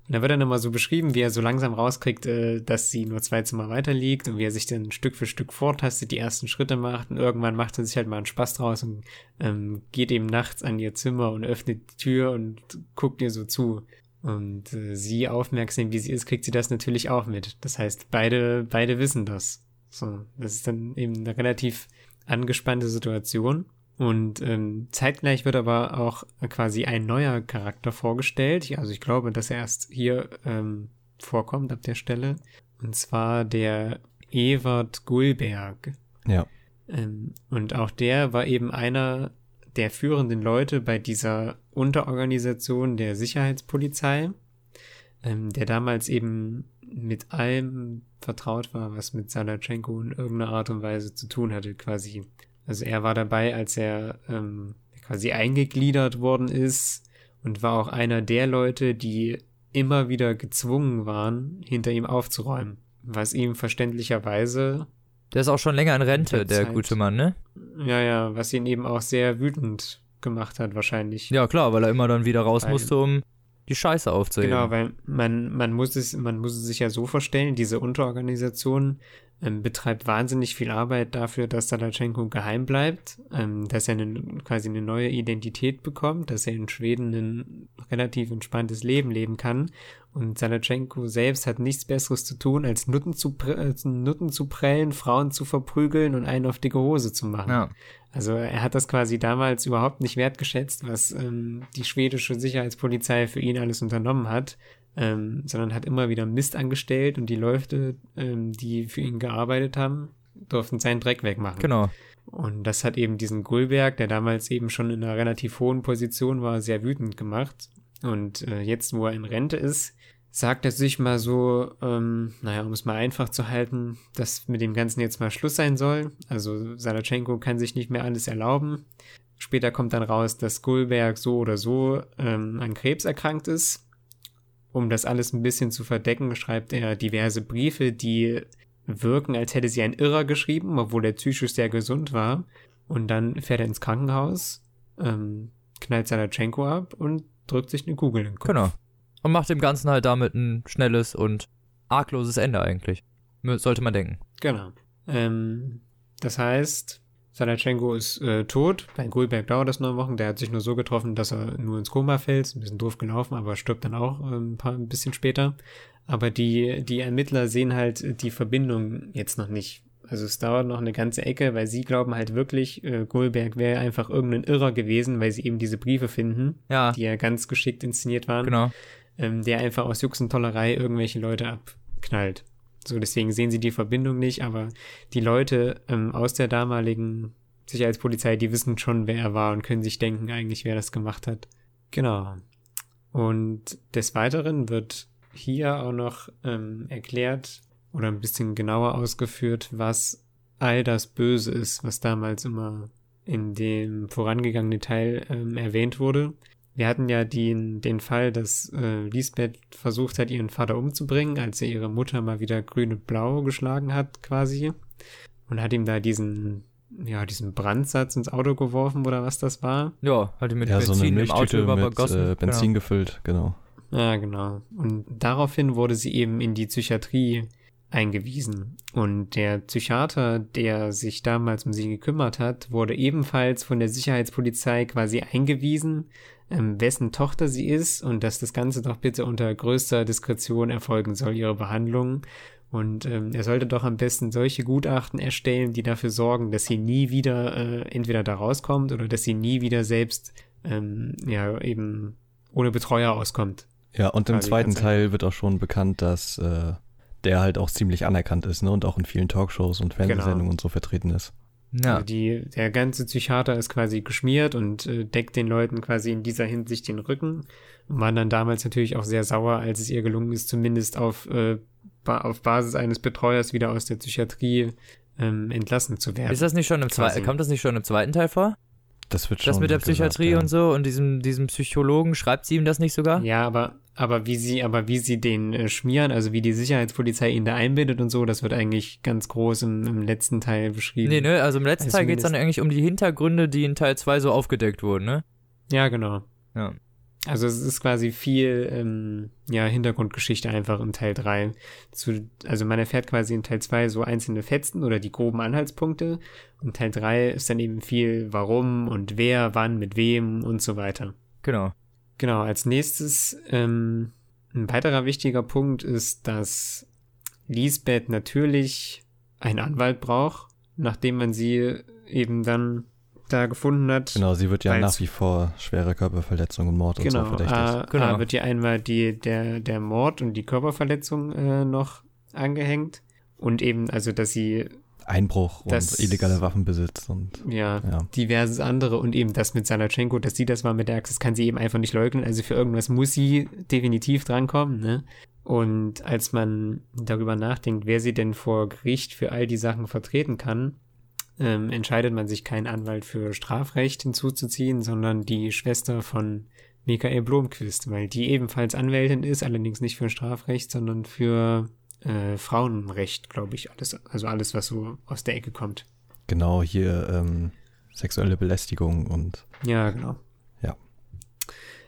Und da wird dann immer so beschrieben, wie er so langsam rauskriegt, äh, dass sie nur zwei Zimmer weiter liegt und wie er sich dann Stück für Stück vortastet, die ersten Schritte macht und irgendwann macht er sich halt mal einen Spaß draus und ähm, geht eben nachts an ihr Zimmer und öffnet die Tür und guckt ihr so zu. Und äh, sie, aufmerksam wie sie ist, kriegt sie das natürlich auch mit. Das heißt, beide, beide wissen das. So, das ist dann eben eine relativ angespannte Situation. Und ähm, zeitgleich wird aber auch quasi ein neuer Charakter vorgestellt. Ja, Also ich glaube, dass er erst hier ähm, vorkommt ab der Stelle. Und zwar der Evert Gulberg. Ja. Ähm, und auch der war eben einer der führenden Leute bei dieser Unterorganisation der Sicherheitspolizei, ähm, der damals eben mit allem vertraut war, was mit Salachenko in irgendeiner Art und Weise zu tun hatte, quasi. Also er war dabei, als er ähm, quasi eingegliedert worden ist und war auch einer der Leute, die immer wieder gezwungen waren, hinter ihm aufzuräumen. Was ihm verständlicherweise der ist auch schon länger in Rente, der der gute Mann, ne? ja, ja, was ihn eben auch sehr wütend gemacht hat, wahrscheinlich. Ja, klar, weil er immer dann wieder raus musste, um die Scheiße aufzuheben. Genau, weil man, man muss es, man muss es sich ja so vorstellen, diese Unterorganisation ähm, betreibt wahnsinnig viel Arbeit dafür, dass Salachenko geheim bleibt, ähm, dass er eine, quasi eine neue Identität bekommt, dass er in Schweden ein relativ entspanntes Leben leben kann. Und Salachenko selbst hat nichts Besseres zu tun, als Nutten zu, als Nutten zu prellen, Frauen zu verprügeln und einen auf dicke Hose zu machen. Ja, Also er hat das quasi damals überhaupt nicht wertgeschätzt, was ähm, die schwedische Sicherheitspolizei für ihn alles unternommen hat, ähm, sondern hat immer wieder Mist angestellt und die Leute, ähm, die für ihn gearbeitet haben, durften seinen Dreck wegmachen. genau. Und das hat eben diesen Gulberg, der damals eben schon in einer relativ hohen Position war, sehr wütend gemacht. Und äh, jetzt, wo er in Rente ist, sagt er sich mal so, ähm, naja, um es mal einfach zu halten, dass mit dem Ganzen jetzt mal Schluss sein soll. Also Salatschenko kann sich nicht mehr alles erlauben. Später kommt dann raus, dass Gulberg so oder so ähm, an Krebs erkrankt ist. Um das alles ein bisschen zu verdecken, schreibt er diverse Briefe, die wirken, als hätte sie ein Irrer geschrieben, obwohl er psychisch sehr gesund war. Und dann fährt er ins Krankenhaus, ähm, knallt Salatschenko ab und drückt sich eine Kugel in den Kopf. Genau. Und macht dem Ganzen halt damit ein schnelles und argloses Ende eigentlich. Sollte man denken. Genau. Ähm, das heißt, Salatschenko ist äh, tot. Bei Gulberg dauert das neun Wochen. Der hat sich nur so getroffen, dass er nur ins Koma fällt. Ist ein bisschen doof gelaufen, aber stirbt dann auch ähm, ein, paar, ein bisschen später. Aber die, die Ermittler sehen halt die Verbindung jetzt noch nicht. Also es dauert noch eine ganze Ecke, weil sie glauben halt wirklich, äh, Gulberg wäre einfach irgendein Irrer gewesen, weil sie eben diese Briefe finden, Ja, die ja ganz geschickt inszeniert waren genau. Ähm, der einfach aus Jux und Tollerei irgendwelche Leute abknallt. So, deswegen sehen sie die Verbindung nicht, aber die Leute ähm, aus der damaligen Sicherheitspolizei, die wissen schon, wer er war und können sich denken eigentlich, wer das gemacht hat. Genau. Und des Weiteren wird hier auch noch ähm, erklärt oder ein bisschen genauer ausgeführt, was all das Böse ist, was damals immer in dem vorangegangenen Teil ähm, erwähnt wurde. Wir hatten ja den, den Fall, dass äh, Lisbeth versucht hat, ihren Vater umzubringen, als er ihre Mutter mal wieder grün und blau geschlagen hat, quasi. Und hat ihm da diesen, ja, diesen Brandsatz ins Auto geworfen oder was das war. Ja, halt mit Ja, so eine Benzin im Auto Milchtüte mit übergossen. äh, Benzin gefüllt, genau. Ja, genau. Und daraufhin wurde sie eben in die Psychiatrie eingewiesen. Und der Psychiater, der sich damals um sie gekümmert hat, wurde ebenfalls von der Sicherheitspolizei quasi eingewiesen, ähm, wessen Tochter sie ist und dass das Ganze doch bitte unter größter Diskretion erfolgen soll, ihre Behandlung. Und ähm, er sollte doch am besten solche Gutachten erstellen, die dafür sorgen, dass sie nie wieder äh, entweder da rauskommt oder dass sie nie wieder selbst ähm, ja eben ohne Betreuer auskommt. Ja, und im zweiten Teil wird auch schon bekannt, dass äh, der halt auch ziemlich anerkannt ist, ne? Und auch in vielen Talkshows und Fernsehsendungen Genau. und so vertreten ist. Ja, Also die, der ganze Psychiater ist quasi geschmiert und äh, deckt den Leuten quasi in dieser Hinsicht den Rücken. Und waren dann damals natürlich auch sehr sauer, als es ihr gelungen ist, zumindest auf, äh, ba auf Basis eines Betreuers wieder aus der Psychiatrie ähm, entlassen zu werden. ist das nicht schon im zweiten, kommt das nicht schon im zweiten Teil vor? Das wird schon. Das mit der gesagt, Psychiatrie ja. und so und diesem, diesem Psychologen, schreibt sie ihm das nicht sogar? ja, aber, aber wie sie, aber wie sie den äh, schmieren, also wie die Sicherheitspolizei ihn da einbindet und so, das wird eigentlich ganz groß im, im letzten Teil beschrieben. Nee, ne, also im letzten Also Teil geht's dann zumindest- eigentlich um die Hintergründe, die in Teil 2 so aufgedeckt wurden, ne? Ja, genau. Ja. Also es ist quasi viel ähm, ja, Hintergrundgeschichte einfach in Teil 3. Zu, also man erfährt quasi in Teil 2 so einzelne Fetzen oder die groben Anhaltspunkte. Und Teil 3 ist dann eben viel warum und wer, wann, mit wem und so weiter. Genau. Genau, als nächstes ähm, ein weiterer wichtiger Punkt ist, dass Lisbeth natürlich einen Anwalt braucht, nachdem man sie eben dann da gefunden hat. Genau, sie wird ja nach wie vor schwere Körperverletzung und Mord Genau, und so verdächtigt. A, Genau. A wird hier einmal die, der, der Mord und die Körperverletzung äh, noch angehängt. Und eben, also, dass sie, Einbruch das- und illegaler Waffenbesitz und ja, ja. diverses andere und eben das mit Salatschenko, dass sie das war mit der Axt, das kann sie eben einfach nicht leugnen. Also für irgendwas muss sie definitiv drankommen, ne? Und als man darüber nachdenkt, wer sie denn vor Gericht für all die Sachen vertreten kann, ähm, entscheidet man sich keinen Anwalt für Strafrecht hinzuzuziehen, sondern die Schwester von Michael Blomqvist, weil die ebenfalls Anwältin ist, allerdings nicht für Strafrecht, sondern für äh, Frauenrecht, glaube ich, alles, also alles, was so aus der Ecke kommt. Genau, hier ähm, sexuelle Belästigung und Ja, genau. Ja.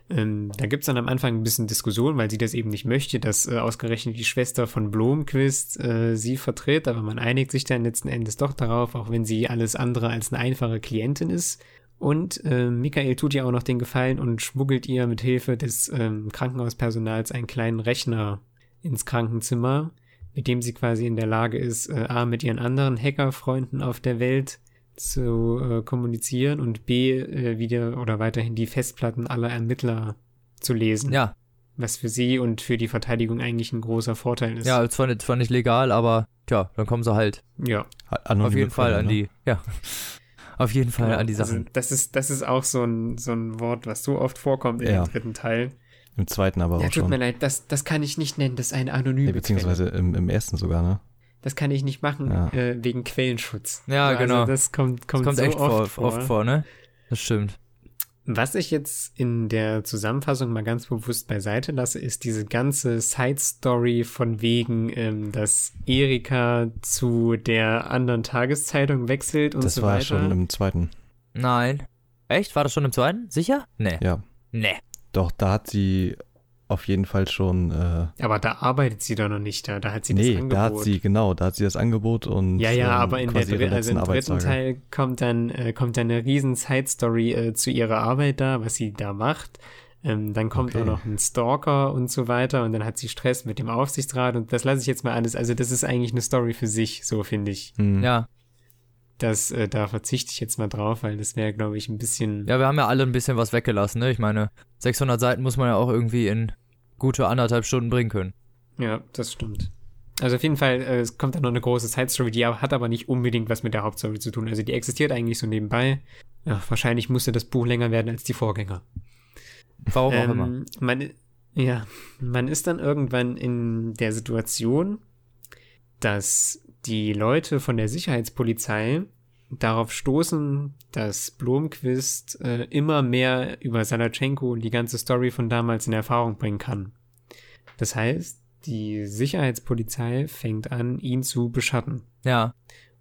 Ähm, da gibt's dann am Anfang ein bisschen Diskussion, weil sie das eben nicht möchte, dass äh, ausgerechnet die Schwester von Blomqvist äh, sie vertritt, aber man einigt sich dann letzten Endes doch darauf, auch wenn sie alles andere als eine einfache Klientin ist. Und äh, Michael tut ihr auch noch den Gefallen und schmuggelt ihr mit Hilfe des ähm, Krankenhauspersonals einen kleinen Rechner ins Krankenzimmer, mit dem sie quasi in der Lage ist, äh, A, mit ihren anderen Hackerfreunden auf der Welt zu äh, kommunizieren und B, äh, wieder oder weiterhin die Festplatten aller Ermittler zu lesen. Ja, Was für sie und für die Verteidigung eigentlich ein großer Vorteil ist. ja, zwar nicht, zwar nicht legal, aber tja, dann kommen sie halt ja. anonyme auf jeden Fall an ne? die, ja, auf jeden Fall genau. an die Sachen. Also das ist, das ist auch so ein, so ein Wort, was so oft vorkommt in Ja. dem dritten Teil. Im zweiten aber Ja, auch tut schon. mir leid, das, das kann ich nicht nennen, das ist eine anonyme Nee, beziehungsweise im, im ersten sogar, ne? Das kann ich nicht machen, Ja. äh, wegen Quellenschutz. Ja, also, genau. Das kommt, Das kommt, kommt so echt oft, vor, vor. oft vor, ne? Das stimmt. Was ich jetzt in der Zusammenfassung mal ganz bewusst beiseite lasse, ist diese ganze Side-Story von wegen, ähm, dass Erika zu der anderen Tageszeitung wechselt und Das so war weiter. schon im zweiten. Nein. Echt? War das schon im zweiten? Sicher? Nee. Ja. Nee. Doch, da hat sie auf jeden Fall schon. Äh, Aber da arbeitet sie doch noch nicht da. Da hat sie das nee, Angebot. da hat sie, genau, da hat sie das Angebot und. ja, ja, ähm, aber in der Dr also im dritten. Teil kommt dann, äh, kommt dann eine riesen Side-Story äh, zu ihrer Arbeit da, was sie da macht. Ähm, dann kommt Okay. auch noch ein Stalker und so weiter und dann hat sie Stress mit dem Aufsichtsrat und das lasse ich jetzt mal alles. Also das ist eigentlich eine Story für sich, so finde ich. Hm. Ja. Das, äh, da verzichte ich jetzt mal drauf, weil das wäre, glaube ich, ein bisschen. Ja, wir haben ja alle ein bisschen was weggelassen, ne? Ich meine, 600 Seiten muss man ja auch irgendwie in gute anderthalb Stunden bringen können. Ja, das stimmt. Also auf jeden Fall, äh, es kommt dann noch eine große Side-Story, die hat aber nicht unbedingt was mit der Hauptstory zu tun. Also die existiert eigentlich so nebenbei. Ja, wahrscheinlich musste das Buch länger werden als die Vorgänger. Warum auch immer. Ähm, man, ja, man ist dann irgendwann in der Situation, dass die Leute von der Sicherheitspolizei darauf stoßen, dass Blomqvist äh, immer mehr über Salatschenko die ganze Story von damals in Erfahrung bringen kann. Das heißt, die Sicherheitspolizei fängt an, ihn zu beschatten. Ja.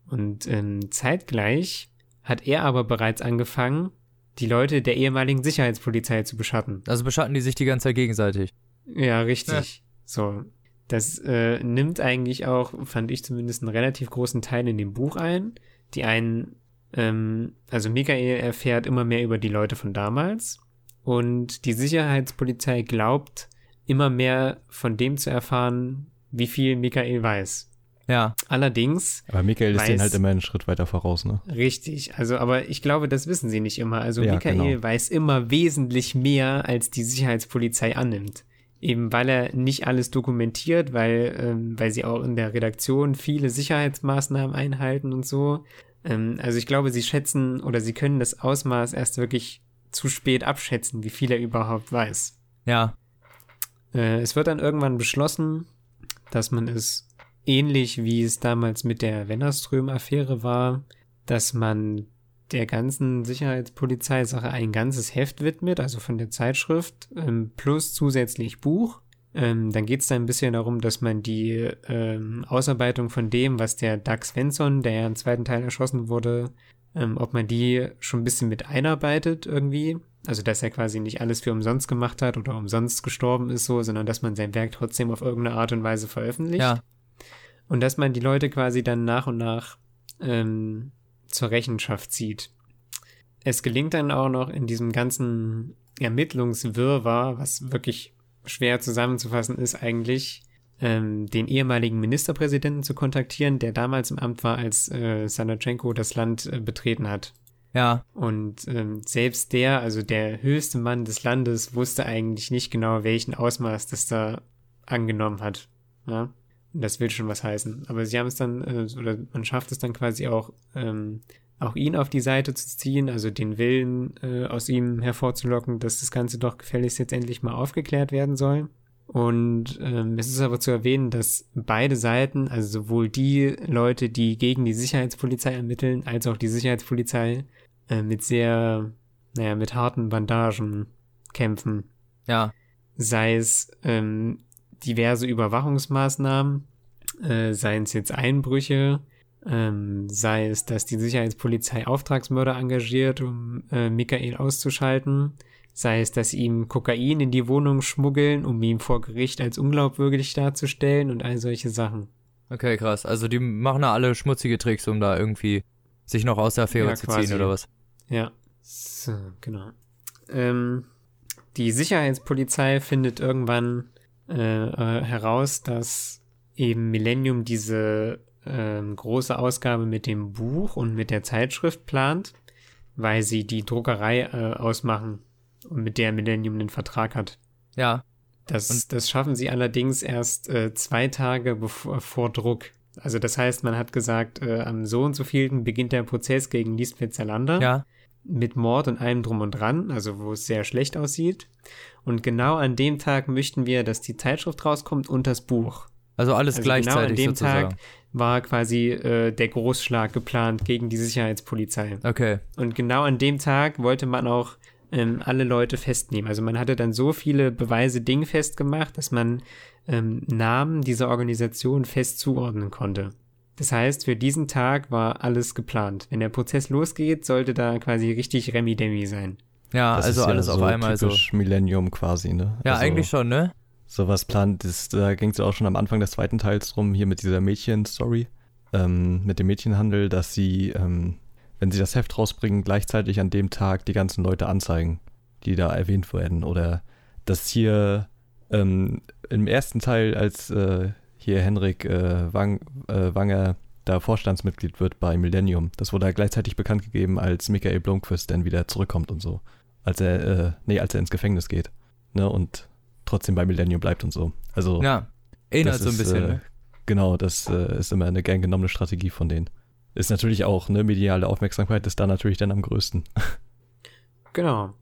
Und ähm, zeitgleich hat er aber bereits angefangen, die Leute der ehemaligen Sicherheitspolizei zu beschatten. Also beschatten die sich die ganze Zeit gegenseitig. Ja, richtig. So. Das äh, nimmt eigentlich auch, fand ich zumindest, einen relativ großen Teil in dem Buch ein. Die einen, ähm, also Michael erfährt immer mehr über die Leute von damals und die Sicherheitspolizei glaubt immer mehr von dem zu erfahren, wie viel Michael weiß. Ja. Allerdings Aber Michael ist weiß- den halt immer einen Schritt weiter voraus, ne? Richtig, also aber ich glaube, das wissen sie nicht immer. Also Ja, Michael genau. weiß immer wesentlich mehr, als die Sicherheitspolizei annimmt. Eben weil er nicht alles dokumentiert, weil, ähm, weil sie auch in der Redaktion viele Sicherheitsmaßnahmen einhalten und so. Ähm, also ich glaube, sie schätzen oder sie können das Ausmaß erst wirklich zu spät abschätzen, wie viel er überhaupt weiß. Ja. Äh, es wird dann irgendwann beschlossen, dass man es ähnlich wie es damals mit der Wennerström-Affäre war, dass man der ganzen Sicherheitspolizeisache ein ganzes Heft widmet, also von der Zeitschrift, ähm, plus zusätzlich Buch. Ähm, dann geht es da ein bisschen darum, dass man die ähm, Ausarbeitung von dem, was der Doug Svensson, der ja im zweiten Teil erschossen wurde, ähm, ob man die schon ein bisschen mit einarbeitet irgendwie. Also, dass er quasi nicht alles für umsonst gemacht hat oder umsonst gestorben ist so, sondern dass man sein Werk trotzdem auf irgendeine Art und Weise veröffentlicht. Ja. Und dass man die Leute quasi dann nach und nach ähm, zur Rechenschaft zieht. Es gelingt dann auch noch in diesem ganzen Ermittlungswirrwarr, was wirklich schwer zusammenzufassen ist eigentlich, ähm, den ehemaligen Ministerpräsidenten zu kontaktieren, der damals im Amt war, als äh, Sanachenko das Land äh, betreten hat. Ja. Und ähm, selbst der, also der höchste Mann des Landes, wusste eigentlich nicht genau, welchen Ausmaß das da angenommen hat. Ja? Das will schon was heißen. Aber sie haben es dann, äh, oder man schafft es dann quasi auch, ähm, auch ihn auf die Seite zu ziehen, also den Willen äh, aus ihm hervorzulocken, dass das Ganze doch gefälligst jetzt endlich mal aufgeklärt werden soll. Und ähm, es ist aber zu erwähnen, dass beide Seiten, also sowohl die Leute, die gegen die Sicherheitspolizei ermitteln, als auch die Sicherheitspolizei äh, mit sehr, naja, mit harten Bandagen kämpfen. Ja. Sei es ähm, diverse Überwachungsmaßnahmen, äh, seien es jetzt Einbrüche, ähm, sei es, dass die Sicherheitspolizei Auftragsmörder engagiert, um äh, Michael auszuschalten, sei es, dass sie ihm Kokain in die Wohnung schmuggeln, um ihn vor Gericht als unglaubwürdig darzustellen und all solche Sachen. Okay, krass. Also die machen da alle schmutzige Tricks, um da irgendwie sich noch aus der Affäre Ja, zu quasi. ziehen oder was? Ja, so, genau. Ähm, die Sicherheitspolizei findet irgendwann äh, äh, heraus, dass eben Millennium diese ähm, große Ausgabe mit dem Buch und mit der Zeitschrift plant, weil sie die Druckerei äh, ausmachen und mit der Millennium einen Vertrag hat. Ja. Das, das schaffen sie allerdings erst äh, zwei Tage bevor, vor Druck. Also das heißt, man hat gesagt, äh, am so und so vielten beginnt der Prozess gegen Lisbeth Zalander Ja. mit Mord und allem drum und dran, also wo es sehr schlecht aussieht. Und genau an dem Tag möchten wir, dass die Zeitschrift rauskommt und das Buch. Also alles Also genau an gleichzeitig dem sozusagen. Tag war quasi äh, der Großschlag geplant gegen die Sicherheitspolizei. Okay. Und genau an dem Tag wollte man auch ähm, alle Leute festnehmen. Also man hatte dann so viele Beweise dingfest gemacht, dass man ähm, Namen dieser Organisation fest zuordnen konnte. Das heißt, für diesen Tag war alles geplant. Wenn der Prozess losgeht, sollte da quasi richtig Remi-Demi sein. Ja, Das also ja alles auf einmal so. typisch Millennium quasi, ne? Ja, also, eigentlich schon, ne? Sowas plant ist, da ging es auch schon am Anfang des zweiten Teils drum, hier mit dieser Mädchen-Story, ähm, mit dem Mädchenhandel, dass sie, ähm, wenn sie das Heft rausbringen, gleichzeitig an dem Tag die ganzen Leute anzeigen, die da erwähnt werden. Oder dass hier ähm, im ersten Teil, als äh, hier Henrik äh, Wang, äh, Wanger da Vorstandsmitglied wird bei Millennium, das wurde halt gleichzeitig bekannt gegeben, als Michael Blomqvist dann wieder zurückkommt und so. Als er, äh, nee, als er ins Gefängnis geht. Ne, und trotzdem bei Millennium bleibt und so. Also Ja. Erinnert so ein ist, bisschen, äh, ne? Genau, das äh, ist immer eine gern genommene Strategie von denen. Ist natürlich auch, ne, mediale Aufmerksamkeit ist da natürlich dann am größten. Genau.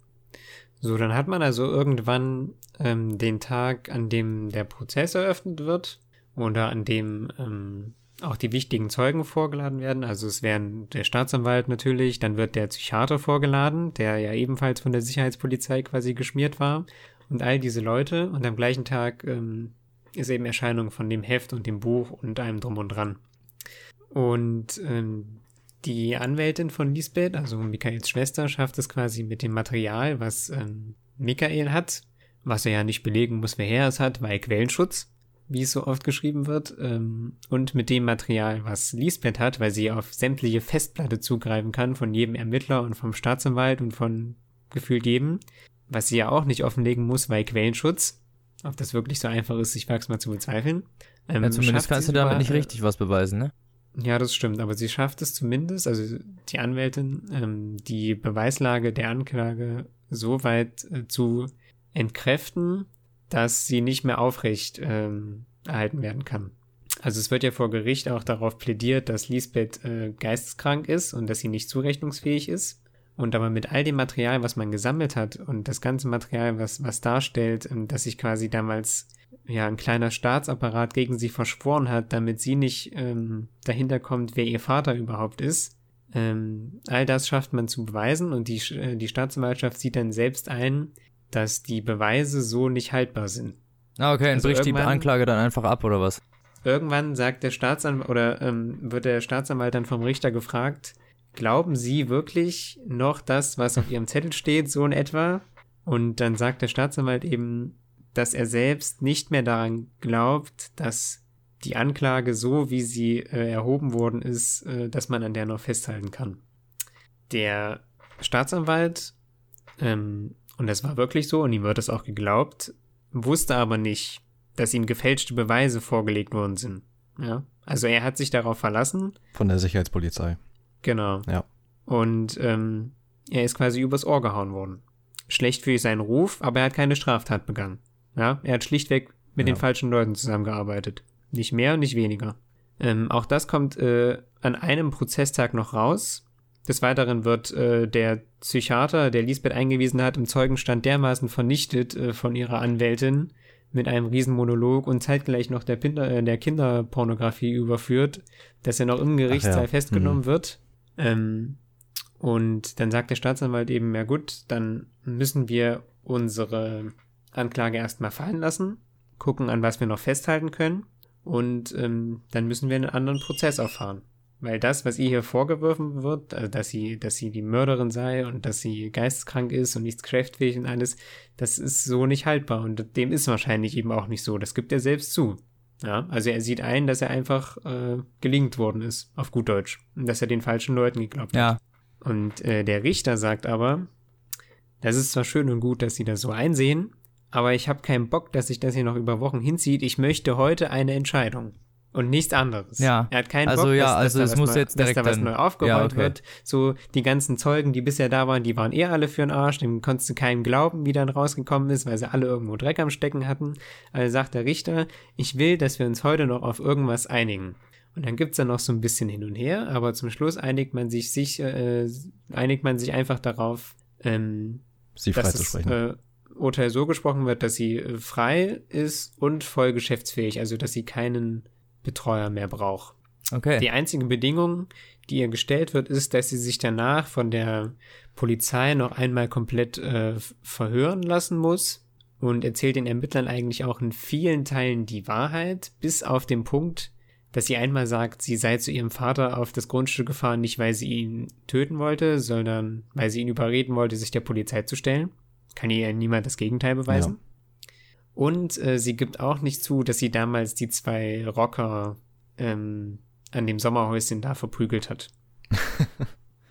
So, dann hat man also irgendwann ähm, den Tag, an dem der Prozess eröffnet wird oder an dem ähm, auch die wichtigen Zeugen vorgeladen werden. Also es werden der Staatsanwalt natürlich, dann wird der Psychiater vorgeladen, der ja ebenfalls von der Sicherheitspolizei quasi geschmiert war und all diese Leute. Und am gleichen Tag ähm, ist eben Erscheinung von dem Heft und dem Buch und allem drum und dran. Und ähm, die Anwältin von Lisbeth, also Michaels Schwester, schafft es quasi mit dem Material, was ähm, Michael hat, was er ja nicht belegen muss, wer er es hat, weil Quellenschutz, wie es so oft geschrieben wird, ähm, und mit dem Material, was Lisbeth hat, weil sie auf sämtliche Festplatte zugreifen kann von jedem Ermittler und vom Staatsanwalt und von gefühlt jedem, was sie ja auch nicht offenlegen muss, weil Quellenschutz, ob das wirklich so einfach ist, ich wag's mal zu bezweifeln. Ähm, Ja, zumindest kannst du damit über, nicht äh, richtig was beweisen, ne? ja, das stimmt, aber sie schafft es zumindest, also die Anwältin, ähm, die Beweislage der Anklage so weit äh, zu entkräften, dass sie nicht mehr aufrecht ähm, erhalten werden kann. Also es wird ja vor Gericht auch darauf plädiert, dass Lisbeth äh, geisteskrank ist und dass sie nicht zurechnungsfähig ist. Und aber mit all dem Material, was man gesammelt hat und das ganze Material, was, was darstellt, ähm, dass sich quasi damals ja ein kleiner Staatsapparat gegen sie verschworen hat, damit sie nicht ähm, dahinter kommt, wer ihr Vater überhaupt ist. Ähm, all das schafft man zu beweisen und die, äh, die Staatsanwaltschaft sieht dann selbst ein, dass die Beweise so nicht haltbar sind. Ah, okay, dann Also bricht die Anklage dann einfach ab, oder was? Irgendwann sagt der Staatsanwalt oder ähm, wird der Staatsanwalt dann vom Richter gefragt, glauben Sie wirklich noch das, was auf Ihrem Zettel steht, so in etwa? Und dann sagt der Staatsanwalt eben, dass er selbst nicht mehr daran glaubt, dass die Anklage so, wie sie äh, erhoben worden ist, äh, dass man an der noch festhalten kann. Der Staatsanwalt, ähm, und das war wirklich so, und ihm wird es auch geglaubt, wusste aber nicht, dass ihm gefälschte Beweise vorgelegt worden sind. Ja, also er hat sich darauf verlassen, Von der Sicherheitspolizei. genau. Ja. Und ähm, er ist quasi übers Ohr gehauen worden. Schlecht für seinen Ruf, aber er hat keine Straftat begangen. Ja, er hat schlichtweg mit Ja. den falschen Leuten zusammengearbeitet. Nicht mehr und nicht weniger. Ähm, auch das kommt äh, an einem Prozesstag noch raus. Des Weiteren wird äh, der Psychiater, der Lisbeth eingewiesen hat, im Zeugenstand dermaßen vernichtet äh, von ihrer Anwältin mit einem Riesenmonolog und zeitgleich noch der, Pinder, äh, der Kinderpornografie überführt, dass er noch im Gerichtssaal ja. festgenommen wird. Ähm, und dann sagt der Staatsanwalt eben, ja gut, dann müssen wir unsere Anklage erstmal fallen lassen, gucken, an was wir noch festhalten können und ähm, dann müssen wir einen anderen Prozess auffahren. Weil das, was ihr hier vorgeworfen wird, also dass sie, dass sie die Mörderin sei und dass sie geisteskrank ist und nicht geschäftfähig und alles, das ist so nicht haltbar und dem ist wahrscheinlich eben auch nicht so. Das gibt er selbst zu. Ja, also er sieht ein, dass er einfach äh, gelingt worden ist, auf gut Deutsch. Und dass er den falschen Leuten geglaubt hat. Ja. Und äh, der Richter sagt aber, das ist zwar schön und gut, dass sie das so einsehen, aber ich habe keinen Bock, dass sich das hier noch über Wochen hinzieht. Ich möchte heute eine Entscheidung. Und nichts anderes. Ja. Er hat keinen Also Bock, ja, dass, also dass es da was muss neu, jetzt dass direkt da was dann- neu aufgeräumt Ja, okay. wird. So, die ganzen Zeugen, die bisher da waren, die waren eh alle für den Arsch. Dem konntest du keinem glauben, wie dann rausgekommen ist, weil sie alle irgendwo Dreck am Stecken hatten. Also sagt der Richter, ich will, dass wir uns heute noch auf irgendwas einigen. Und dann gibt's dann noch so ein bisschen hin und her, aber zum Schluss einigt man sich, sich äh, einigt man sich einfach darauf, ähm, Sie dass freizusprechen. äh, Urteil so gesprochen wird, dass sie äh, frei ist und voll geschäftsfähig, also dass sie keinen Betreuer mehr braucht. Okay. Die einzige Bedingung, die ihr gestellt wird, ist, dass sie sich danach von der Polizei noch einmal komplett äh, verhören lassen muss und erzählt den Ermittlern eigentlich auch in vielen Teilen die Wahrheit, bis auf den Punkt, dass sie einmal sagt, sie sei zu ihrem Vater auf das Grundstück gefahren, nicht weil sie ihn töten wollte, sondern weil sie ihn überreden wollte, sich der Polizei zu stellen. Kann ihr niemand das Gegenteil beweisen. Und äh, sie gibt auch nicht zu, dass sie damals die zwei Rocker ähm, an dem Sommerhäuschen da verprügelt hat.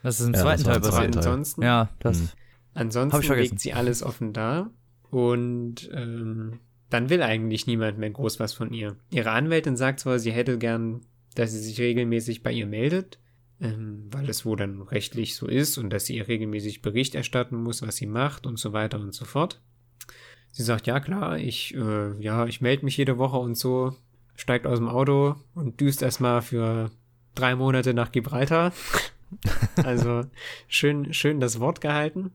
Das ist im Ja, zweiten das Teil passiert. Ansonsten, Ja, das. Hm. Hab ansonsten legt sie alles offen da und ähm, dann will eigentlich niemand mehr groß was von ihr. Ihre Anwältin sagt zwar, sie hätte gern, dass sie sich regelmäßig bei ihr meldet, ähm, weil es wohl dann rechtlich so ist und dass sie ihr regelmäßig Bericht erstatten muss, was sie macht und so weiter und so fort. Sie sagt, ja klar, ich, äh, ja, ich melde mich jede Woche und so, steigt aus dem Auto und düst erstmal für drei Monate nach Gibraltar. also schön, schön das Wort gehalten.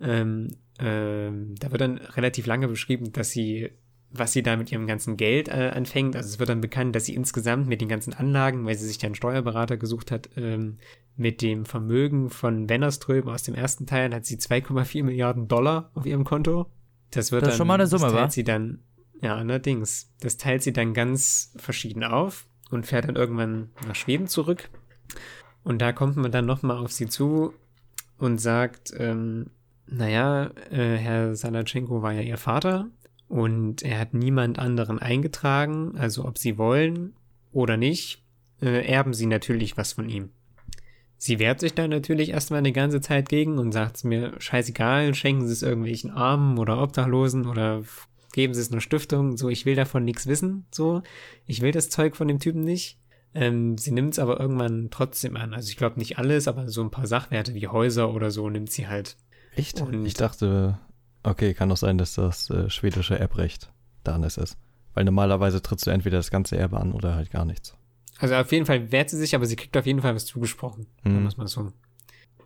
Ähm, ähm, da wird dann relativ lange beschrieben, dass sie, was sie da mit ihrem ganzen Geld äh, anfängt. Also es wird dann bekannt, dass sie insgesamt mit den ganzen Anlagen, weil sie sich einen Steuerberater gesucht hat, ähm, mit dem Vermögen von Wennerström aus dem ersten Teil hat sie 2,4 Milliarden Dollar auf ihrem Konto. Das wird Das dann, schon mal eine Summe, das teilt wa? sie dann, ja, allerdings. Das teilt sie dann ganz verschieden auf und fährt dann irgendwann nach Schweden zurück. Und da kommt man dann nochmal auf sie zu und sagt, ähm, naja, äh, Herr Salatschenko war ja ihr Vater und er hat niemand anderen eingetragen, also ob sie wollen oder nicht, äh, erben sie natürlich was von ihm. Sie wehrt sich dann natürlich erstmal eine ganze Zeit gegen und sagt es mir scheißegal, schenken Sie es irgendwelchen Armen oder Obdachlosen oder geben Sie es einer Stiftung, so ich will davon nichts wissen, so ich will das Zeug von dem Typen nicht. Ähm, sie nimmt es aber irgendwann trotzdem an. Also ich glaube nicht alles, aber so ein paar Sachwerte wie Häuser oder so nimmt sie halt. Echt? Und- ich dachte, okay, kann doch sein, dass das äh, schwedische Erbrecht da anders ist. Weil normalerweise trittst du entweder das ganze Erbe an oder halt gar nichts. Also auf jeden Fall wehrt sie sich, aber sie kriegt auf jeden Fall was zugesprochen. Mhm. Es mal so.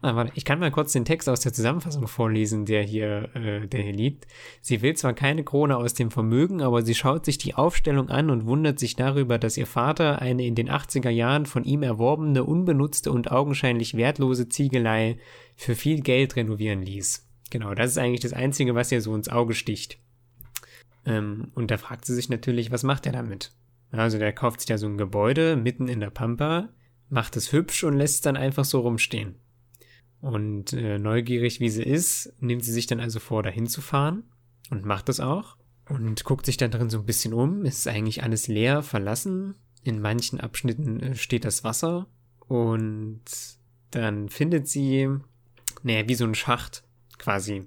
Ah, warte, ich kann mal kurz den Text aus der Zusammenfassung vorlesen, der hier, äh, der hier liegt. Sie will zwar keine Krone aus dem Vermögen, aber sie schaut sich die Aufstellung an und wundert sich darüber, dass ihr Vater eine in den 80er Jahren von ihm erworbene, unbenutzte und augenscheinlich wertlose Ziegelei für viel Geld renovieren ließ. Genau, das ist eigentlich das Einzige, was ihr so ins Auge sticht. Ähm, und da fragt sie sich natürlich, was macht er damit? Also der kauft sich da so ein Gebäude mitten in der Pampa, macht es hübsch und lässt es dann einfach so rumstehen. Und äh, neugierig wie sie ist, nimmt sie sich dann also vor, dahin zu fahren und macht das auch und guckt sich dann drin so ein bisschen um. Es ist eigentlich alles leer, verlassen. In manchen Abschnitten äh, steht das Wasser und dann findet sie, naja, wie so ein Schacht quasi,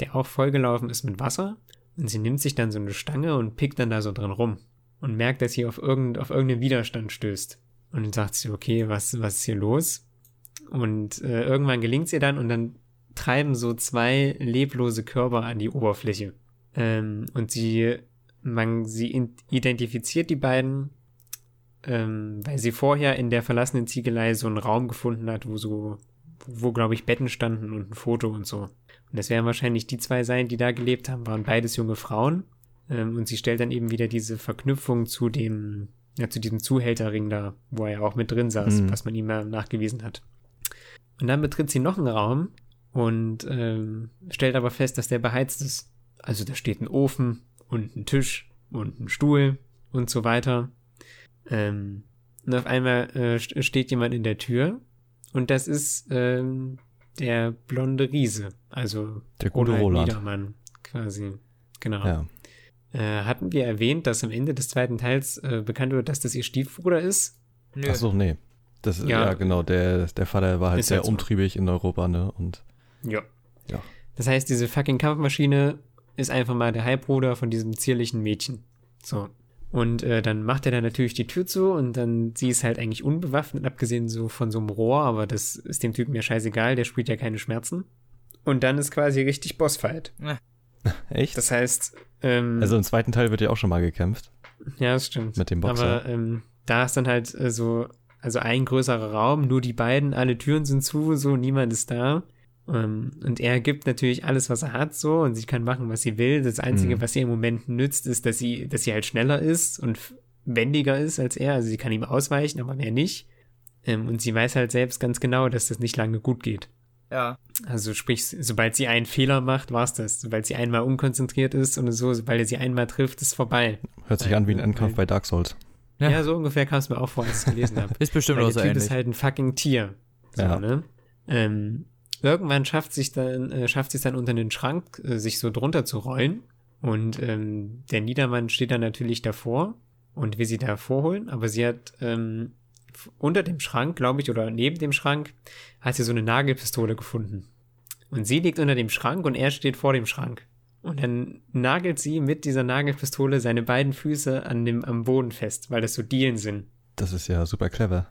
der auch vollgelaufen ist mit Wasser. Und sie nimmt sich dann so eine Stange und pickt dann da so drin rum und merkt, dass sie auf, irgend, auf irgendeinen Widerstand stößt. Und dann sagt sie, okay, was, was ist hier los? Und äh, irgendwann gelingt ihr dann und dann treiben so zwei leblose Körper an die Oberfläche. Ähm, und sie, man, sie identifiziert die beiden, ähm, weil sie vorher in der verlassenen Ziegelei so einen Raum gefunden hat, wo so, wo, glaube ich, Betten standen und ein Foto und so. Und das werden wahrscheinlich die zwei sein, die da gelebt haben, waren beides junge Frauen. Ähm, und sie stellt dann eben wieder diese Verknüpfung zu dem, ja, zu diesem Zuhälterring da, wo er ja auch mit drin saß, Mhm. was man ihm ja nachgewiesen hat. Und dann betritt sie noch einen Raum und ähm, stellt aber fest, dass der beheizt ist. Also da steht ein Ofen und ein Tisch und ein Stuhl und so weiter. Ähm, und auf einmal äh, st- steht jemand in der Tür und das ist ähm, der blonde Riese, also Der gute Ronald Roland. Niedermann quasi. Genau. Ja. Äh, hatten wir erwähnt, dass am Ende des zweiten Teils äh, bekannt wird, dass das ihr Stiefbruder ist? Nö. Ach so, nee. Das, Ja. ja. genau, der, der Vater war halt Ist sehr halt so. umtriebig in Europa, ne? Und Ja. Ja. Das heißt, diese fucking Kampfmaschine ist einfach mal der Halbbruder von diesem zierlichen Mädchen. So. Und äh, dann macht er dann natürlich die Tür zu und dann, sie ist halt eigentlich unbewaffnet, abgesehen so von so einem Rohr, aber das ist dem Typen ja scheißegal, der spielt ja keine Schmerzen. Und dann ist quasi richtig Bossfight. echt? Das heißt, ähm, also im zweiten Teil wird ja auch schon mal gekämpft. ja, das stimmt. mit dem Boxer. Aber ähm, da ist dann halt äh, so, also ein größerer Raum, nur die beiden, alle Türen sind zu, so niemand ist da. Ähm, und er gibt natürlich alles, was er hat, so, und sie kann machen, was sie will. Das Einzige, Mhm. was ihr im Moment nützt, ist, dass sie, dass sie halt schneller ist und wendiger ist als er. Also sie kann ihm ausweichen, aber mehr nicht. Ähm, und sie weiß halt selbst ganz genau, dass das nicht lange gut geht. Ja. Also sprich, sobald sie einen Fehler macht, war's das. Sobald sie einmal unkonzentriert ist und so, sobald er sie einmal trifft, ist vorbei. Hört sich an wie ein Endkampf bei Dark Souls. Ja. Ja, so ungefähr kam es mir auch vor, als ich es gelesen habe. Ist bestimmt Weil auch der so Typ ähnlich. ist halt ein fucking Tier. So, Ja. ne? Ähm, irgendwann schafft sich dann, äh, schafft sich dann unter den Schrank, äh, sich so drunter zu rollen. Und ähm, der Niedermann steht dann natürlich davor und will sie da vorholen, aber sie hat ähm, unter dem Schrank, glaube ich, oder neben dem Schrank, hat sie so eine Nagelpistole gefunden. Und sie liegt unter dem Schrank und er steht vor dem Schrank. Und dann nagelt sie mit dieser Nagelpistole seine beiden Füße an dem, am Boden fest, weil das so Dielen sind Das ist ja super clever.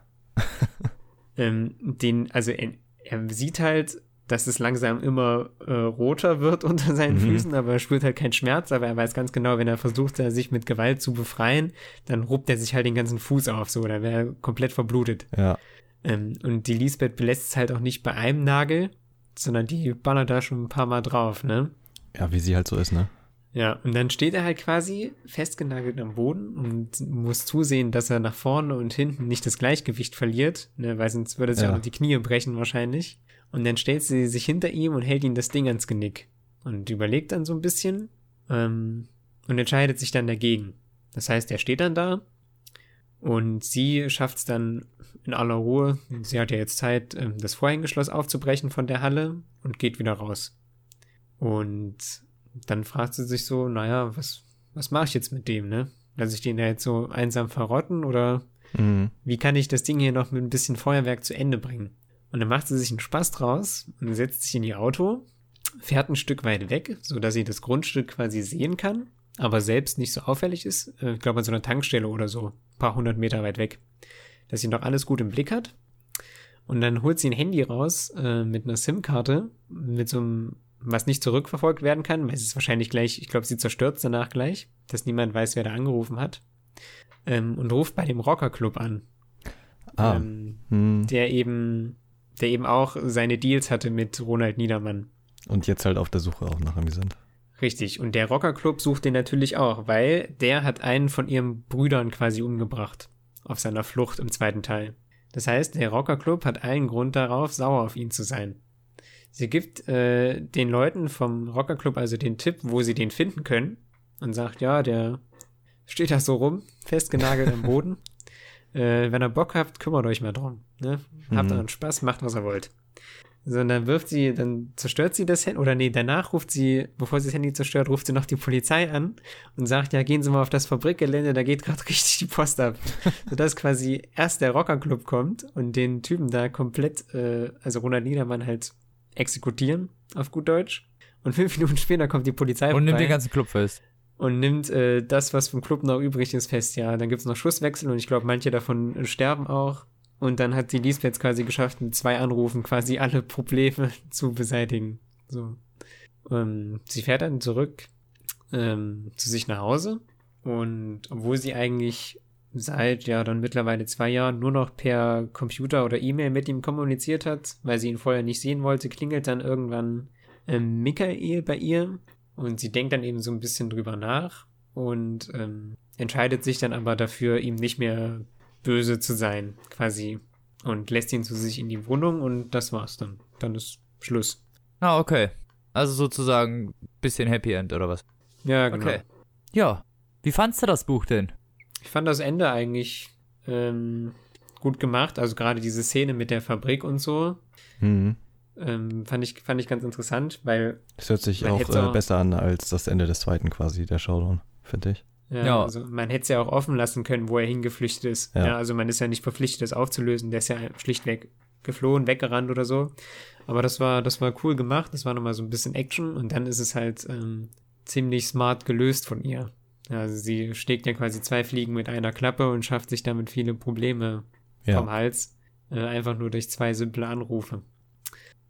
ähm, den, also er, er sieht halt, dass es langsam immer äh, roter wird unter seinen Mhm. Füßen, aber er spürt halt keinen Schmerz, aber er weiß ganz genau, wenn er versucht, da sich mit Gewalt zu befreien, dann ruppt er sich halt den ganzen Fuß auf, so, dann wäre er komplett verblutet. Ja. Ähm, und die Lisbeth belässt es halt auch nicht bei einem Nagel, sondern die ballert da schon ein paar Mal drauf, ne? Ja, wie sie halt so ist, ne? Ja, und dann steht er halt quasi festgenagelt am Boden und muss zusehen, dass er nach vorne und hinten nicht das Gleichgewicht verliert, ne, weil sonst würde er sich Ja. auch die Knie brechen wahrscheinlich. Und dann stellt sie sich hinter ihm und hält ihm das Ding ans Genick und überlegt dann so ein bisschen ähm, und entscheidet sich dann dagegen. Das heißt, er steht dann da und sie schafft es dann in aller Ruhe, sie hat ja jetzt Zeit, ähm, das Vorhängeschloss aufzubrechen von der Halle und geht wieder raus. Und dann fragt sie sich so, naja, was, was mache ich jetzt mit dem, ne? Lass ich den da jetzt so einsam verrotten oder Mhm. wie kann ich das Ding hier noch mit ein bisschen Feuerwerk zu Ende bringen? Und dann macht sie sich einen Spaß draus und setzt sich in ihr Auto, fährt ein Stück weit weg, sodass sie das Grundstück quasi sehen kann, aber selbst nicht so auffällig ist. Äh, Ich glaube, an so einer Tankstelle oder so, ein paar hundert Meter weit weg. Dass sie noch alles gut im Blick hat. Und dann holt sie ein Handy raus äh, mit einer SIM-Karte, mit so einem, was nicht zurückverfolgt werden kann, weil es ist wahrscheinlich gleich, ich glaube, sie zerstört danach gleich, dass niemand weiß, wer da angerufen hat. Ähm, und ruft bei dem Rockerclub an. Ah. Ähm, hm. der eben, der eben auch seine Deals hatte mit Ronald Niedermann. Und jetzt halt auf der Suche auch nach ihm sind. Richtig. Und der Rockerclub sucht den natürlich auch, weil der hat einen von ihren Brüdern quasi umgebracht. Auf seiner Flucht im zweiten Teil. Das heißt, der Rockerclub hat allen Grund darauf, sauer auf ihn zu sein. Sie gibt äh, den Leuten vom Rockerclub also den Tipp, wo sie den finden können. Und sagt, ja, der steht da so rum, festgenagelt am Boden. Äh, wenn ihr Bock habt, kümmert euch mal drum. Ne? Habt Mhm. euren Spaß, macht, was ihr wollt. So, und dann wirft sie, dann zerstört sie das Handy, oder nee, danach ruft sie, bevor sie das Handy zerstört, ruft sie noch die Polizei an und sagt, ja, gehen Sie mal auf das Fabrikgelände, da geht gerade richtig die Post ab. Sodass quasi erst der Rockerclub kommt und den Typen da komplett, äh, also Ronald Niedermann halt exekutieren, auf gut Deutsch. Und fünf Minuten später kommt die Polizei Und nimmt vorbei den ganzen Club fest. und nimmt äh, das, was vom Club noch übrig ist, fest. Ja, dann gibt's noch Schusswechsel und ich glaube, manche davon sterben auch. Und dann hat die Lisbeth quasi geschafft, mit zwei Anrufen quasi alle Probleme zu beseitigen. So. Ähm, sie fährt dann zurück ähm, zu sich nach Hause. Und obwohl sie eigentlich seit ja dann mittlerweile zwei Jahren nur noch per Computer oder E-Mail mit ihm kommuniziert hat, weil sie ihn vorher nicht sehen wollte, klingelt dann irgendwann ähm, Michael bei ihr und sie denkt dann eben so ein bisschen drüber nach und ähm, entscheidet sich dann aber dafür, ihm nicht mehr böse zu sein, quasi. Und lässt ihn zu sich in die Wohnung und das war's dann. Dann ist Schluss. Ah, okay. Also sozusagen bisschen Happy End oder was? Ja, genau. Okay. Ja. Wie fandst du das Buch denn? Ich fand das Ende eigentlich ähm, gut gemacht. Also gerade diese Szene mit der Fabrik und so Mhm. ähm, fand, ich, fand ich ganz interessant, weil Das hört sich auch äh, auch- besser an als das Ende des zweiten quasi, der Showdown, finde ich. Ja, Ja. Also man hätte es ja auch offen lassen können, wo er hingeflüchtet ist. Ja. Ja. also man ist ja nicht verpflichtet, das aufzulösen. Der ist ja schlichtweg geflohen, weggerannt oder so. Aber das war, das war cool gemacht. Das war nochmal so ein bisschen Action und dann ist es halt ähm, ziemlich smart gelöst von ihr. Ja, Also sie schlägt ja quasi zwei Fliegen mit einer Klappe und schafft sich damit viele Probleme vom Ja. Hals. Äh, einfach nur durch zwei simple Anrufe.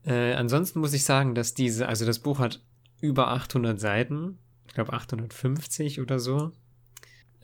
Äh, ansonsten muss ich sagen, dass diese, also das Buch hat über 800 Seiten. Ich glaube 850 oder so.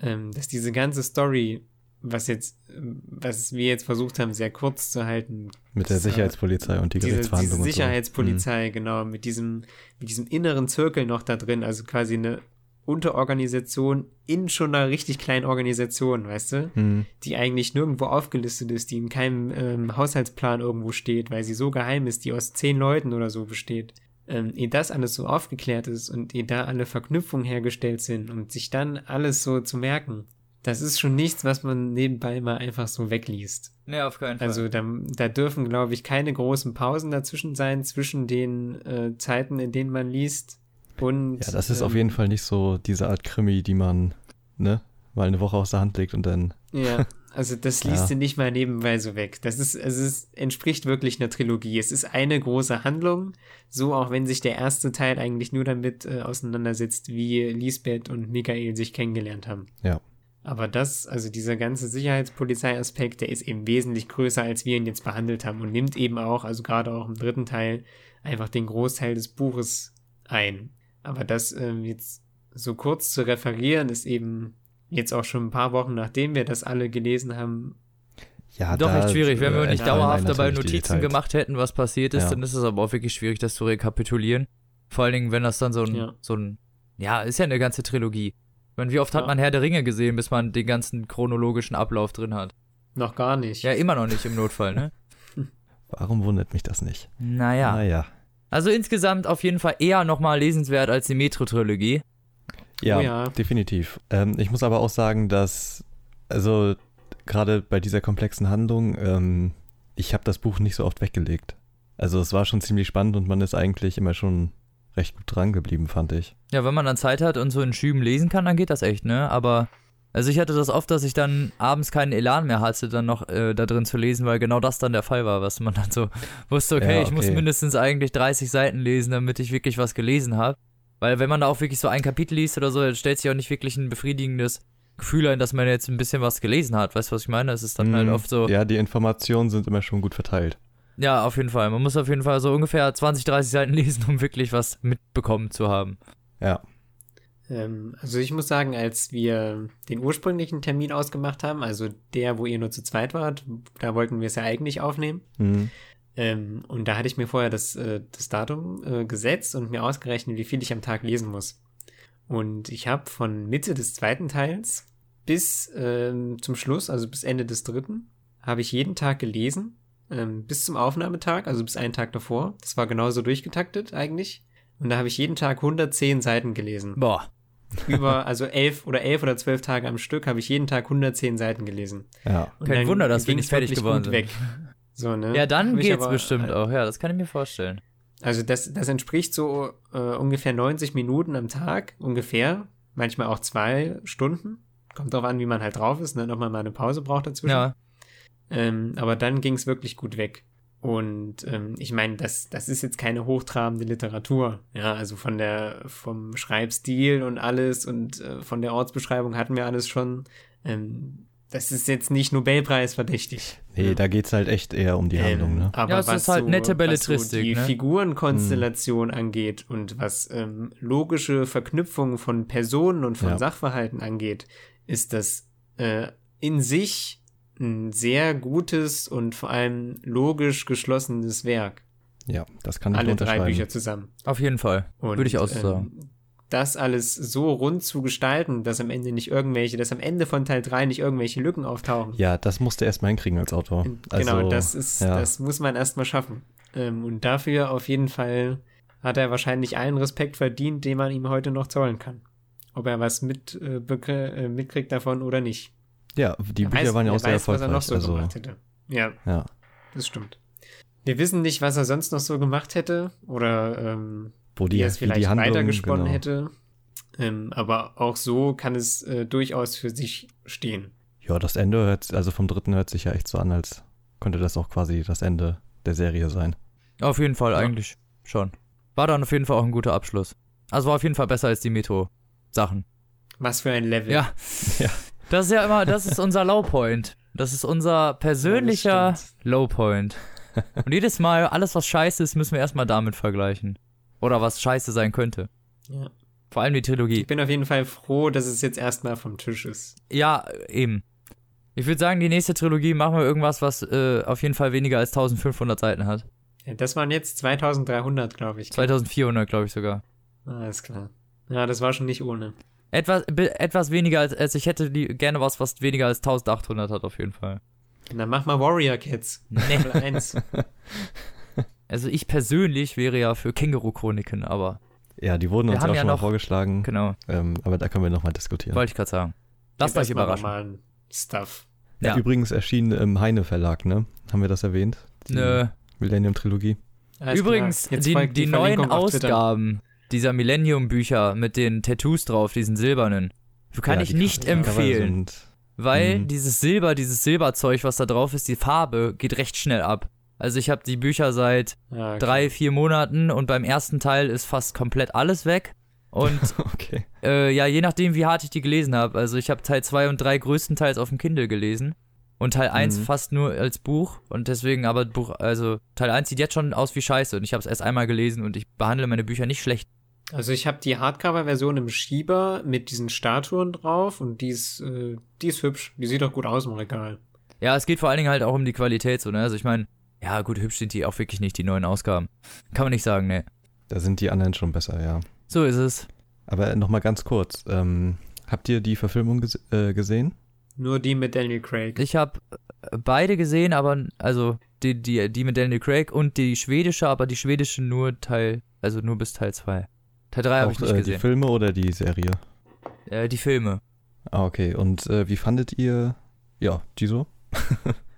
Ähm, dass diese ganze Story was jetzt, was wir jetzt versucht haben, sehr kurz zu halten. Mit der äh, Sicherheitspolizei und die Diese, diese Gerichtsverhandlungen. und so. Sicherheitspolizei, genau, mit diesem, mit diesem inneren Zirkel noch da drin, also quasi eine Unterorganisation in schon einer richtig kleinen Organisation, weißt du? Mhm. Die eigentlich nirgendwo aufgelistet ist, die in keinem ähm, Haushaltsplan irgendwo steht, weil sie so geheim ist, die aus zehn Leuten oder so besteht. Ähm, ehe das alles so aufgeklärt ist und ehe da alle Verknüpfungen hergestellt sind und sich dann alles so zu merken, das ist schon nichts, was man nebenbei mal einfach so wegliest. Nee, auf keinen Fall. Also da, da dürfen, glaube ich, keine großen Pausen dazwischen sein, zwischen den äh, Zeiten, in denen man liest. Und, Ja, das ist auf ähm, jeden Fall nicht so diese Art Krimi, die man, ne, mal eine Woche aus der Hand legt und dann. Ja, also das liest Ja. du nicht mal nebenbei so weg. Das ist, also es entspricht wirklich einer Trilogie. Es ist eine große Handlung, so auch wenn sich der erste Teil eigentlich nur damit äh, auseinandersetzt, wie Lisbeth und Michael sich kennengelernt haben. Ja. Aber das, also dieser ganze Sicherheitspolizeiaspekt, der ist eben wesentlich größer, als wir ihn jetzt behandelt haben und nimmt eben auch, also gerade auch im dritten Teil, einfach den Großteil des Buches ein. Aber das ähm, jetzt so kurz zu referieren, ist eben jetzt auch schon ein paar Wochen, nachdem wir das alle gelesen haben. Ja, Doch echt schwierig. Wenn wir äh, nicht dauerhaft dabei Notizen gemacht hätten, was passiert ist, Ja. dann ist es aber auch wirklich schwierig, das zu rekapitulieren. Vor allen Dingen, wenn das dann so ein, Ja. so ein, ja, ist ja eine ganze Trilogie. Ich meine, wie oft hat Ja. man Herr der Ringe gesehen, bis man den ganzen chronologischen Ablauf drin hat? Noch gar nicht. Ja, immer noch nicht im Notfall, ne? Warum wundert mich das nicht? Naja. Naja. Also insgesamt auf jeden Fall eher nochmal lesenswert als die Metro-Trilogie. Ja, Oh ja. definitiv. Ähm, ich muss aber auch sagen, dass, also gerade bei dieser komplexen Handlung, ähm, ich habe das Buch nicht so oft weggelegt. Also es war schon ziemlich spannend und man ist eigentlich immer schon recht gut dran geblieben, fand ich. Ja, wenn man dann Zeit hat und so in Schüben lesen kann, dann geht das echt, ne? Aber, also ich hatte das oft, dass ich dann abends keinen Elan mehr hatte, dann noch äh, da drin zu lesen, weil genau das dann der Fall war, was man dann so wusste, okay, Ja, ich muss okay. mindestens eigentlich 30 Seiten lesen, damit ich wirklich was gelesen habe. Weil wenn man da auch wirklich so ein Kapitel liest oder so, dann stellt sich auch nicht wirklich ein befriedigendes Gefühl ein, dass man jetzt ein bisschen was gelesen hat. Weißt du, was ich meine? Es ist dann halt Mm, oft so, Ja, die Informationen sind immer schon gut verteilt. ja, auf jeden Fall. Man muss auf jeden Fall so ungefähr 20, 30 Seiten lesen, um wirklich was mitbekommen zu haben. Ja. Ähm, also ich muss sagen, als wir den ursprünglichen Termin ausgemacht haben, also der, wo ihr nur zu zweit wart, da wollten wir es ja eigentlich aufnehmen. Mhm. Ähm, und da hatte ich mir vorher das, äh, das Datum äh, gesetzt und mir ausgerechnet, wie viel ich am Tag lesen muss. Und ich habe von Mitte des zweiten Teils bis ähm, zum Schluss, also bis Ende des dritten, habe ich jeden Tag gelesen. Ähm, bis zum Aufnahmetag, also bis einen Tag davor. Das war genauso durchgetaktet eigentlich. Und da habe ich jeden Tag 110 Seiten gelesen. Boah. Über, also elf oder elf oder zwölf Tage am Stück habe ich jeden Tag 110 Seiten gelesen. Ja. Und Kein Wunder, dass wir nicht fertig geworden sind. weg. So, ne? Ja, dann Hab ich geht's aber, bestimmt äh, auch. Ja, das kann ich mir vorstellen. Also das, das entspricht so äh, ungefähr 90 Minuten am Tag, ungefähr. Manchmal auch zwei Stunden. Kommt drauf an, wie man halt drauf ist, ne? ob man mal eine Pause braucht dazwischen. Ja, Ähm, aber dann ging es wirklich gut weg. Und ähm, ich meine, das, das ist jetzt keine hochtrabende Literatur. Ja, also von der, vom Schreibstil und alles und äh, von der Ortsbeschreibung hatten wir alles schon. Ähm, das ist jetzt nicht Nobelpreis verdächtig. Nee, da geht's halt echt eher um die Handlung, ne? Aber Ja, es was ist halt so, nette was Belletristik, so die ne? Figurenkonstellation angeht und was ähm, logische Verknüpfung von Personen und von Ja. Sachverhalten angeht, ist das äh, in sich ein sehr gutes und vor allem logisch geschlossenes Werk. Ja, das kann ich Alle nur drei unterschreiben. Bücher zusammen. auf jeden Fall. Und, Würde ich auch so ähm, sagen. Das alles so rund zu gestalten, dass am Ende nicht irgendwelche, dass am Ende von Teil 3 nicht irgendwelche Lücken auftauchen. Ja, das musste erst mal hinkriegen als Autor. Also, genau, das ist, ja. das muss man erstmal schaffen. Ähm, und dafür auf jeden Fall hat er wahrscheinlich allen Respekt verdient, den man ihm heute noch zollen kann. Ob er was mit, äh, äh, mitkriegt davon oder nicht. Ja, die Bücher weiß- waren ja auch sehr weiß, was er erfolgreich. noch so also, gemacht hätte. Ja, ja. das stimmt. Wir wissen nicht, was er sonst noch so gemacht hätte oder ähm, Wo die, wie es vielleicht die Handlung, weitergesponnen genau. hätte. Ähm, aber auch so kann es äh, durchaus für sich stehen. Ja, das Ende hört, also vom dritten hört sich ja echt so an, als könnte das auch quasi das Ende der Serie sein. Auf jeden Fall, ja. eigentlich schon. War dann auf jeden Fall auch ein guter Abschluss. Also war auf jeden Fall besser als die Metro-Sachen. Was für ein Level. Ja. Ja. Das ist ja immer, das ist unser Lowpoint. Das ist unser persönlicher Ja. Lowpoint. Und jedes Mal, alles was scheiße ist, müssen wir erstmal damit vergleichen. Oder was scheiße sein könnte. Ja. Vor allem die Trilogie. Ich bin auf jeden Fall froh, dass es jetzt erstmal vom Tisch ist. Ja, eben. Ich würde sagen, die nächste Trilogie machen wir irgendwas, was äh, auf jeden Fall weniger als 1500 Seiten hat. Ja, das waren jetzt 2300, glaube ich. 2400, glaube ich sogar. Alles klar. Ja, das war schon nicht ohne. Etwas, etwas weniger als, als ich hätte die, gerne was, was weniger als 1800 hat, auf jeden Fall. Dann mach mal Warrior Kids. Nee. 1. Also ich persönlich wäre ja für Känguru-Chroniken, aber Ja, die wurden uns auch ja schon mal noch- vorgeschlagen. genau, Ähm, aber da können wir nochmal diskutieren. wollte ich gerade sagen. Lasst euch überraschen. normalen Stuff. ja. Ja. Übrigens erschien im Heine Verlag, ne? Haben wir das erwähnt? Die Nö. Millennium-Trilogie. Alles Übrigens, die, folgt die neuen. Ausgaben dieser Millennium-Bücher mit den Tattoos drauf, diesen silbernen, kann Ja, ich die nicht Cover empfehlen. Weil Mhm. dieses Silber, dieses Silberzeug, was da drauf ist, die Farbe geht recht schnell ab. Also ich habe die Bücher seit Ja, okay. drei, vier Monaten und beim ersten Teil ist fast komplett alles weg. Und Okay. äh, ja, je nachdem, wie hart ich die gelesen habe. Also ich habe Teil 2 und 3 größtenteils auf dem Kindle gelesen. Und Teil 1 Mhm. fast nur als Buch. Und deswegen aber Buch, also Teil 1 sieht jetzt schon aus wie Scheiße. Und ich habe es erst einmal gelesen und ich behandle meine Bücher nicht schlecht. Also ich habe die Hardcover-Version im Schieber mit diesen Statuen drauf und die ist, äh, die ist hübsch. Die sieht doch gut aus im Regal. Ja, es geht vor allen Dingen halt auch um die Qualität, so, ne? Also ich meine, ja, gut, hübsch sind die auch wirklich nicht, die neuen Ausgaben. Kann man nicht sagen, ne. Da sind die anderen schon besser, ja. So ist es. Aber nochmal ganz kurz. Ähm, habt ihr die Verfilmung gese äh, gesehen? Nur die mit Daniel Craig. Ich habe beide gesehen, aber also die, die, die mit Daniel Craig und die schwedische, aber die schwedische nur Teil, also nur bis Teil 2. Teil 3 habe ich nicht äh, die gesehen. Filme oder die Serie? Äh, die Filme. Ah, okay. Und äh, wie fandet ihr, ja, die so?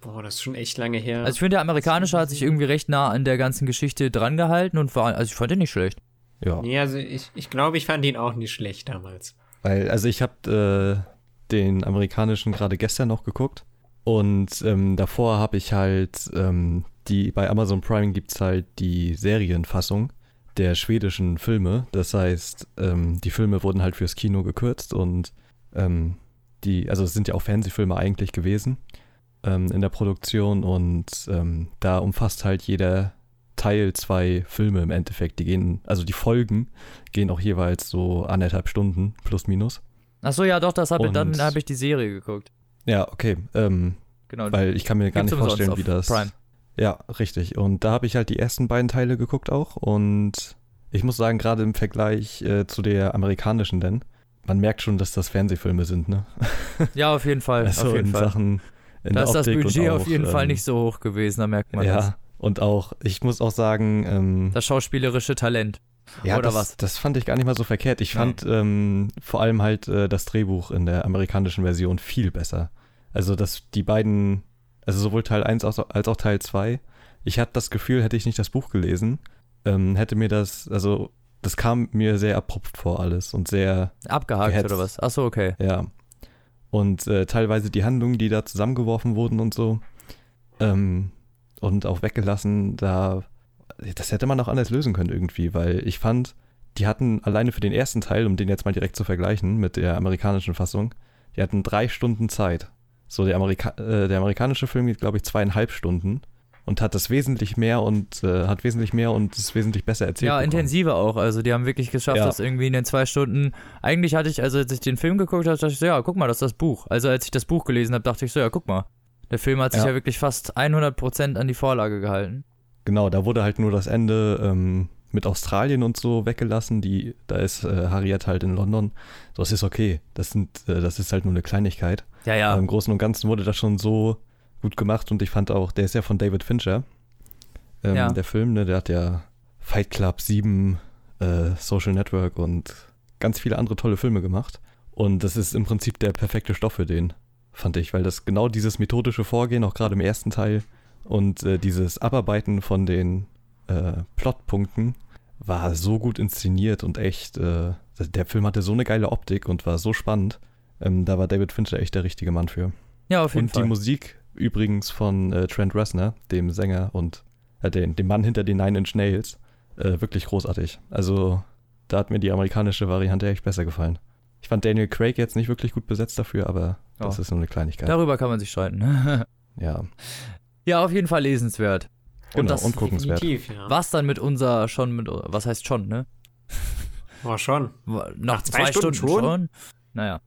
Boah, das ist schon echt lange her. Also ich finde, der amerikanische hat sich irgendwie recht nah an der ganzen Geschichte drangehalten und war, also ich fand den nicht schlecht. Ja. nee, also ich, ich glaube, ich fand ihn auch nicht schlecht damals. Weil, also ich habe äh, den amerikanischen gerade gestern noch geguckt und ähm, davor habe ich halt ähm, die, bei Amazon Prime gibt's halt die Serienfassung der schwedischen Filme. Das heißt, ähm, die Filme wurden halt fürs Kino gekürzt und ähm, die, also es sind ja auch Fernsehfilme eigentlich gewesen ähm, in der Produktion und ähm, da umfasst halt jeder Teil zwei Filme im Endeffekt. Die gehen, also die Folgen gehen auch jeweils so anderthalb Stunden plus minus. Ach so, ja, doch, das habe dann habe ich die Serie geguckt. Ja, okay. Ähm, Genau. weil ich kann mir gar nicht vorstellen, wie das. Prime. Ja, richtig. Und da habe ich halt die ersten beiden Teile geguckt auch. Und ich muss sagen, gerade im Vergleich äh, zu der amerikanischen, denn man merkt schon, dass das Fernsehfilme sind, ne? Ja, auf jeden Fall. Also auf jeden in Fall. Sachen. In da ist das Budget auch, auf jeden Fall ähm, nicht so hoch gewesen, da merkt man ja, das. und auch, ich muss auch sagen, ähm, Das schauspielerische Talent. ja, oder das, was? das fand ich gar nicht mal so verkehrt. Ich Ja. fand ähm, vor allem halt äh, das Drehbuch in der amerikanischen Version viel besser. Also, dass die beiden, also sowohl Teil 1 als auch, als auch Teil 2, ich hatte das Gefühl, hätte ich nicht das Buch gelesen, ähm, hätte mir das, also, das kam mir sehr abrupt vor alles und sehr, Abgehakt Gehetzt. oder was? Ach so, okay. ja. Und äh, teilweise die Handlungen, die da zusammengeworfen wurden und so, ähm, und auch weggelassen, da, das hätte man auch anders lösen können irgendwie, weil ich fand, die hatten alleine für den ersten Teil, um den jetzt mal direkt zu vergleichen mit der amerikanischen Fassung, die hatten drei Stunden Zeit. So, der, Amerika äh, der amerikanische Film geht, glaube ich, zweieinhalb Stunden und hat das wesentlich mehr und äh, hat wesentlich mehr und ist wesentlich besser erzählt. Ja, bekommen. intensiver auch. Also die haben wirklich geschafft, Ja. das irgendwie in den zwei Stunden. Eigentlich hatte ich, also als ich den Film geguckt habe, dachte ich so, ja, guck mal, das ist das Buch. Also als ich das Buch gelesen habe, dachte ich so, ja, guck mal. Der Film hat sich ja, Ja. wirklich fast 100% an die Vorlage gehalten. Genau, da wurde halt nur das Ende ähm, mit Australien und so weggelassen. Die, da ist äh, Harriet halt in London. So, das ist okay. Das, sind, äh, das ist halt nur eine Kleinigkeit. Ja, ja. Aber Im Großen und Ganzen wurde das schon so gut gemacht und ich fand auch, der ist ja von David Fincher. Ähm, Ja. Der Film, ne, der hat ja Fight Club 7, äh, Social Network und ganz viele andere tolle Filme gemacht. Und das ist im Prinzip der perfekte Stoff für den, fand ich, weil das genau dieses methodische Vorgehen, auch gerade im ersten Teil, und äh, dieses Abarbeiten von den äh, Plotpunkten war so gut inszeniert und echt, äh, der Film hatte so eine geile Optik und war so spannend. Ähm, da war David Fincher echt der richtige Mann für. ja, auf jeden Und Fall. die Musik übrigens von äh, Trent Reznor, dem Sänger und äh, den, dem Mann hinter den Nine Inch Nails, äh, wirklich großartig. Also da hat mir die amerikanische Variante echt besser gefallen. Ich fand Daniel Craig jetzt nicht wirklich gut besetzt dafür, aber das Ja. ist nur eine Kleinigkeit. Darüber kann man sich streiten. ja, ja, auf jeden Fall lesenswert. genau, das und guckenswert. Definitiv, ja. Was dann mit unser schon mit, was heißt schon, ne? War schon. Nach Nach zwei zwei, Stunden Stunden, schon? schon? Naja.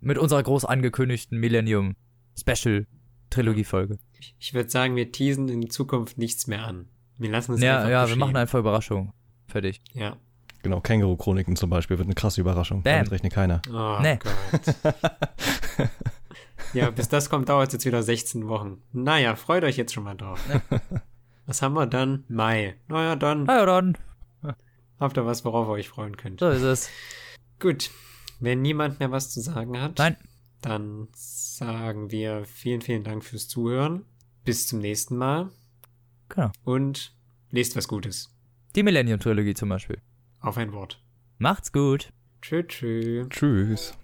mit unserer groß angekündigten Millennium Special Trilogie-Folge. Ich, ich würde sagen, wir teasen in Zukunft nichts mehr an. Wir lassen es Ja, einfach ja, wir machen einfach Überraschungen. Fertig. Ja. Genau, Känguru-Chroniken zum Beispiel wird eine krasse Überraschung. Bam. Damit rechnet keiner. Oh Nee. Gott. ja, bis das kommt, dauert es jetzt wieder 16 Wochen. Naja, freut euch jetzt schon mal drauf. Was haben wir dann? Mai. Naja, dann Na ja, dann. habt ihr was, worauf ihr euch freuen könnt. So ist es. Gut. Wenn niemand mehr was zu sagen hat, Nein. dann sagen wir vielen, vielen Dank fürs Zuhören. Bis zum nächsten Mal Genau. und lest was Gutes. Die Millennium Trilogie zum Beispiel. Auf ein Wort. Macht's gut. Tschö, tschö. Tschüss.